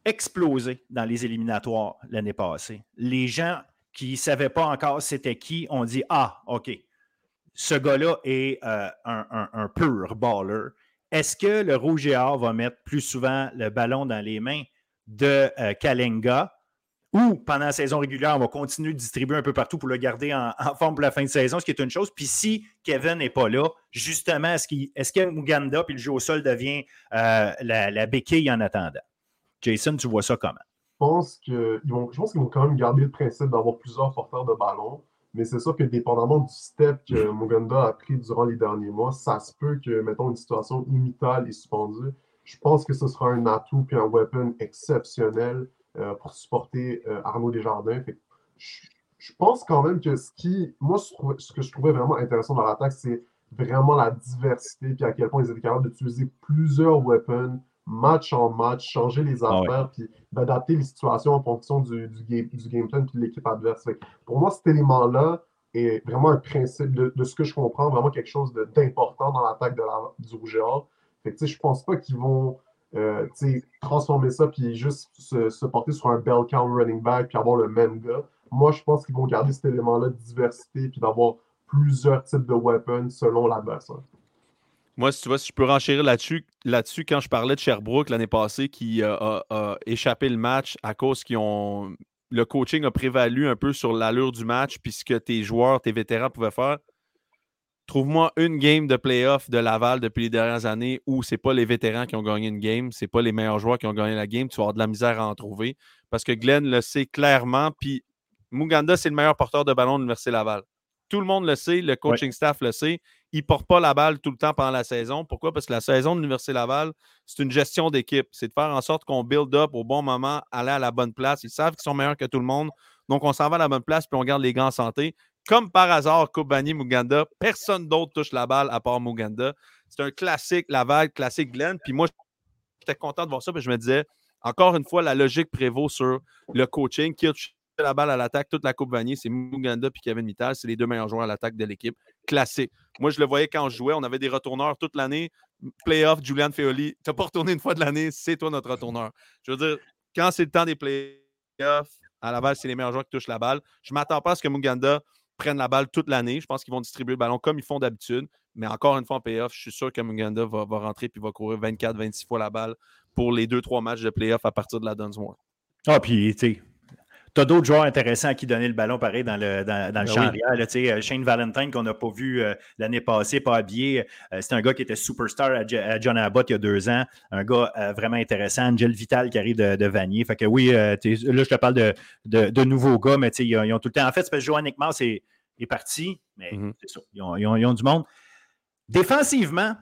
exploser dans les éliminatoires l'année passée. Les gens qui ne savaient pas encore c'était qui ont dit Ah, OK, ce gars-là est euh, un, pur baller. Est-ce que le Rouge et Or va mettre plus souvent le ballon dans les mains de euh, Kalenga ou pendant la saison régulière, on va continuer de distribuer un peu partout pour le garder en, forme pour la fin de saison, ce qui est une chose. Puis si Kevin n'est pas là, justement, est-ce, est-ce que Muganda puis le jeu au sol devient euh, la, béquille en attendant? Jason, tu vois ça comment? Je pense, que, vont, je pense qu'ils vont quand même garder le principe d'avoir plusieurs porteurs de ballon. Mais c'est sûr que dépendamment du step que Muganda a pris durant les derniers mois, ça se peut que, mettons, une situation imitale est suspendue. Je pense que ce sera un atout puis un weapon exceptionnel euh, pour supporter euh, Arnaud Desjardins. je, pense quand même que ce qui, moi, ce que je trouvais vraiment intéressant dans l'attaque, c'est vraiment la diversité, puis à quel point ils étaient capables d'utiliser plusieurs weapons, match en match, changer les ah affaires, puis d'adapter les situations en fonction du, du, game, du game plan puis de l'équipe adverse. pour moi, cet élément-là est vraiment un principe de, ce que je comprends, vraiment quelque chose d'important dans l'attaque du Rouge et Or. Fait que, je pense pas qu'ils vont euh, transformer ça puis juste se, porter sur un bell count running back puis avoir le même gars. Moi, je pense qu'ils vont garder cet élément-là de diversité puis d'avoir plusieurs types de weapons selon la. Moi, si tu vois, si je peux renchérir là-dessus, là-dessus quand je parlais de Sherbrooke l'année passée qui euh, a, échappé le match à cause qu'ils ont. Le coaching a prévalu un peu sur l'allure du match puis ce que tes joueurs, tes vétérans pouvaient faire. Trouve-moi une game de playoff de Laval depuis les dernières années où c'est pas les vétérans qui ont gagné une game, c'est pas les meilleurs joueurs qui ont gagné la game. Tu vas avoir de la misère à en trouver parce que Glenn le sait clairement. Puis Muganda, c'est le meilleur porteur de ballon de l'Université Laval. Tout le monde le sait, le coaching staff le sait. Il ne porte pas la balle tout le temps pendant la saison. Pourquoi? Parce que la saison de l'Université Laval, c'est une gestion d'équipe. C'est de faire en sorte qu'on build up au bon moment, aller à la bonne place. Ils savent qu'ils sont meilleurs que tout le monde. Donc, on s'en va à la bonne place puis on garde les gants en santé. Comme par hasard, Kobani Muganda, personne d'autre touche la balle à part Muganda. C'est un classique Laval, classique Glenn. Puis moi, j'étais content de voir ça, puis je me disais, encore une fois, la logique prévaut sur le coaching. Kirk la balle à l'attaque toute la Coupe Vanier, c'est Muganda et Kevin Mittal. C'est les deux meilleurs joueurs à l'attaque de l'équipe. Classique. Moi, je le voyais quand je jouais. On avait des retourneurs toute l'année. Playoff, Julian Feoli. Tu n'as pas retourné une fois de l'année, c'est toi notre retourneur. Je veux dire, quand c'est le temps des playoffs, à Laval, c'est les meilleurs joueurs qui touchent la balle. Je ne m'attends pas à ce que Muganda prenne la balle toute l'année. Je pense qu'ils vont distribuer le ballon comme ils font d'habitude. Mais encore une fois, en playoff, je suis sûr que Muganda va, va rentrer et va courir 24-26 fois la balle pour les 2-3 matchs de playoff à partir de la Dunsmore. Ah, puis, tu sais, tu as d'autres joueurs intéressants à qui donner le ballon pareil dans le, dans, dans le ben champ euh, Shane Valentine, qu'on n'a pas vu euh, l'année passée, pas habillé. Euh, c'est un gars qui était superstar à, John Abbott il y a deux ans. Un gars vraiment intéressant. Angel Vital qui arrive de, Vanier. Fait que oui, là, je te parle de, de, nouveaux gars, mais ils, ils, ont tout le temps. En fait, c'est parce que Johan Nickmars est, est, parti, mais mm-hmm. c'est ça. Ils ont, ils, ont, du monde. Défensivement,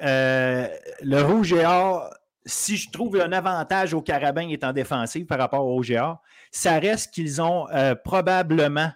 le Rouge et Or, si je trouve un avantage au Carabin étant défensif par rapport au GA, ça reste qu'ils ont euh, probablement,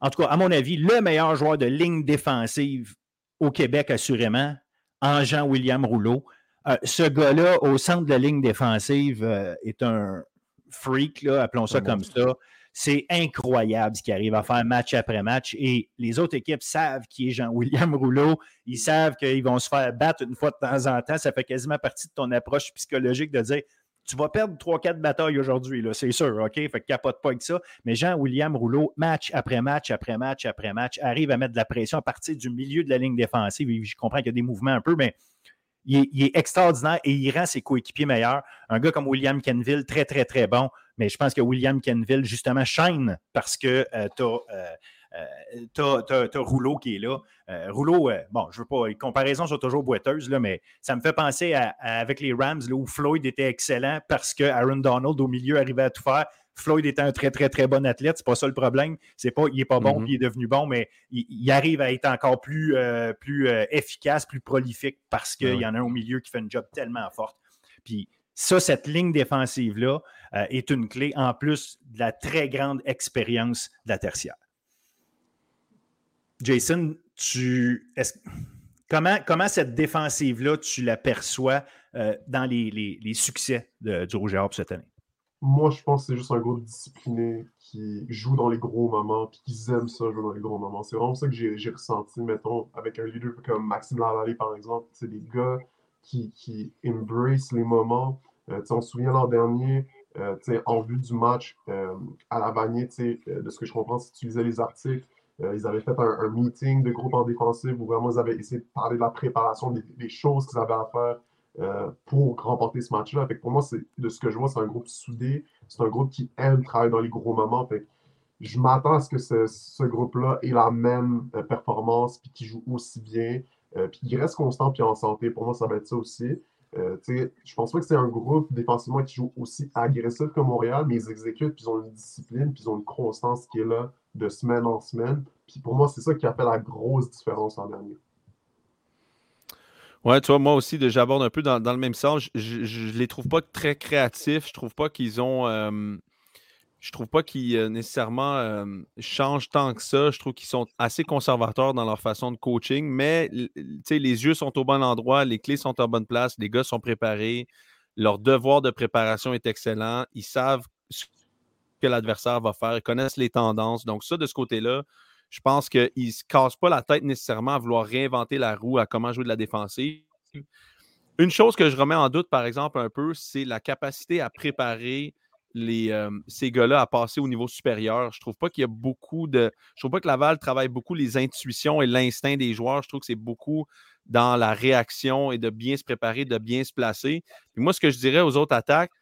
en tout cas, à mon avis, le meilleur joueur de ligne défensive au Québec, assurément, en Jean-William Rouleau. Euh, ce gars-là, au centre de la ligne défensive, euh, est un freak, là, appelons ça comme ça. C'est incroyable ce qu'il arrive à faire match après match. Et les autres équipes savent qui est Jean-William Rouleau. Ils savent qu'ils vont se faire battre une fois de temps en temps. Ça fait quasiment partie de ton approche psychologique de dire tu vas perdre 3-4 batailles aujourd'hui, c'est sûr, OK? Fait que capote pas avec ça. Mais Jean-William Rouleau, match après match, après match, après match, arrive à mettre de la pression à partir du milieu de la ligne défensive. Je comprends qu'il y a des mouvements un peu, mais il est, extraordinaire et il rend ses coéquipiers meilleurs. Un gars comme William Kenville, très, très, très bon. Mais je pense que William Kenville, justement, chaîne parce que euh, tu as, euh, Rouleau qui est là. Euh, Rouleau, bon, je veux pas, les comparaisons sont toujours boiteuses, là, mais ça me fait penser avec les Rams là, où Floyd était excellent parce que Aaron Donald au milieu arrivait à tout faire. Floyd était un très, très, très bon athlète. C'est pas ça le problème. C'est pas, il est pas bon, mm-hmm. puis il est devenu bon, mais il, arrive à être encore plus, plus efficace, plus prolifique parce qu'il y en a un au milieu qui fait un job tellement fort. Puis ça, cette ligne défensive-là euh, est une clé en plus de la très grande expérience de la tertiaire. Jason, tu, comment, comment cette défensive-là, tu l'aperçois euh, dans les, succès du Rouge pour cette année? Moi, je pense que c'est juste un groupe discipliné qui joue dans les gros moments puis qui aime ça jouer dans les gros moments. C'est vraiment ça que j'ai ressenti, mettons, avec un leader comme Maxime Lavallée, par exemple. C'est des gars qui, qui embrace les moments. Euh, on se souvient l'an dernier, euh, en vue du match euh, à la bannière, de ce que je comprends, si tu lisais les articles, ils avaient fait un, meeting de groupe en défensive où vraiment ils avaient essayé de parler de la préparation, des, choses qu'ils avaient à faire pour remporter ce match-là. Pour moi, de ce que je vois, c'est un groupe soudé, c'est un groupe qui aime travailler dans les gros moments. Je m'attends à ce que ce, ce groupe-là ait la même performance puis qu'il joue aussi bien. Euh, puis il reste constant puis en santé. Pour moi, ça va être ça aussi. Euh, je pense pas que c'est un groupe défensivement qui joue aussi agressif que Montréal, mais ils exécutent, puis ils ont une discipline, puis ils ont une constance qui est là de semaine en semaine. Puis pour moi, c'est ça qui a fait la grosse différence en dernier. Ouais, tu vois, moi aussi, j'aborde un peu dans, le même sens. Je ne les trouve pas très créatifs. Je trouve pas qu'ils ont. Euh, je trouve pas qu'ils euh, nécessairement changent tant que ça. Je trouve qu'ils sont assez conservateurs dans leur façon de coaching, mais les yeux sont au bon endroit, les clés sont en bonne place, les gars sont préparés, leur devoir de préparation est excellent, ils savent ce que l'adversaire va faire, ils connaissent les tendances. Donc, ça, de ce côté-là, je pense qu'ils ne se cassent pas la tête nécessairement à vouloir réinventer la roue à comment jouer de la défensive. Une chose que je remets en doute, par exemple, un peu, c'est la capacité à préparer les, euh, ces gars-là à passer au niveau supérieur. Je trouve pas qu'il y a beaucoup de. Je trouve pas que Laval travaille beaucoup les intuitions et l'instinct des joueurs. Je trouve que c'est beaucoup dans la réaction et de bien se préparer, de bien se placer. Moi, ce que je dirais aux autres attaques,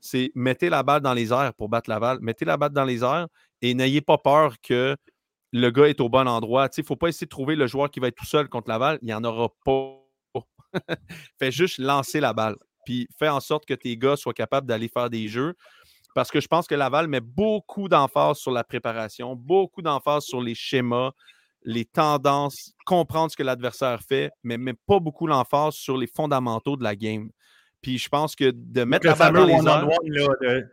c'est mettez la balle dans les airs pour battre Laval. Mettez la balle dans les airs et n'ayez pas peur que le gars est au bon endroit. Il ne faut pas essayer de trouver le joueur qui va être tout seul contre Laval. Il n'y en aura pas. Fais juste lancer la balle puis fais en sorte que tes gars soient capables d'aller faire des jeux. Parce que je pense que Laval met beaucoup d'emphase sur la préparation, beaucoup d'emphase sur les schémas, les tendances, comprendre ce que l'adversaire fait, mais, mais pas beaucoup l'emphase sur les fondamentaux de la game. Puis je pense que de mettre la balle dans les airs...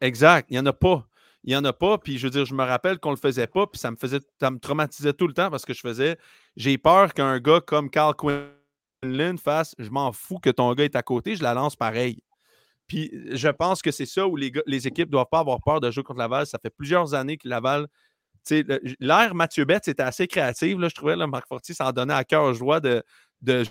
Exact, il n'y en a pas. Il n'y en a pas. Puis je veux dire, je me rappelle qu'on ne le faisait pas, puis ça me faisait, ça me traumatisait tout le temps parce que je faisais. J'ai peur qu'un gars comme Carl Quinn face, je m'en fous que ton gars est à côté, je la lance pareil. Puis je pense que c'est ça où les, équipes ne doivent pas avoir peur de jouer contre Laval. Ça fait plusieurs années que Laval. L'ère Mathieu Betts était assez créative, là, je trouvais. Là, Marc Fortier s'en donnait à cœur joie de, de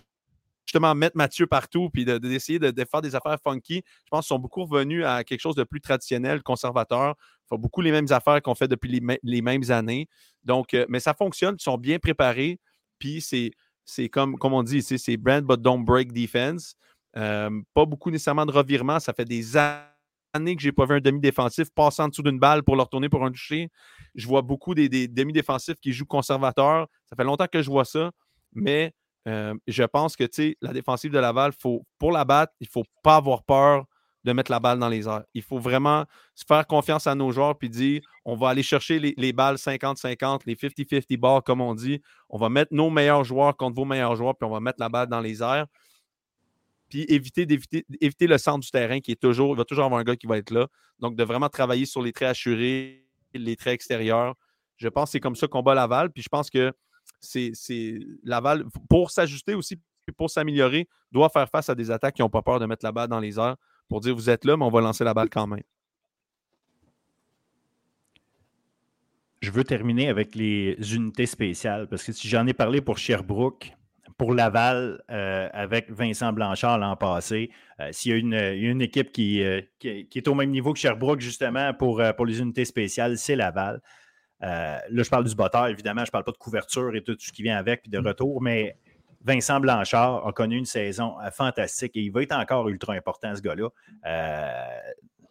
justement mettre Mathieu partout puis d'essayer de, faire des affaires funky. Je pense qu'ils sont beaucoup revenus à quelque chose de plus traditionnel, conservateur. Ils font beaucoup les mêmes affaires qu'on fait depuis les, mêmes années. Donc, euh, mais ça fonctionne, ils sont bien préparés. Puis c'est comme, comme on dit c'est brand but don't break defense. Euh, pas beaucoup nécessairement de revirement. Ça fait des années que je n'ai pas vu un demi-défensif passer en dessous d'une balle pour leur tourner pour un toucher. Je vois beaucoup des, demi-défensifs qui jouent conservateur. Ça fait longtemps que je vois ça. Mais euh, je pense que la défensive de Laval, faut, pour la battre, il ne faut pas avoir peur de mettre la balle dans les airs. Il faut vraiment se faire confiance à nos joueurs puis dire on va aller chercher les, balles 50-50, les 50-50 balles, comme on dit. On va mettre nos meilleurs joueurs contre vos meilleurs joueurs, puis on va mettre la balle dans les airs. Puis éviter d'éviter éviter le centre du terrain qui est toujours, il va toujours avoir un gars qui va être là. Donc, de vraiment travailler sur les traits assurés, les traits extérieurs. Je pense que c'est comme ça qu'on bat Laval. Puis je pense que c'est Laval, pour s'ajuster aussi, pour s'améliorer, doit faire face à des attaques qui n'ont pas peur de mettre la balle dans les airs pour dire vous êtes là, mais on va lancer la balle quand même. Je veux terminer avec les unités spéciales parce que si j'en ai parlé pour Sherbrooke, pour Laval, euh, avec Vincent Blanchard l'an passé, euh, s'il y a une, équipe euh, qui, qui, est au même niveau que Sherbrooke, justement, pour, pour les unités spéciales, c'est Laval. Là, je parle du botteur, évidemment, je ne parle pas de couverture et tout ce qui vient avec, puis de mm. retour, mais Vincent Blanchard a connu une saison euh, fantastique et il va être encore ultra important, ce gars-là. Euh,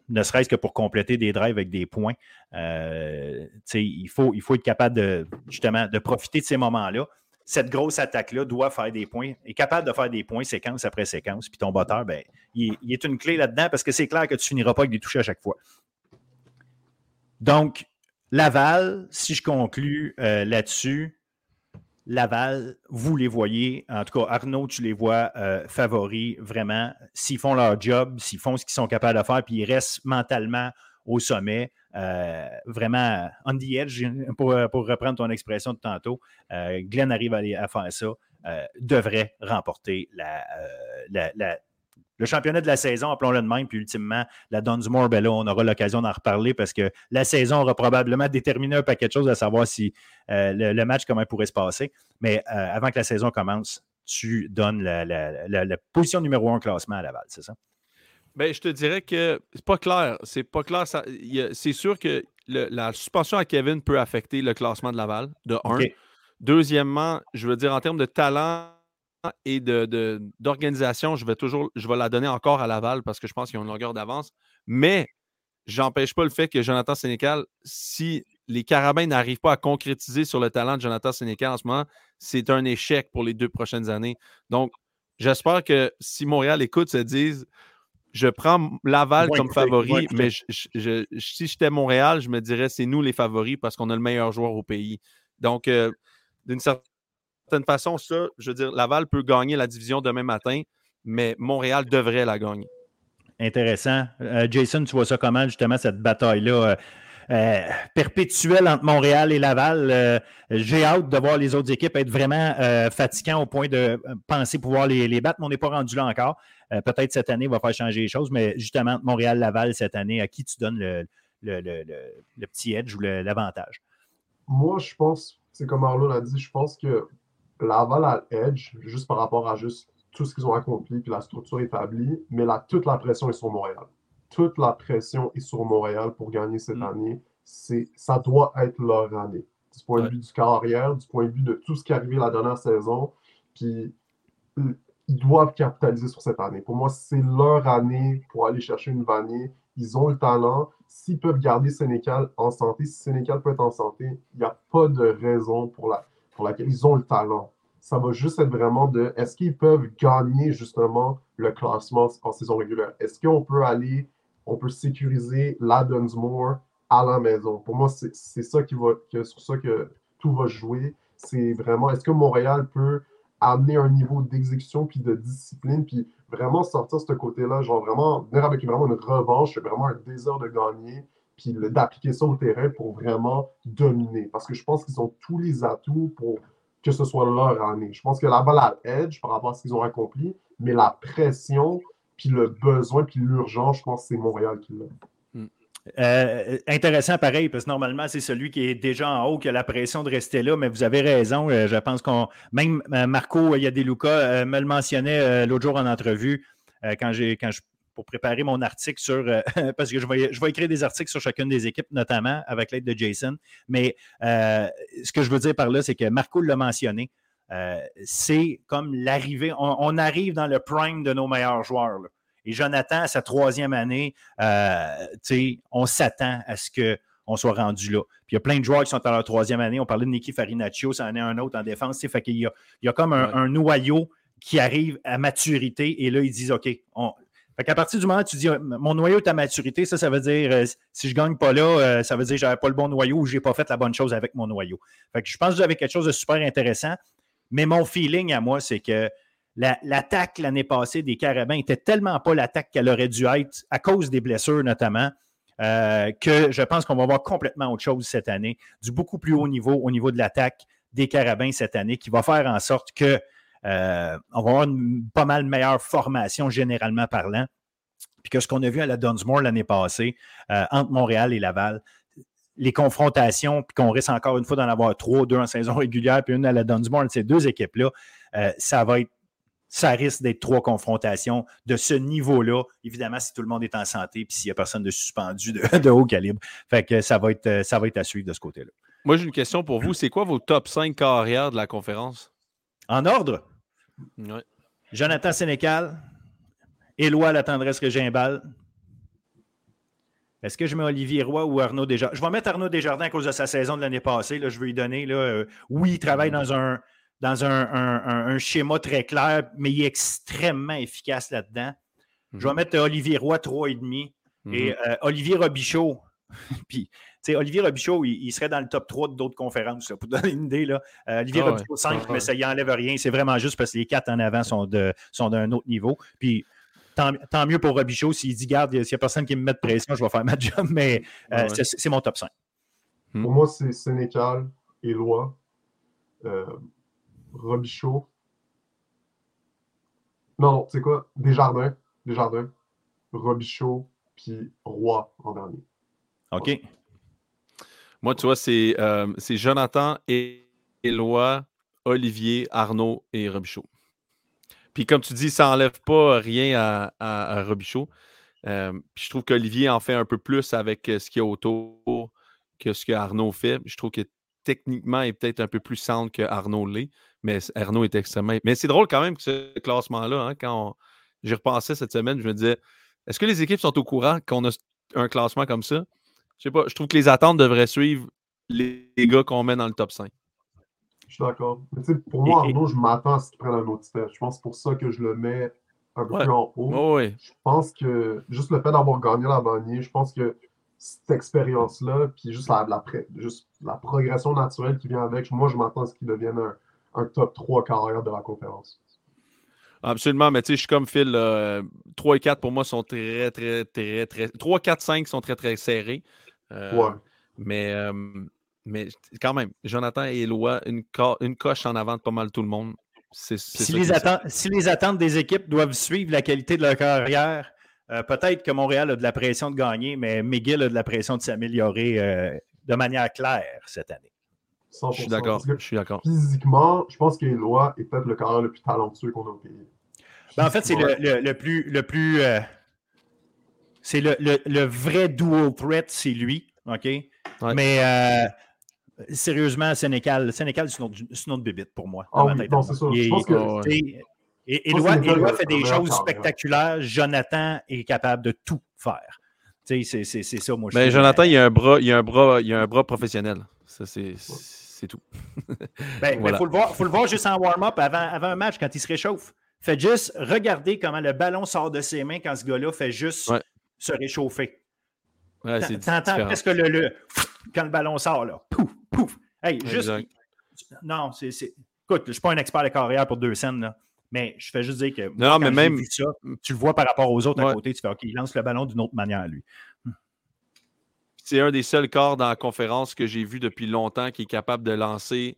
ne serait-ce que pour compléter des drives avec des points. il, faut, il faut être capable de, justement, de profiter de ces moments-là. Cette grosse attaque-là doit faire des points, est capable de faire des points séquence après séquence. Puis ton botteur, ben, il, il est une clé là-dedans parce que c'est clair que tu finiras pas avec des touches à chaque fois. Donc, Laval, si je conclus euh, là-dessus, Laval, vous les voyez, en tout cas, Arnaud, tu les vois euh, favoris vraiment. S'ils font leur job, s'ils font ce qu'ils sont capables de faire, puis ils restent mentalement au sommet, euh, vraiment on the edge, pour, reprendre ton expression de tantôt, Glenn arrive à, faire ça, devrait remporter la, le championnat de la saison, appelons-le de même, puis ultimement, la Dunsmore, ben là, on aura l'occasion d'en reparler parce que la saison aura probablement déterminé un paquet de choses à savoir si euh, le, match, comment il pourrait se passer. Mais euh, avant que la saison commence, tu donnes la, position numéro un classement à Laval, c'est ça? Bien, je te dirais que c'est pas clair. C'est pas clair. C'est sûr que la suspension à Kevin peut affecter le classement de Laval, de un. Deuxièmement, je veux dire, en termes de talent, et d'organisation, je vais toujours je vais la donner encore à Laval parce que je pense qu'ils ont une longueur d'avance. Mais j'empêche pas le fait que Jonathan Sénécal, si les Carabins n'arrivent pas à concrétiser sur le talent de Jonathan Sénécal en ce moment, c'est un échec pour les deux prochaines années. Donc, j'espère que si Montréal écoute, se dise je prends Laval comme favori, mais si j'étais Montréal, je me dirais c'est nous les favoris parce qu'on a le meilleur joueur au pays. Donc, euh, d'une certaine certaine façon, ça, je veux dire, Laval peut gagner la division demain matin, mais Montréal devrait la gagner. Intéressant. Euh, Jason, tu vois ça comment, justement, cette bataille-là? Euh, euh, perpétuelle entre Montréal et Laval? J'ai hâte de voir les autres équipes être vraiment fatigants au point de penser pouvoir les, battre, mais on n'est pas rendu là encore. Peut-être cette année va faire changer les choses, mais justement, Montréal-Laval cette année, à qui tu donnes le, le petit edge ou l'avantage? Moi, je pense, c'est comme Arlo l'a dit, je pense que Laval à Edge, juste par rapport à juste tout ce qu'ils ont accompli puis la structure établie, mais là, toute la pression est sur Montréal. Toute la pression est sur Montréal pour gagner cette mm. année. C'est, ça doit être leur année. Du point de vue du carrière, du point de vue de tout ce qui est arrivé la dernière saison, puis ils doivent capitaliser sur cette année. Pour moi, c'est leur année pour aller chercher une vanille. Ils ont le talent. S'ils peuvent garder Sénécal en santé, si Sénécal peut être en santé, il n'y a pas de raison pour la, laquelle ils ont le talent. Ça va juste être vraiment de est-ce qu'ils peuvent gagner justement le classement en saison régulière? Est-ce qu'on peut aller, on peut sécuriser la Dunsmore à la maison? Pour moi, c'est ça qui va, sur ça que tout va jouer. C'est vraiment, est-ce que Montréal peut amener un niveau d'exécution puis de discipline, puis vraiment sortir ce côté-là, genre vraiment venir avec vraiment une revanche, vraiment un désir de gagner, puis d'appliquer ça au terrain pour vraiment dominer. Parce que je pense qu'ils ont tous les atouts pour que ce soit leur année. Je pense que la balle à edge par rapport à ce qu'ils ont accompli, mais la pression, puis le besoin, puis l'urgence, je pense que c'est Montréal qui l'a. Euh, intéressant pareil, parce que normalement, c'est celui qui est déjà en haut qui a la pression de rester là, mais vous avez raison. Euh, je pense qu'on. Même euh, Marco Yadeluca me le mentionnait l'autre jour en entrevue quand quand je, pour préparer mon article sur. parce que je vais, je vais écrire des articles sur chacune des équipes, notamment avec l'aide de Jason. Mais ce que je veux dire par là, c'est que Marco l'a mentionné. c'est comme l'arrivée. On, arrive dans le prime de nos meilleurs joueurs. Là. Et Jonathan, à sa troisième année, euh, on s'attend à ce qu'on soit rendu là. Puis il y a plein de joueurs qui sont à leur troisième année. On parlait de Nicky Farinaccio, ça en est un autre en défense. Fait qu'il y a, il y a comme un, noyau qui arrive à maturité et là, ils disent OK, on, fait qu'à partir du moment où tu dis mon noyau est à maturité, ça, ça veut dire euh, si je ne gagne pas là, euh, ça veut dire que je n'avais pas le bon noyau ou je n'ai pas fait la bonne chose avec mon noyau. Je pense que avez quelque chose de super intéressant. Mais mon feeling à moi, c'est que l'attaque l'année passée des Carabins n'était tellement pas l'attaque qu'elle aurait dû être, à cause des blessures notamment, euh, que je pense qu'on va voir complètement autre chose cette année, du beaucoup plus haut niveau au niveau de l'attaque des Carabins cette année, qui va faire en sorte que euh, on va avoir une pas mal meilleure formation généralement parlant. Puis que ce qu'on a vu à la Dunsmore l'année passée, euh, entre Montréal et Laval, les confrontations, puis qu'on risque encore une fois d'en avoir trois, deux en saison régulière, puis une à la Dunsmore, ces deux équipes-là, ça va être ça risque d'être trois confrontations de ce niveau-là. Évidemment, si tout le monde est en santé, puis s'il n'y a personne de suspendu de, haut calibre. Fait que ça va, être, ça va être à suivre de ce côté-là. Moi, j'ai une question pour vous. C'est quoi vos top 5 carrières de la conférence? En ordre? Jonathan Sénécal, Éloi La Tendresse Régimbal. Est-ce que je mets Olivier Roy ou Arnaud Desjardins? Je vais mettre Arnaud Desjardins à cause de sa saison de l'année passée. Là, je veux lui donner. Là, euh, oui, il travaille dans un, dans un, schéma très clair, mais il est extrêmement efficace là-dedans. Je vais mhm. mettre Olivier Roy 3,5 et mhm. euh, Olivier Robichaud. Puis, Olivier Robichaud, il, serait dans le top 3 d'autres conférences, pour donner une idée. Là. Euh, Olivier ah Robichaud 5, mais ça y enlève rien. C'est vraiment juste parce que les quatre en avant sont, de, sont d'un autre niveau. Puis, tant, mieux pour Robichaud. S'il dit, garde, s'il n'y a personne qui me met de pression, je vais faire ma job, mais euh, c'est, mon top 5. Pour moi, c'est Sénécal, Éloi, Robichaud. Non, c'est quoi? Desjardins. Desjardins. Robichaud, puis Roy en dernier. OK. Moi, tu vois, c'est euh, Jonathan, Éloi, Olivier, Arnaud et Robichaud. Puis comme tu dis, ça n'enlève pas rien à, Robichaud. Euh, puis je trouve qu'Olivier en fait un peu plus avec euh, ce qu'il y a autour que ce que Arnaud fait. Je trouve que techniquement, il est peut-être un peu plus centre que Arnaud l'est. Mais Arnaud est extrêmement. Mais c'est drôle quand même que ce classement-là, hein, quand j'y repensais cette semaine, je me disais est-ce que les équipes sont au courant qu'on a un classement comme ça? Je sais pas. Je trouve que les attentes devraient suivre les, gars qu'on met dans le top 5. Je suis d'accord. Pour moi, Arnaud, je m'attends à ce qu'il prenne un autre step. Je pense c'est pour ça que je le mets un peu plus en haut. Je pense que juste le fait d'avoir gagné la bannière, je pense que cette expérience-là, puis juste la, la, juste la progression naturelle qui vient avec, moi, je m'attends à ce qu'il devienne un, un top 3 carrière de la conférence. Absolument, mais tu sais, je suis comme Phil. 3 et 4 pour moi sont très, très, très, très. 3, 4, 5 sont très, très serrés. Euh, ouais. Mais, euh, mais quand même, Jonathan et Eloi, une, une coche en avant de pas mal tout le monde. si, les attentes, si les attentes des équipes doivent suivre la qualité de leur carrière, euh, peut-être que Montréal a de la pression de gagner, mais McGill a de la pression de s'améliorer de manière claire cette année. Je suis d'accord. Je suis d'accord. Physiquement, je pense qu'Éloi est peut-être le carrière le plus talentueux qu'on a au pays. Ben, en fait, c'est le, plus. Le plus euh, c'est le, vrai dual threat, c'est lui. OK? Mais euh, sérieusement, Sénécal, Sénécal c'est une autre bébite pour moi. Ah oui, c'est ça. je pense que. Et Éloi fait des choses spectaculaires. Jonathan est capable de tout faire. C'est ça, moi. Je Mais Jonathan, il y a un bras, il a un bras, il a un bras professionnel. Ça, c'est c'est tout. ben, il faut, le voir, faut le voir juste en warm-up avant, avant un match, quand il se réchauffe. Faites juste regarder comment le ballon sort de ses mains quand ce gars-là fait juste se réchauffer. Ouais, T'entends presque le, le, quand le ballon sort, là. Pouf, pouf. Hey, juste. Non, c'est. Écoute, je ne suis pas un expert de carrière pour deux scènes, là. Mais je fais juste dire que. Non, mais même. Ça, tu le vois par rapport aux autres à côté, tu fais OK, il lance le ballon d'une autre manière, lui c'est un des seuls corps dans la conférence que j'ai vu depuis longtemps qui est capable de lancer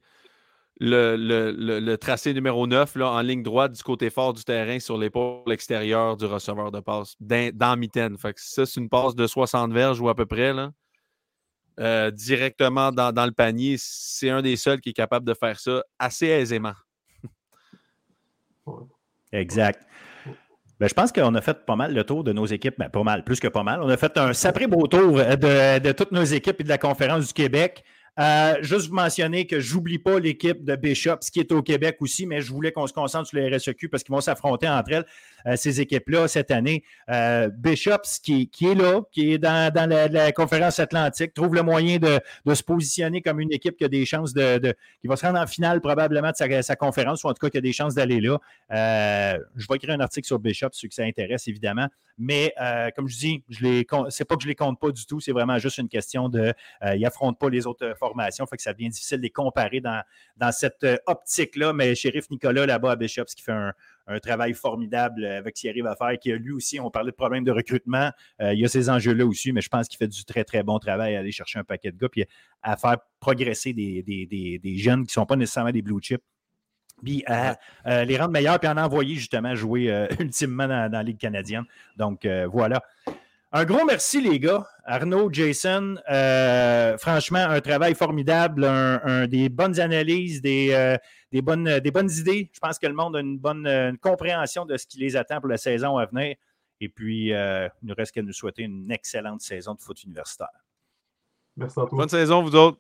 le, tracé numéro 9 là, en ligne droite du côté fort du terrain sur l'épaule extérieure du receveur de passe dans, dans mitaine. Ça, c'est une passe de 60 verges ou à peu près. Là. Euh, directement dans, le panier. C'est un des seuls qui est capable de faire ça assez aisément. Exact. Ben, je pense qu'on a fait pas mal le tour de nos équipes, mais ben, pas mal, plus que pas mal. On a fait un sacré beau tour de, de toutes nos équipes et de la conférence du Québec. Euh, juste vous mentionner que j'oublie pas l'équipe de Bishop, ce qui est au Québec aussi, mais je voulais qu'on se concentre sur les RSEQ parce qu'ils vont s'affronter entre elles, ces équipes-là, cette année. Euh, Bishop, qui, est là, qui est dans, la, conférence atlantique, trouve le moyen de, se positionner comme une équipe qui a des chances de, qui va se rendre en finale probablement de sa, conférence, ou en tout cas qui a des chances d'aller là. je vais écrire un article sur Bishop, ceux que ça intéresse, évidemment. Mais comme je dis, je les c'est pas que je les compte pas du tout, c'est vraiment juste une question de. ils n'affrontent pas les autres formation. Fait que ça devient difficile de les comparer dans, dans cette euh, optique-là. Mais Shérif Nicolas, là-bas à Bishops, qui fait un, travail formidable avec ce qu'il arrive à faire, qui a lui aussi, on parlait de problèmes de recrutement. Euh, il y a ces enjeux-là aussi, mais je pense qu'il fait du très, très bon travail à aller chercher un paquet de gars puis à faire progresser des, jeunes qui ne sont pas nécessairement des blue chips puis à euh, les rendre meilleurs, puis en envoyer justement jouer ultimement dans, dans, la Ligue canadienne. Donc voilà. Un gros merci, les gars. Arnaud, Jason, euh, franchement, un travail formidable, un, des bonnes analyses, des, euh, des, bonnes, des bonnes idées. Je pense que le monde a une bonne compréhension de ce qui les attend pour la saison à venir. Et puis, euh, il nous reste qu'à nous souhaiter une excellente saison de foot universitaire. Merci à toi. Bonne saison, vous autres.